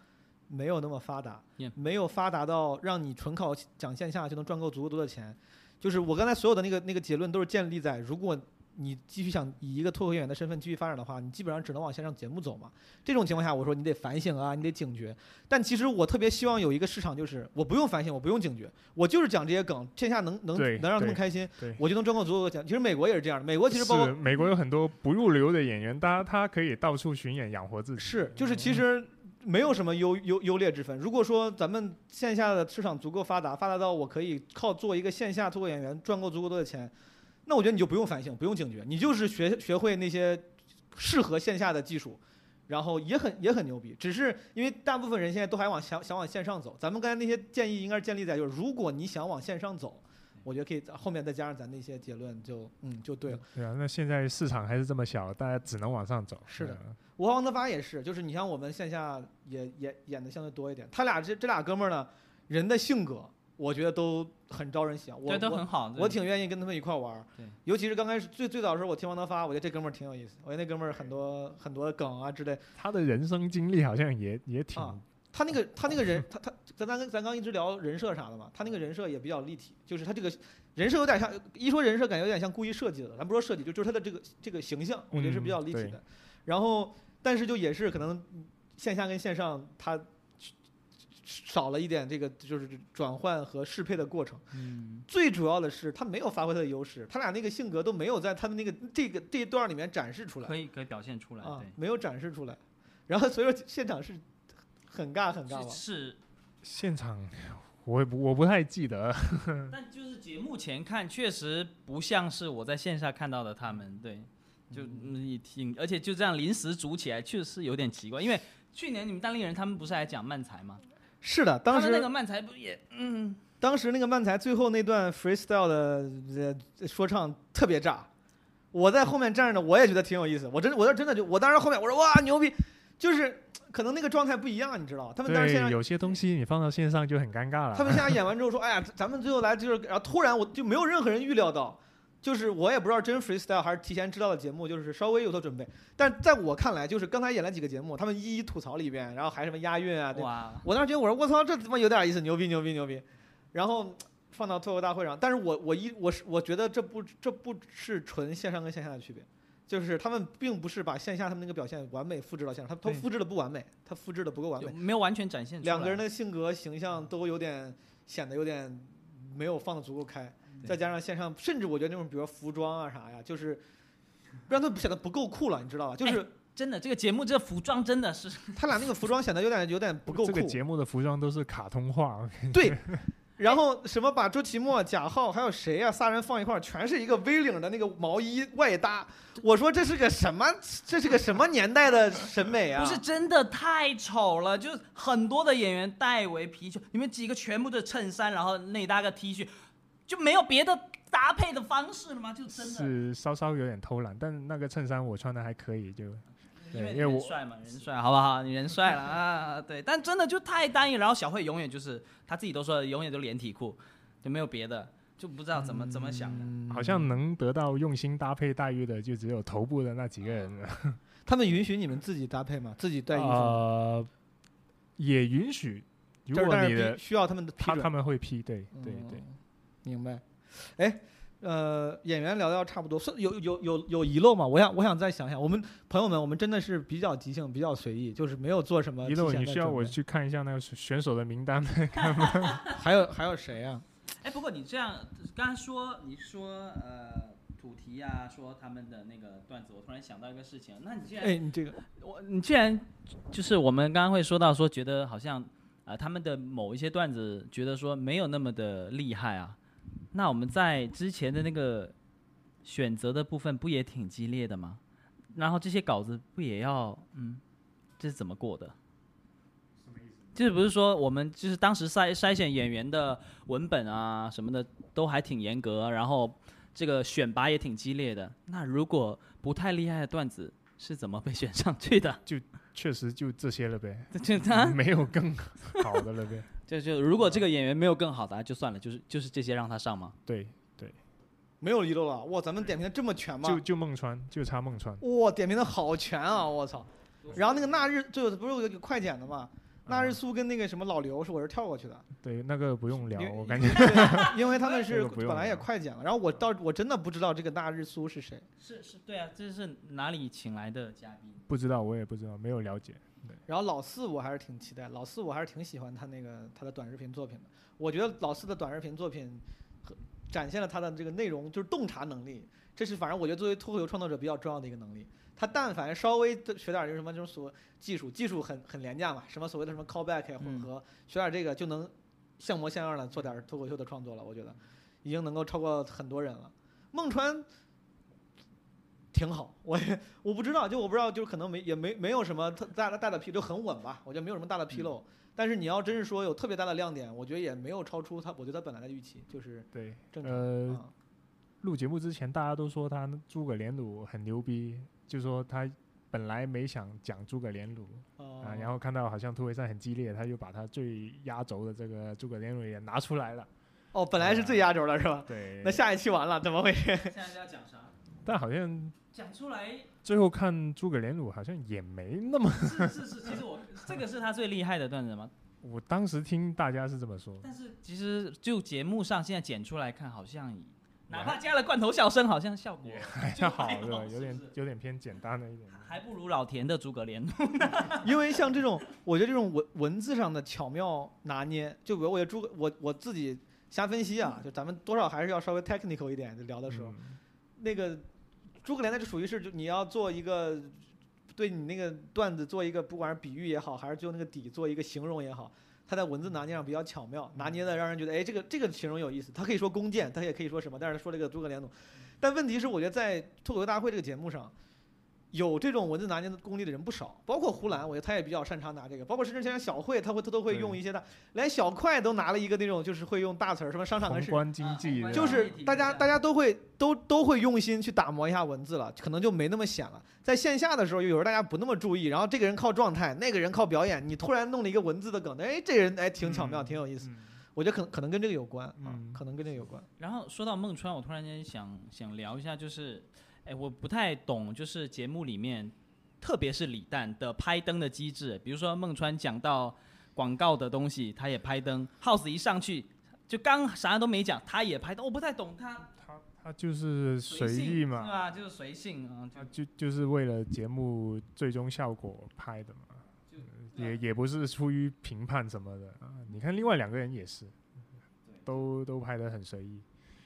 没有那么发达没有发达到让你纯靠讲线下就能赚够足够多的钱。就是我刚才所有的那个那个结论都是建立在，如果你继续想以一个脱口秀演员的身份继续发展的话，你基本上只能往线上节目走嘛。这种情况下，我说你得反省啊，你得警觉。但其实我特别希望有一个市场，就是我不用反省，我不用警觉，我就是讲这些梗，线下能能能让他们开心，我就能赚够足够的钱。其实美国也是这样的，美国其实包括美国有很多不入流的演员，大家他可以到处巡演养活自己。是，就是其实没有什么优优优劣之分。如果说咱们线下的市场足够发达，发达到我可以靠做一个线下脱口演员赚够足够多的钱，那我觉得你就不用反省，不用警觉，你就是学学会那些适合线下的技术。然后也很也很牛逼，只是因为大部分人现在都还往想想往线上走，咱们刚才那些建议应该是建立在就是如果你想往线上走，我觉得可以在后面再加上咱那些结论就嗯就对了。对啊，那现在市场还是这么小，大家只能往上走。是的嗯我和王德发也是，就是你像我们线下也也演的相对多一点，他俩这这俩哥们儿呢，人的性格我觉得都很招人喜欢，我对，都我很好。我挺愿意跟他们一块玩儿对，尤其是刚开始最最早的时候，我听王德发，我觉得这哥们儿挺有意思，我觉得那哥们儿很多很多梗啊之类，他的人生经历好像也也挺啊他那个 (laughs) 他那个人，他他咱咱咱刚一直聊人设啥的嘛，他那个人设也比较立体，就是他这个人设有点像，一说人设感觉有点像故意设计的，咱不说设计，就就是他的这个这个形象，我觉得是比较立体嗯的。然后，但是就也是可能线下跟线上他少了一点这个就是转换和适配的过程。嗯，最主要的是他没有发挥他的优势，他俩那个性格都没有在他们那个这个这一段里面展示出来可以可以表现出来，啊，，没有展示出来。然后所以说现场是很尬很尬吧。是是，现场，我也不我不太记得。(laughs) 但就是节目前看，确实不像是我在线下看到的他们，对，就嗯一听，而且就这样临时组起来，确实是有点奇怪，因为去年你们单立人他们不是还讲漫才吗？是的，当时那个漫才不也，嗯，当时那个漫才最后那段 freestyle 的呃说唱特别炸，我在后面站着，我也觉得挺有意思。我真我这真的就我当时后面我说哇牛逼，就是可能那个状态不一样，你知道？他们当时现有些东西你放到线上就很尴尬了。他们现在演完之后说，哎呀，咱们最后来就是，然后突然我就没有任何人预料到，就是我也不知道真 freestyle 还是提前知道的节目，就是稍微有所准备。但在我看来，就是刚才演了几个节目，他们一一吐槽了一遍，然后还什么押韵啊，对哇，我当时觉得我说我操，这他妈有点意思，牛逼牛逼牛逼。然后放到脱口大会上，但是我我一我是我觉得这不这不是纯线上跟线下的区别，就是他们并不是把线下他们那个表现完美复制到线上，他他对复制的不完美，他复制的不够完美，没有完全展现出来。两个人的性格形象都有点显得有点没有放的足够开。再加上线上，甚至我觉得那种比如说服装啊啥呀，就是让他显得不够酷了，你知道吧？就是真的，这个节目这服装真的是他俩那个服装显得有点有点不够酷。这个节目的服装都是卡通化，对，然后什么把周奇墨、贾浩还有谁呀、仨人放一块儿，全是一个 V 领的那个毛衣外搭。我说这是个什么？这是个什么年代的审美啊？不是真的太丑了，就是很多的演员戴维皮球，你们几个全部的衬衫，然后内搭个 T 恤，就没有别的搭配的方式了吗？就真的，是稍稍有点偷懒，但那个衬衫我穿的还可以，就因为因为我人帅嘛，人帅，好不好？你人帅了啊，对，但真的就太单一。然后小慧永远就是他自己都说，永远都连体裤，就没有别的，就不知道怎么、怎么想的。好像能得到用心搭配待遇的，就只有头部的那几个人了。(laughs) 他们允许你们自己搭配吗？自己带衣服也允许，如果你的需要他们的批准。他他们会批，对对对。嗯，明白。哎，呃，演员聊聊差不多，是有有有有遗漏吗？我想我想再想想，我们朋友们，我们真的是比较即兴，比较随意，就是没有做什么遗漏，你需要我去看一下那个选手的名单吗？(laughs) (laughs) 还有还有谁啊？哎，不过你这样刚才说，你说呃主题啊，说他们的那个段子，我突然想到一个事情，那你既然哎，你这个我你既然就是我们刚刚会说到说，觉得好像呃他们的某一些段子，觉得说没有那么的厉害啊，那我们在之前的那个选择的部分不也挺激烈的吗？然后这些稿子不也要嗯，这是怎么过的？就是不是说我们就是当时筛筛选演员的文本啊什么的都还挺严格，然后这个选拔也挺激烈的。那如果不太厉害的段子是怎么被选上去的？就确实就这些了呗，就他没有更好的了呗。就就如果这个演员没有更好的，就算了，就是就是这些让他上吗？对对，没有遗漏了。哇，咱们点评的这么全吗？就就孟川，就差孟川。哇，点评的好全啊！我操。然后那个那日就不是有个快剪的吗？那日苏跟那个什么老刘是我是跳过去的，对，那个不用聊我感觉。对因为他 (laughs) 们是本来也快剪了。然后我到我真的不知道这个那日苏是谁。是是，对啊，这是哪里请来的嘉宾？不知道，我也不知道，没有了解。然后老四我还是挺期待，老四我还是挺喜欢他那个他的短视频作品的。我觉得老四的短视频作品和展现了他的这个内容就是洞察能力，这是反正我觉得作为脱口秀创作者比较重要的一个能力。他但凡稍微的学点儿就是什么就是所技术，技术很很廉价嘛，什么所谓的什么 callback 呀混合，学点儿这个就能像模像样的做点儿脱口秀的创作了。我觉得已经能够超过很多人了。孟川挺好，我也我不知道，就我不知道，就可能没也没没有什么特大的大的纰，就很稳吧，我觉得没有什么大的纰漏。但是你要真是说有特别大的亮点，我觉得也没有超出他，我觉得他本来的预期，就是对，正常。录节目之前，大家都说他诸葛连弩很牛逼，就说他本来没想讲诸葛连弩哦啊，然后看到好像突围赛很激烈，他就把他最压轴的这个诸葛连弩也拿出来了。哦，本来是最压轴的是吧？对那，下一期完了，怎么回事？(laughs) 现在要讲啥？但好像讲出来最后看诸葛连弩好像也没那么，是是是，其实我这个是他最厉害的段子吗？(laughs) 我当时听大家是这么说。但是其实就节目上现在剪出来看，好像哪怕加了罐头笑声，好像效果还好对吧？有点有点偏简单了一点。还不如老田的诸葛连弩。因为像这种，我觉得这种文文字上的巧妙拿捏，就比如我觉得诸葛，我我自己瞎分析啊，就咱们多少还是要稍微 technical 一点，就聊的时候，嗯那个诸葛连呢，就属于是就你要做一个对你那个段子做一个，不管是比喻也好，还是就那个底做一个形容也好，他在文字拿捏上比较巧妙，拿捏的让人觉得，哎，这个这个形容有意思。他可以说弓箭，他也可以说什么，但是他说这个诸葛连弩。但问题是，我觉得在脱口秀大会这个节目上，有这种文字拿捏的功力的人不少，包括胡兰，我觉得他也比较擅长拿这个，包括甚至像小慧，他会他都会用一些的，连小快都拿了一个那种就是会用大词儿，什么商场跟市宏观经济的，就是大家大家家都会都都会用心去打磨一下文字了，可能就没那么显了。在线下的时候，有时候大家不那么注意，然后这个人靠状态，那个人靠表演，你突然弄了一个文字的梗，哎，这人哎挺巧妙，嗯挺有意思。嗯我觉得可能可能跟这个有关啊嗯，可能跟这个有关。然后说到孟川，我突然间想想聊一下，就是，哎，我不太懂，就是节目里面，特别是李诞的拍灯的机制，比如说孟川讲到广告的东西，他也拍灯，House 一上去就刚啥都没讲，他也拍灯，我不太懂他他他就是随意嘛，吧？就是随性啊，他就就是为了节目最终效果拍的嘛，就也也不是出于评判什么的啊。你看另外两个人也是，都都拍的很随意。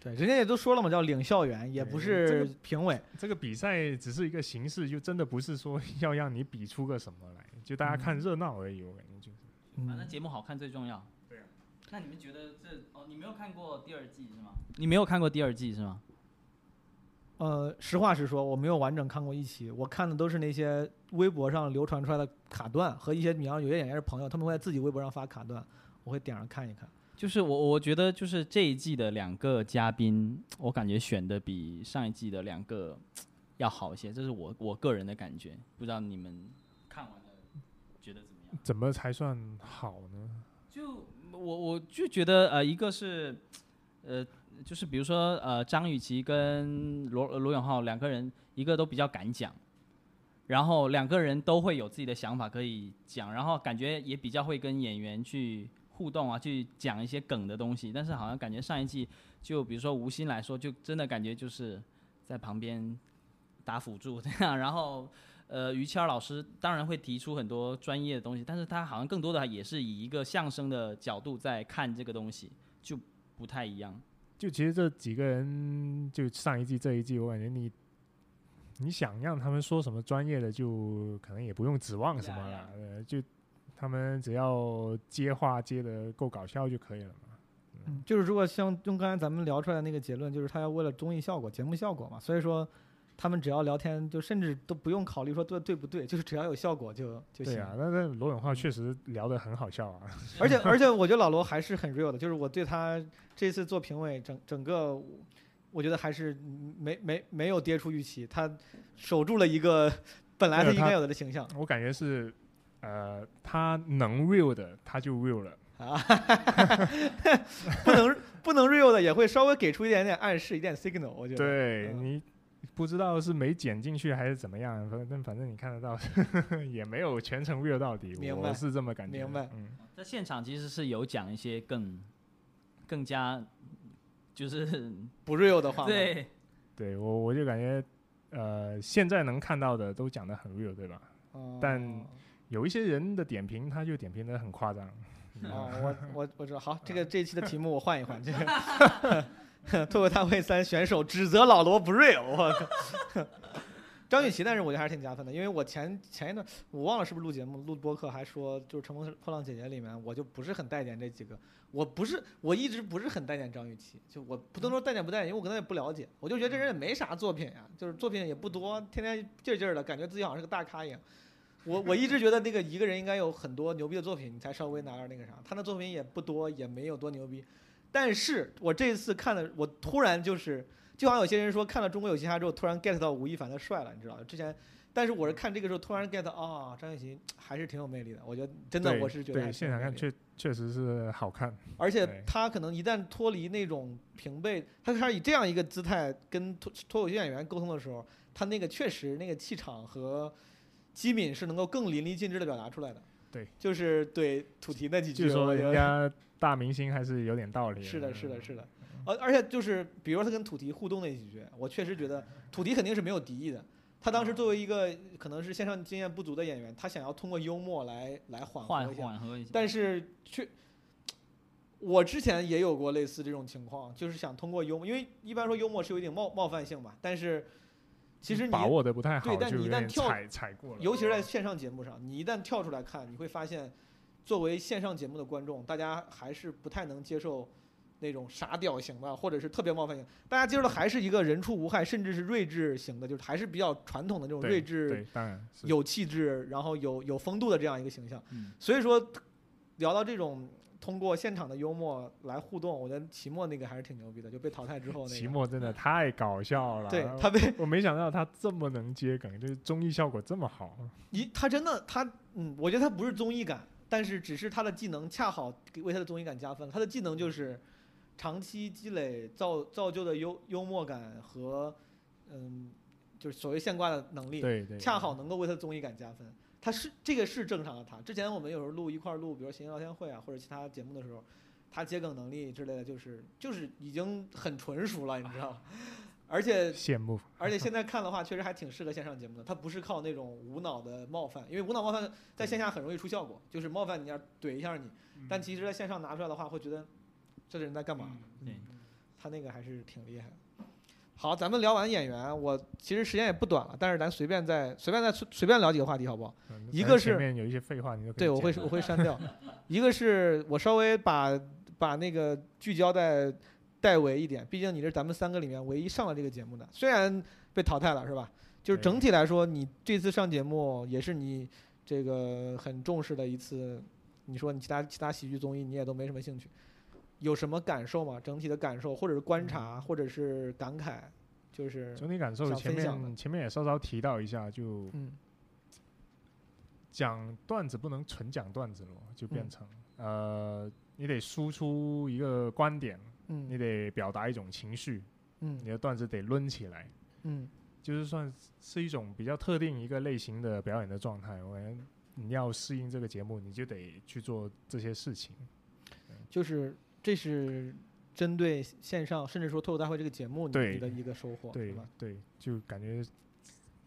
对，人家也都说了嘛，叫领校员，也不是评委。这个比赛只是一个形式，就真的不是说 (laughs) 要让你比出个什么来，就大家看热闹而已。我感觉就是。反正嗯，节目好看最重要。对啊。那你们觉得这哦，你没有看过第二季是吗？你没有看过第二季是吗？呃，实话实说，我没有完整看过一期，我看的都是那些微博上流传出来的卡段和一些，比方有些演员是朋友，他们会在自己微博上发卡段，我会点上看一看。就是我我觉得就是这一季的两个嘉宾，我感觉选的比上一季的两个要好一些，这是我我个人的感觉。不知道你们看完了觉得怎么样？怎么才算好呢？就我我就觉得呃，一个是呃，就是比如说呃，张雨绮跟罗罗永浩两个人，一个都比较敢讲，然后两个人都会有自己的想法可以讲，然后感觉也比较会跟演员去互动啊，去讲一些梗的东西。但是好像感觉上一季就比如说吴昕来说，就真的感觉就是在旁边打辅助这样，然后。呃，于谦老师当然会提出很多专业的东西，但是他好像更多的也是以一个相声的角度在看这个东西，就不太一样。就其实这几个人，就上一季这一季，我感觉你你想让他们说什么专业的，就可能也不用指望什么了就他们只要接话接的够搞笑就可以了嘛。嗯，就是如果像用刚才咱们聊出来的那个结论，就是他要为了综艺效果、节目效果嘛，所以说他们只要聊天，就甚至都不用考虑说对对不对，就是只要有效果就就行。对啊，(laughs) 那那罗永浩确实聊得很好笑啊。(laughs) 而且而且我觉得老罗还是很 real 的，就是我对他这次做评委整整个，我觉得还是没没没有跌出预期，他守住了一个本来他应该有的形象我感觉是，呃，他能 real 的他就 real 了。啊，(laughs) 不能不能 real 的也会稍微给出一点点暗示，一点 signal，我觉得。嗯对你不知道是没剪进去还是怎么样，反正反正你看得到，(laughs) 也没有全程 real 到底，我是这么感觉。明白嗯，在现场其实是有讲一些更更加就是不 real 的话，对对我我就感觉，呃，现在能看到的都讲的很 real，对吧？哦但有一些人的点评，他就点评的很夸张。哦，我我我知道，好，这个这一期的题目我换一换，这个 (laughs) 脱口大会三选手指责老罗不 real，我靠。(laughs) 张雨绮，但是我觉得还是挺加分的，因为我前前一段我忘了是不是录节目录播客还说，就是《乘风破浪姐姐》里面，我就不是很待见这几个，我不是我一直不是很待见张雨绮，就我不能说待见不待见，因为我可能也不了解，我就觉得这人也没啥作品呀，就是作品也不多，天天劲儿劲儿的，感觉自己好像是个大咖一样。我我一直觉得那个一个人应该有很多牛逼的作品，你才稍微拿点那个啥。他的作品也不多，也没有多牛逼。但是我这次看了，我突然就是，就好像有些人说看了《中国有嘻哈》之后，突然 get 到吴亦凡的帅了，你知道？之前，但是我是看这个时候突然 get 到啊，张雨绮还是挺有魅力的。我觉得真的我是觉得现场看确确实是好看。而且他可能一旦脱离那种平辈，他开始以这样一个姿态跟脱脱口秀演员沟通的时候，他那个确实那个气场和机敏是能够更淋漓尽致的表达出来的。对，就是对土提那几句，据说人家大明星还是有点道理。是的，是的，是的。而而且就是，比如说他跟土提互动那几句，我确实觉得土提肯定是没有敌意的。他当时作为一个可能是线上经验不足的演员，他想要通过幽默来来缓缓和一下，缓和一下。但是却，我之前也有过类似这种情况，就是想通过幽默，因为一般说幽默是有一点冒冒犯性嘛，但是其实你把握的不太好，对但你一旦跳踩踩过了。尤其是在线上节目上，你一旦跳出来看，你会发现，作为线上节目的观众，大家还是不太能接受那种傻屌型的，或者是特别冒犯型。大家接受的还是一个人畜无害，甚至是睿智型的，就是还是比较传统的那种睿智、对，当然有气质，然后有有风度的这样一个形象。嗯，所以说，聊到这种通过现场的幽默来互动，我觉得齐墨那个还是挺牛逼的，就被淘汰之后那个。齐墨真的太搞笑了。对他被我没想到他这么能接梗，就是综艺效果这么好。一他真的他嗯，我觉得他不是综艺感，但是只是他的技能恰好给为他的综艺感加分。他的技能就是长期积累造造就的幽幽默感和嗯，就是所谓现挂的能力，对对，恰好能够为他的综艺感加分。他是这个是正常的他。之前我们有时候录一块儿录，比如谐星聊天会啊或者其他节目的时候，他接梗能力之类的，就是就是已经很纯熟了，你知道吗？而且羡慕。而且现在看的话，确实还挺适合线上节目的。他不是靠那种无脑的冒犯，因为无脑冒犯在线下很容易出效果，就是冒犯你要怼一下你，但其实在线上拿出来的话，会觉得这人在干嘛？对，他那个还是挺厉害的。好，咱们聊完演员，我其实时间也不短了，但是咱随便再随便再随随便聊几个话题好不好？嗯一个是前面有一些废话，你就对，我会我会 (laughs) 删掉。一个是我稍微把把那个聚焦在戴维一点，毕竟你是咱们三个里面唯一上了这个节目的，虽然被淘汰了，是吧？就是整体来说，你这次上节目也是你这个很重视的一次。你说你其他其他喜剧综艺你也都没什么兴趣，有什么感受吗？整体的感受，或者是观察，或者是感慨，就是整体感受前面前面也稍稍提到一下，就嗯讲段子不能纯讲段子了，就变嗯成、呃，你得输出一个观点，你嗯得表达一种情绪，嗯你嗯的段子得抡起来，嗯就是算是一种比较特定一个类型的表演的状态。我感觉你要适应这个节目，你就得去做这些事情。就是这是针对线上，甚至说脱口大会这个节目你的一个收获，对是吧？对，就感觉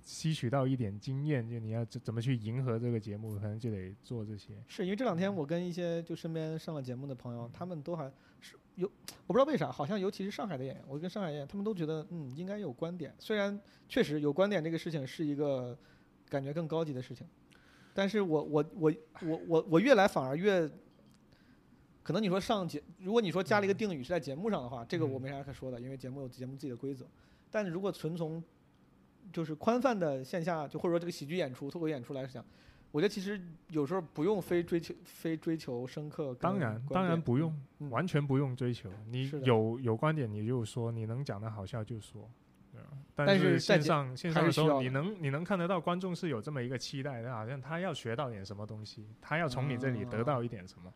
吸取到一点经验，就你要怎怎么去迎合这个节目，可能就得做这些。是因为这两天我跟一些就身边上了节目的朋友，他们都还是有，我不知道为啥，好像尤其是上海的演员，我跟上海演员，他们都觉得嗯应该有观点，虽然确实有观点这个事情是一个感觉更高级的事情，但是我我我我我我越来反而越。可能你说上节，如果你说加了一个定语是在节目上的话，这个我嗯没啥可说的，因为节目有节目自己的规则。但是如果纯从就是宽泛的线下，就或者说这个喜剧演出、脱口演出来讲，我觉得其实有时候不用非追求非追求深刻跟当然，当然不用，嗯完全不用追求。你有有观点你就说，你能讲的好笑就说，对？但是线上线上的时候，你能你能看得到观众是有这么一个期待的，好像他要学到点什么东西，他要从你这里得到一点什么，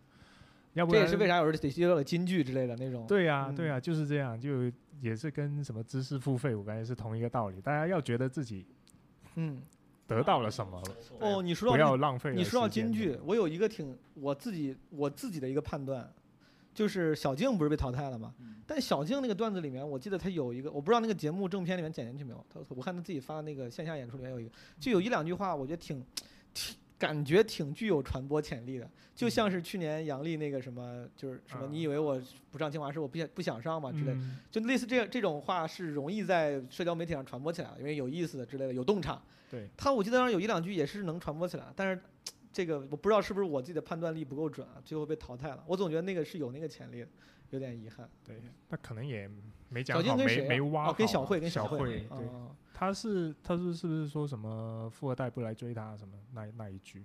要不然这也是为啥有时候得接到了金句之类的那种。对呀、嗯对呀、就是这样，就也是跟什么知识付费，我感觉是同一个道理。大家要觉得自己嗯，得到了什么了，哦，你说到不要浪费你说到时间金句，我有一个挺我自己我自己的一个判断，就是小静不是被淘汰了吗？嗯但小静那个段子里面，我记得他有一个，我不知道那个节目正片里面剪进去没有。他我看他自己发的那个线下演出里面有一个，就有一两句话，我觉得挺挺 (laughs) 感觉挺具有传播潜力的，就像是去年杨笠那个什么，就是什么啊你以为我不上清华是我不想不想上嘛之类就类似这样这种话是容易在社交媒体上传播起来的，因为有意思的之类的，有洞察。对，他我记得当时有一两句也是能传播起来，但是这个我不知道是不是我自己的判断力不够准啊，最后被淘汰了。我总觉得那个是有那个潜力的，有点遗憾。对，那可能也没讲好，没没挖好跟小慧，跟小慧，对，哦他是他是是不是说什么富二代不来追他什么那那一句？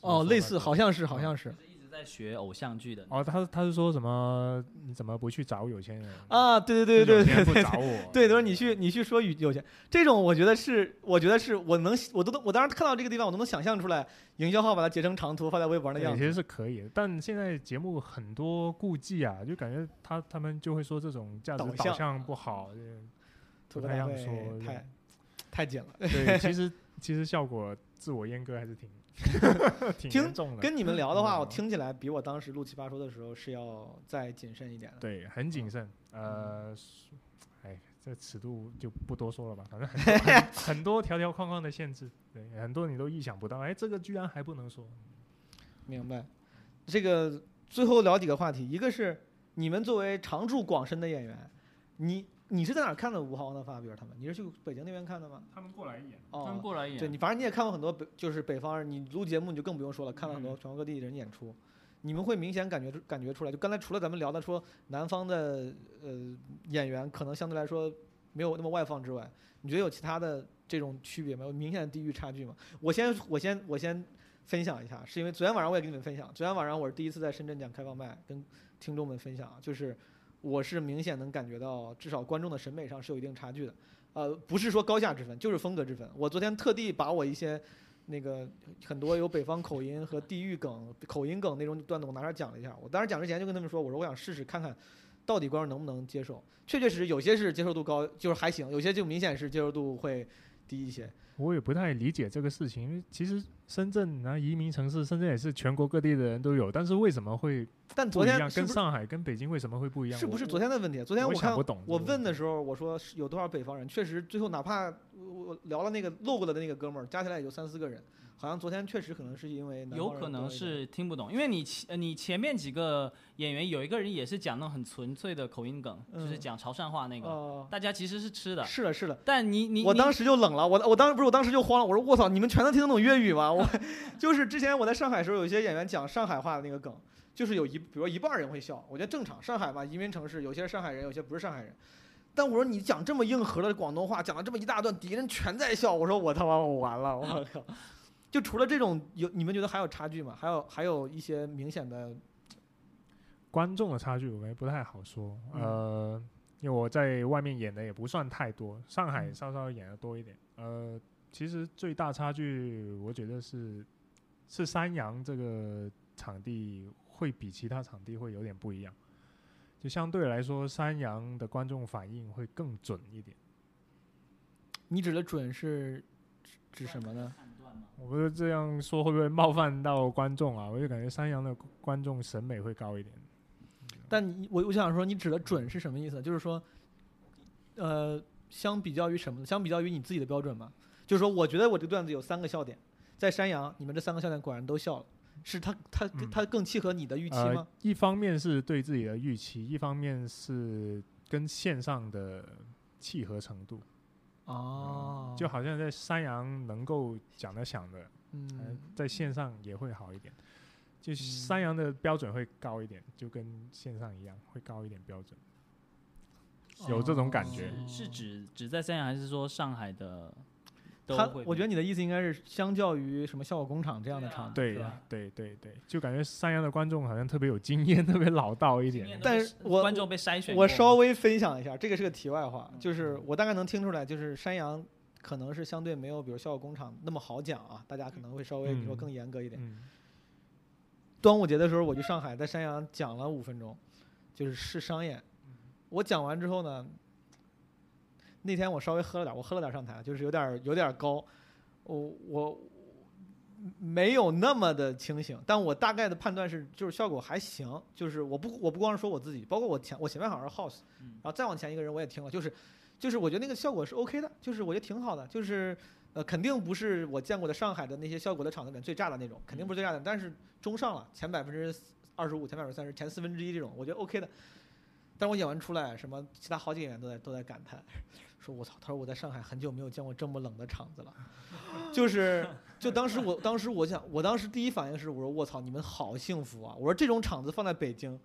哦，类似，好像像是，好像是就是一直在学偶像剧的。哦，他他是说什么？你怎么不去找有钱人？啊，对对对对对对有钱不找我，对，他说你去你去说有有钱，这种我觉得是，我觉得是我能我都我当时看到这个地方，我都能想象出来，营销号把它截成长图发在微博上的样子。对其实是可以的，但现在节目很多顾忌啊，就感觉他他们就会说这种价值导向导向不好，吐不太会说太太紧了。对，其实 (laughs) 其实效果自我阉割还是挺 (laughs) 挺重的，跟你们 (laughs) 聊的话，我嗯听起来比我当时录奇葩说的时候是要再谨慎一点的。对很谨慎，嗯呃，哎，这尺度就不多说了吧，反正很多很很多条条框框的限制，对，很多你都意想不到，哎，这个居然还不能说，明白。这个最后聊几个话题，一个是你们作为常驻广深的演员，你你是在哪看的吴豪、王德发，比如他们？你是去北京那边看的吗？他们过来演，他们哦，过来演，对你，反正你也看过很多北，就是北方人，你录节目你就更不用说了，看了很多嗯全国各地人演出，你们会明显感觉出感觉出来，就刚才除了咱们聊的说南方的呃演员可能相对来说没有那么外放之外，你觉得有其他的这种区别吗？有明显的地域差距吗？我先我先我先分享一下，是因为昨天晚上我也跟你们分享，昨天晚上我是第一次在深圳讲开放麦，跟听众们分享，就是我是明显能感觉到，至少观众的审美上是有一定差距的。呃，不是说高下之分，就是风格之分。我昨天特地把我一些那个很多有北方口音和地域梗、口音梗那种段子，我拿出来讲了一下。我当时讲之前就跟他们说，我说我想试试看看，到底观众能不能接受。确确实实有些是接受度高，就是还行；有些就明显是接受度会低一些。我也不太理解这个事情，因为其实深圳啊，移民城市，深圳也是全国各地的人都有，但是为什么会但昨不一样？天跟上海、跟北京为什么会不一样？是不是昨天的问题？昨天我看我懂我问的时候，我说是有多少北方人，确实最后哪怕我我聊了那个漏过的那个哥们儿，加起来也就三四个人，好像昨天确实可能是因为有可能是听不懂，因为你前呃你前面几个演员有一个人也是讲那种很纯粹的口音梗，就是嗯讲潮汕话那个，哦，大家其实是吃的，是的，是的。但你你你我当时就冷了，我我当时不是我当时就慌了，我说我操，你们全能听得懂粤语吗？我 (laughs) 就是之前我在上海的时候，有一些演员讲上海话的那个梗，就是有一比如说一半人会笑，我觉得正常，上海嘛移民城市，有些上海人，有些不是上海人。但我说你讲这么硬核的广东话，讲了这么一大段，敌人全在笑，我说我他妈我完了，我靠！就除了这种有，你们觉得还有差距吗？还有还有一些明显的，观众的差距我们不太好说，嗯呃，因为我在外面演的也不算太多，上海嗯稍稍演的多一点。呃，其实最大差距我觉得是是山羊这个场地会比其他场地会有点不一样，就相对来说，山羊的观众反应会更准一点。你指的准是指指什么呢？我不是这样说会不会冒犯到观众啊？我就感觉山羊的观众审美会高一点。但你我我想说，你指的准是什么意思？就是说，呃，相比较于什么？相比较于你自己的标准嘛？就是说，我觉得我这个段子有三个笑点，在山羊，你们这三个笑点果然都笑了，是他他嗯他更契合你的预期呃吗？，一方面是对自己的预期，一方面是跟线上的契合程度。哦，就好像在山羊能够讲得响的，呃嗯，在线上也会好一点。就山羊的标准会高一点，就跟线上一样，会高一点标准。有这种感觉。是是指只在三亚还是说上海的都他？我觉得你的意思应该是相较于什么效果工厂这样的对啊场地，对是吧？对对对，就感觉山羊的观众好像特别有经验，(laughs) 特别老道一点。但是我观众被筛选，我稍微分享一下，这个是个题外话，嗯就是我大概能听出来，就是山羊可能是相对没有比如效果工厂那么好讲啊，大家可能会稍微比如说嗯更严格一点。嗯，端午节的时候，我去上海，在山羊讲了五分钟，就是试商演。我讲完之后呢，那天我稍微喝了点儿，我喝了点儿上台，就是有点儿有点儿高，我我没有那么的清醒，但我大概的判断是，就是效果还行。就是我不我不光是说我自己，包括我前我前面好像是 House，嗯然后再往前一个人我也听了，就是就是我觉得那个效果是 OK 的，就是我觉得挺好的，就是呃肯定不是我见过的上海的那些效果的场子里面最炸的那种，肯定不是最炸的，但是中上了，前百分之二十五，前百分之三十，前四分之一这种，我觉得 OK 的。但我演完出来，什么其他好几个演员都在都在感叹，说我操，他说我在上海很久没有见过这么冷的场子了，(laughs) 就是就当时我当时我想，我当时第一反应是我说我操，你们好幸福啊！我说这种场子放在北京，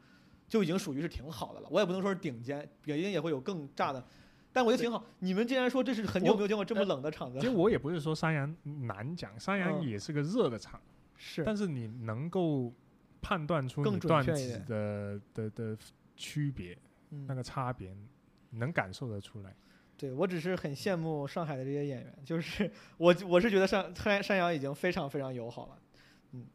就已经属于是挺好的了，我也不能说是顶尖，北京也会有更炸的，但我觉得挺好。你们竟然说这是很久没有见过这么冷的场子其实，我也不是说山羊难讲，山羊嗯也是个热的场，是但是你能够判断出段子的的的区别，嗯那个差别，能感受得出来。对我只是很羡慕上海的这些演员，就是我我是觉得山山山羊已经非常非常友好了，嗯，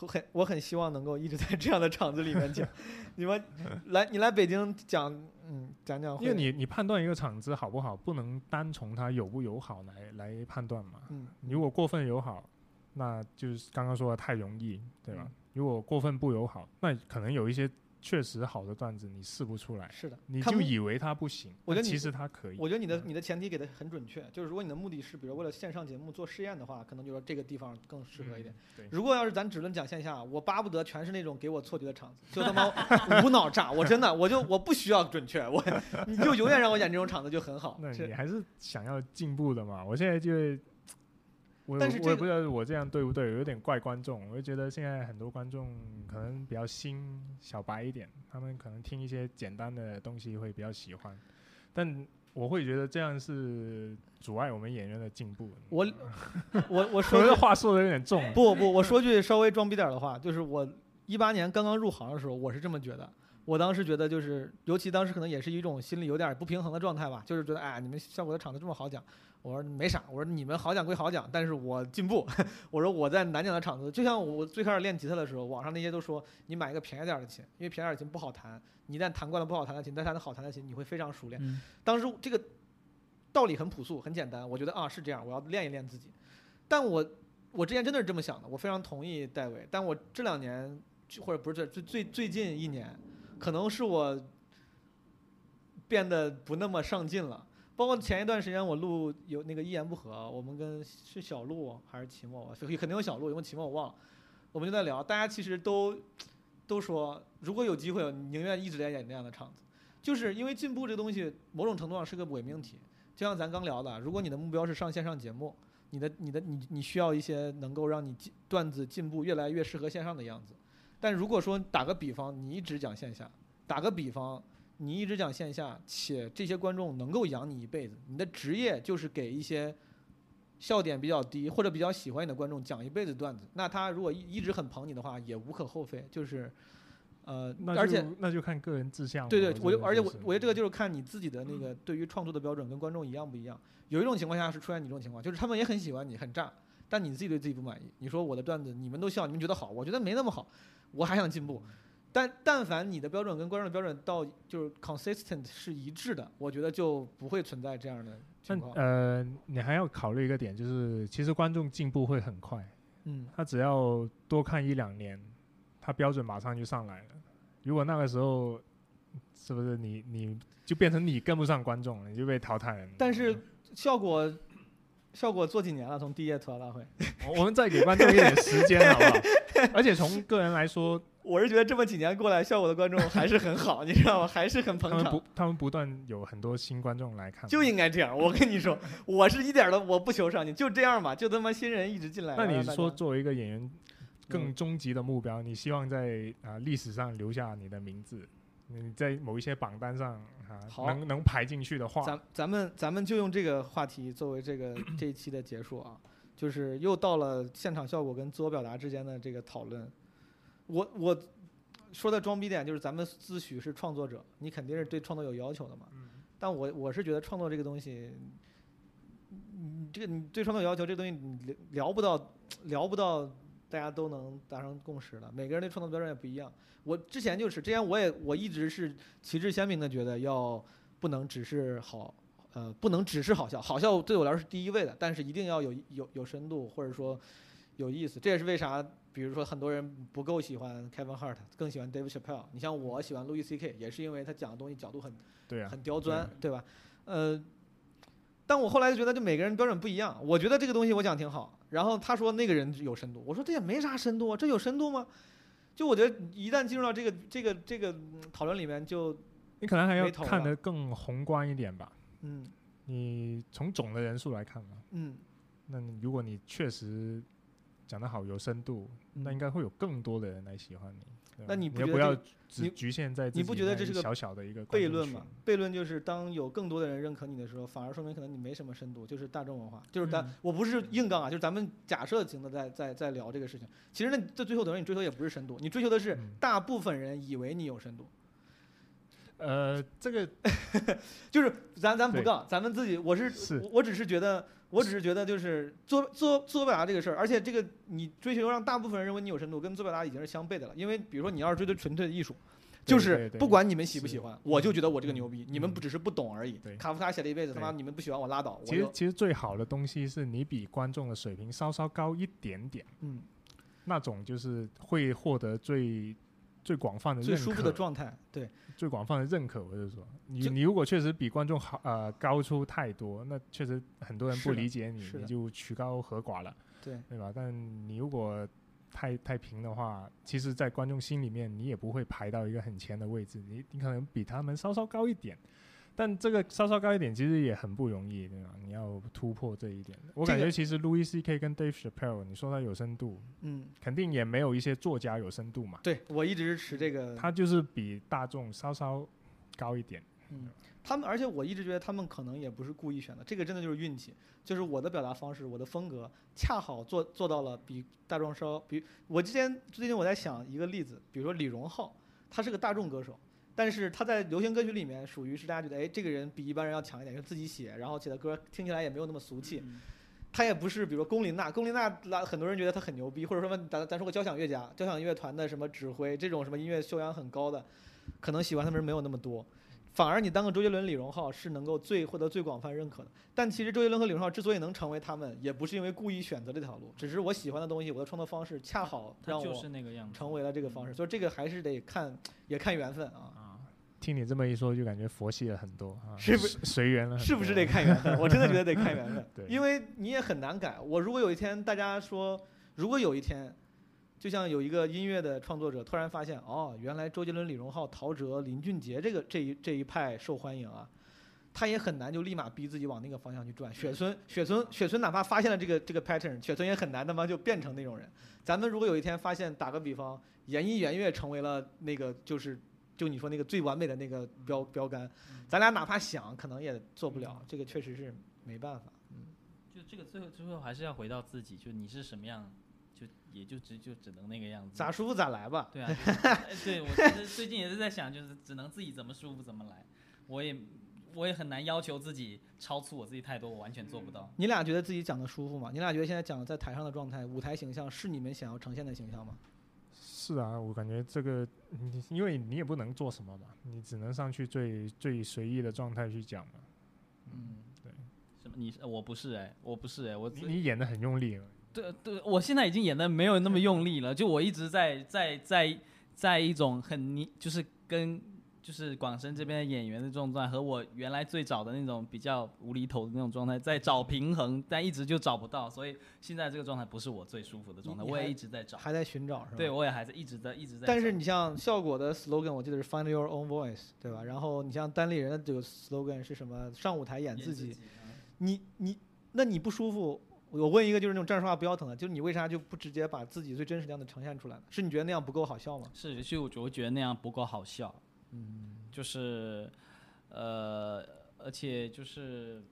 我很我很希望能够一直在 (laughs) 这样的场子里面讲。你们 (laughs) 来你来北京讲，嗯，讲讲会，因为你你判断一个场子好不好，不能单从它友不友好来来判断嘛。嗯，如果过分友好，那就是刚刚说的太容易，对吧？嗯如果过分不友好，那可能有一些确实好的段子你试不出来，是的，你就以为它不行，我觉得其实它可以。我觉得你的你的前提给的很准确，就是如果你的目的是比如为了线上节目做试验的话，可能就说这个地方更适合一点。嗯对如果要是咱只论讲线下，我巴不得全是那种给我错觉的场子，就他妈无 (laughs) 脑炸，我真的我就我不需要准确，我你就永远让我演这种场子就很好。(laughs) 那你还是想要进步的嘛？我现在就会，我但是这个我也不知道我这样对不对，有点怪观众。我就觉得现在很多观众可能比较新、小白一点，他们可能听一些简单的东西会比较喜欢，但我会觉得这样是阻碍我们演员的进步。(laughs) 我我 (laughs) 我说句话说的有点重，不不，我 (laughs) 说句稍微装逼点儿的话，就是我一八年刚刚入行的时候，我是这么觉得。我当时觉得就是，尤其当时可能也是一种心里有点不平衡的状态吧，就是觉得哎，你们效果的场子这么好讲，我说没啥，我说你们好讲归好讲，但是我进步，(laughs) 我说我在难讲的场子，就像我最开始练吉他的时候，网上那些都说你买一个便宜点的琴，因为便宜点的琴不好弹，你一旦弹惯了不好弹的琴，再弹的好弹的琴，你会非常熟练。嗯当时这个道理很朴素，很简单，我觉得啊是这样，我要练一练自己。但我我之前真的是这么想的，我非常同意戴维。但我这两年或者不是这最最最近一年，可能是我变得不那么上进了。包括前一段时间我录有那个一言不合，我们跟是小鹿还是齐墨，肯定有小鹿，有没有齐墨我忘了，我们就在聊，大家其实都都说，如果有机会，宁愿一直在演那样的场子，就是因为进步这东西，某种程度上是个伪命题。就像咱刚聊的，如果你的目标是上线上节目，你的你的你你需要一些能够让你段子进步越来越适合线上的样子。但如果说打个比方，你一直讲线下，打个比方，你一直讲线下，且这些观众能够养你一辈子，你的职业就是给一些笑点比较低或者比较喜欢你的观众讲一辈子段子，那他如果一一直很捧你的话，也无可厚非。就是，呃，那就而且那就看个人志向了。对对，我而且我我觉得这个就是看你自己的那个对于创作的标准跟观众一样不一样。有一种情况下是出现你这种情况，就是他们也很喜欢你，很炸，但你自己对自己不满意。你说我的段子你们都笑，你们觉得好，我觉得没那么好，我还想进步。但但凡你的标准跟观众的标准到就是 consistent 是一致的，我觉得就不会存在这样的情况。呃，你还要考虑一个点，就是其实观众进步会很快，嗯，他只要多看一两年，他标准马上就上来了。如果那个时候，是不是你你就变成你跟不上观众了，你就被淘汰了？但是效果效果做几年了，从第一届吐槽大会，我我们再给观众一点时间，好不好？(laughs) 而且从个人来说，我是觉得这么几年过来，效果的观众还是很好，你知道吗？还是很捧场他们不。他们不断有很多新观众来看，就应该这样，我跟你说，(laughs) 我是一点都我不求上进，就这样吧，就他妈新人一直进来。那你说作为一个演员，更嗯终极的目标，你希望在啊历史上留下你的名字，你在某一些榜单上啊能能排进去的话，咱咱们咱们就用这个话题作为这个这一期的结束啊，就是又到了现场效果跟自我表达之间的这个讨论。我我说的装逼点就是咱们自诩是创作者，你肯定是对创作有要求的嘛。但我我是觉得创作这个东西，你这个你对创作有要求，这个东西你聊聊不到聊不到大家都能达成共识的，每个人的创作标准也不一样。我之前就是，之前我也我一直是旗帜鲜明的觉得要不能只是好，呃，不能只是好笑，好笑对我来说是第一位的，但是一定要有有有深度或者说有意思。这也是为啥，比如说很多人不够喜欢 Kevin Hart，更喜欢 David Chappelle。你像我喜欢 Louis C.K. 也是因为他讲的东西角度很对啊，很刁钻，对吧？呃，但我后来就觉得，就每个人标准不一样。我觉得这个东西我讲挺好，然后他说那个人有深度，我说这也没啥深度啊，这有深度吗？就我觉得一旦进入到这个这个这个嗯讨论里面就，你可能还要看得更宏观一点吧。嗯你从总的人数来看嘛，嗯，那你如果你确实讲得好有深度，那嗯应该会有更多的人来喜欢你。对吧那你不不要只局限在自你不觉得这是个小小的一个观众悖论吗？悖论就是当有更多的人认可你的时候，反而说明可能你没什么深度，就是大众文化，就是咱、嗯我不是硬杠啊，就是咱们假设型的在在在聊这个事情。其实那这最后等于你追求也不是深度，你追求的是嗯大部分人以为你有深度。呃，这个 (laughs) 就是咱咱不杠，咱们自己，我是是我我只是觉得，我只是觉得就是做做做表达这个事儿，而且这个你追求让大部分人认为你有深度，跟做表达已经是相悖的了。因为比如说你要是追求纯粹的艺术，就是不管你们喜不喜欢，我就觉得我这个嗯牛逼，你们嗯不只是不懂而已对。卡夫卡写了一辈子，他妈你们不喜欢我拉倒，我其实其实最好的东西是你比观众的水平稍稍高一点点，嗯那种就是会获得最最广泛的认最舒服的可状态。对，最广泛的认可，我就说，你你如果确实比观众好呃高出太多，那确实很多人不理解你你就曲高和寡了，对对吧？但你如果太太平的话，其实，在观众心里面，你也不会排到一个很前的位置，你你可能比他们稍稍高一点。但这个稍稍高一点，其实也很不容易，对吧？你要突破这一点。我感觉其实 Louis C.K. 跟 Dave Chappelle，你说他有深度，嗯，肯定也没有一些作家有深度嘛。对我一直是持这个他就是比大众稍稍高一点。嗯，他们，而且我一直觉得他们可能也不是故意选的，这个真的就是运气。就是我的表达方式，我的风格，恰好做做到了比大众稍比。我之前最近我在想一个例子，比如说李荣浩，他是个大众歌手，但是他在流行歌曲里面属于是大家觉得，哎，这个人比一般人要强一点，就自己写，然后写的歌听起来也没有那么俗气。他也不是，比如说龚琳娜，龚琳娜拉很多人觉得她很牛逼，或者说咱咱说个交响乐家、交响乐团的什么指挥，这种什么音乐修养很高的，可能喜欢他们人没有那么多。反而你当个周杰伦、李荣浩是能够最获得最广泛认可的。但其实周杰伦和李荣浩之所以能成为他们，也不是因为故意选择这条路，只是我喜欢的东西，我的创作方式恰好让我。成为了这个方式。所以这个还是得看，也看缘分啊。啊，听你这么一说，就感觉佛系了很多啊，是不随随缘了？是不是得看缘分？(laughs) 我真的觉得得看缘分对因为你也很难改。我如果有一天大家说，如果有一天，就像有一个音乐的创作者突然发现，哦，原来周杰伦、李荣浩、陶喆、林俊杰这个这一这一派受欢迎啊，他也很难就立马逼自己往那个方向去转。(laughs) 雪村、雪村、雪村哪怕发现了这个这个 pattern，雪村也很难他妈就变成那种人。咱们如果有一天发现，打个比方，演艺圆月成为了那个就是就你说那个最完美的那个标标杆，咱俩哪怕想，可能也做不了。这个确实是没办法。嗯就这个最后最后还是要回到自己，就你是什么样，就也就只就只能那个样子。咋舒服咋来吧。对啊，对我其实 (laughs) 最近也是在想，就是只能自己怎么舒服怎么来。我也我也很难要求自己超出我自己太多，我完全做不到。你俩觉得自己讲的舒服吗？你俩觉得现在讲在台上的状态、舞台形象是你们想要呈现的形象吗？是啊，我感觉这个，你因为你也不能做什么嘛，你只能上去最最随意的状态去讲嘛。嗯，对。什么？你是我不是哎，我不是哎，我你你演的很用力了，对对，我现在已经演的没有那么用力了，就我一直在在在在一种很你就是跟就是广深这边的演员的这种状态，和我原来最早的那种比较无厘头的那种状态在找平衡，但一直就找不到，所以现在这个状态不是我最舒服的状态，我也一直在找。还在寻找是吧？对，我也还在一直在一直在。但是你像效果的 slogan，我记得是 Find Your Own Voice，对吧？然后你像单立人的这个 slogan 是什么？上舞台演自己。嗯你你那你不舒服？我问一个就是那种站着说话不腰疼的，就是你为啥就不直接把自己最真实的样子呈现出来呢？是你觉得那样不够好笑吗？是，就我就觉得那样不够好笑。嗯，就是，呃，而且就是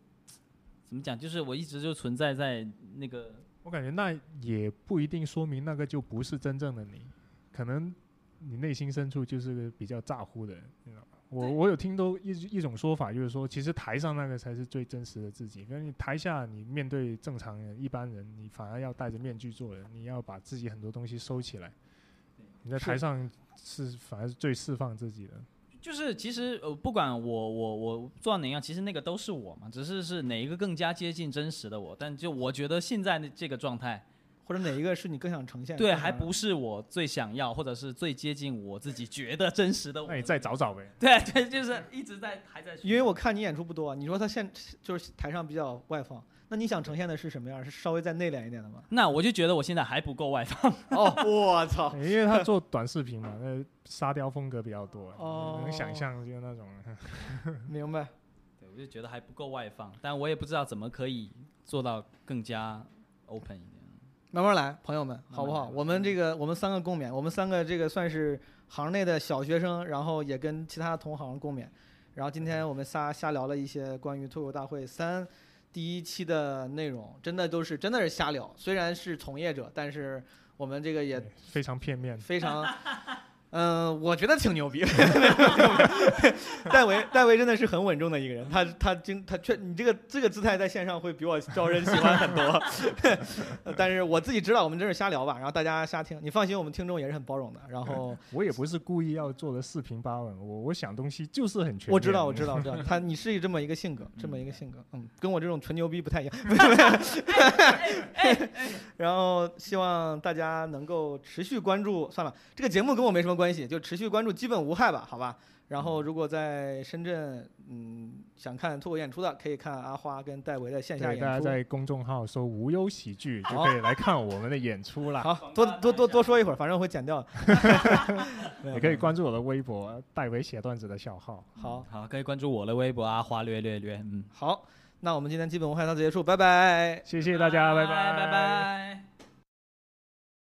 怎么讲，就是我一直就存在在那个我感觉那也不一定说明那个就不是真正的你，可能你内心深处就是个比较咋呼的人，你知道吗？我我有听都一一种说法，就是说，其实台上那个才是最真实的自己，可是你台下你面对正常人、一般人，你反而要戴着面具做人，你要把自己很多东西收起来。你在台上是反而是最释放自己的。就是其实呃，不管我我我做到哪样，其实那个都是我嘛，只是是哪一个更加接近真实的我。但就我觉得现在的这个状态，或者哪一个是你更想呈现？对，还不是我最想要，或者是最接近我自己觉得真实的我。那你再找找呗。对对，就是一直在还在。因为我看你演出不多，你说他现就是台上比较外放，那你想呈现的是什么样？是稍微再内敛一点的吗？那我就觉得我现在还不够外放。哦，我操！(laughs) 因为他做短视频嘛，那沙雕风格比较多，哦能想象就那种。(laughs) 明白。对，我就觉得还不够外放，但我也不知道怎么可以做到更加 open 一点。慢慢来，朋友们，好不好？来我们这个，我们三个共勉，我们三个这个算是行内的小学生，然后也跟其他同行共勉。然后今天我们仨瞎聊了一些关于脱口大会三第一期的内容，真的都是真的是瞎聊。虽然是从业者，但是我们这个也非常片面。非常，嗯、我觉得挺牛逼。(laughs) 戴维，戴维真的是很稳重的一个人，他他经他确，你这个这个姿态在线上会比我招人喜欢很多。(laughs) 但是我自己知道，我们这是瞎聊吧，然后大家瞎听。你放心，我们听众也是很包容的。然后 (laughs) 我也不是故意要做的四平八稳，我我想东西就是很全面。我知道，我知道，我知道，他你是这么一个性格，这么一个性格，嗯，跟我这种纯牛逼不太一样。然后希望大家能够持续关注，算了，这个节目跟我没什么关系，就持续关注，基本无害吧，好吧。然后如果在深圳，嗯，想看脱口演出的，可以看阿花跟戴维的线下演出，大家。在公众号搜“无忧喜剧”就可以来看我们的演出了。好多多多多说一会儿，反正我会剪掉的。(laughs) 也可以关注我的微博“戴维写段子”的小号。好，好，可以关注我的微博阿，花略略略，嗯，好，那我们今天基本无害到此结束，拜拜。谢谢大家，拜拜拜拜。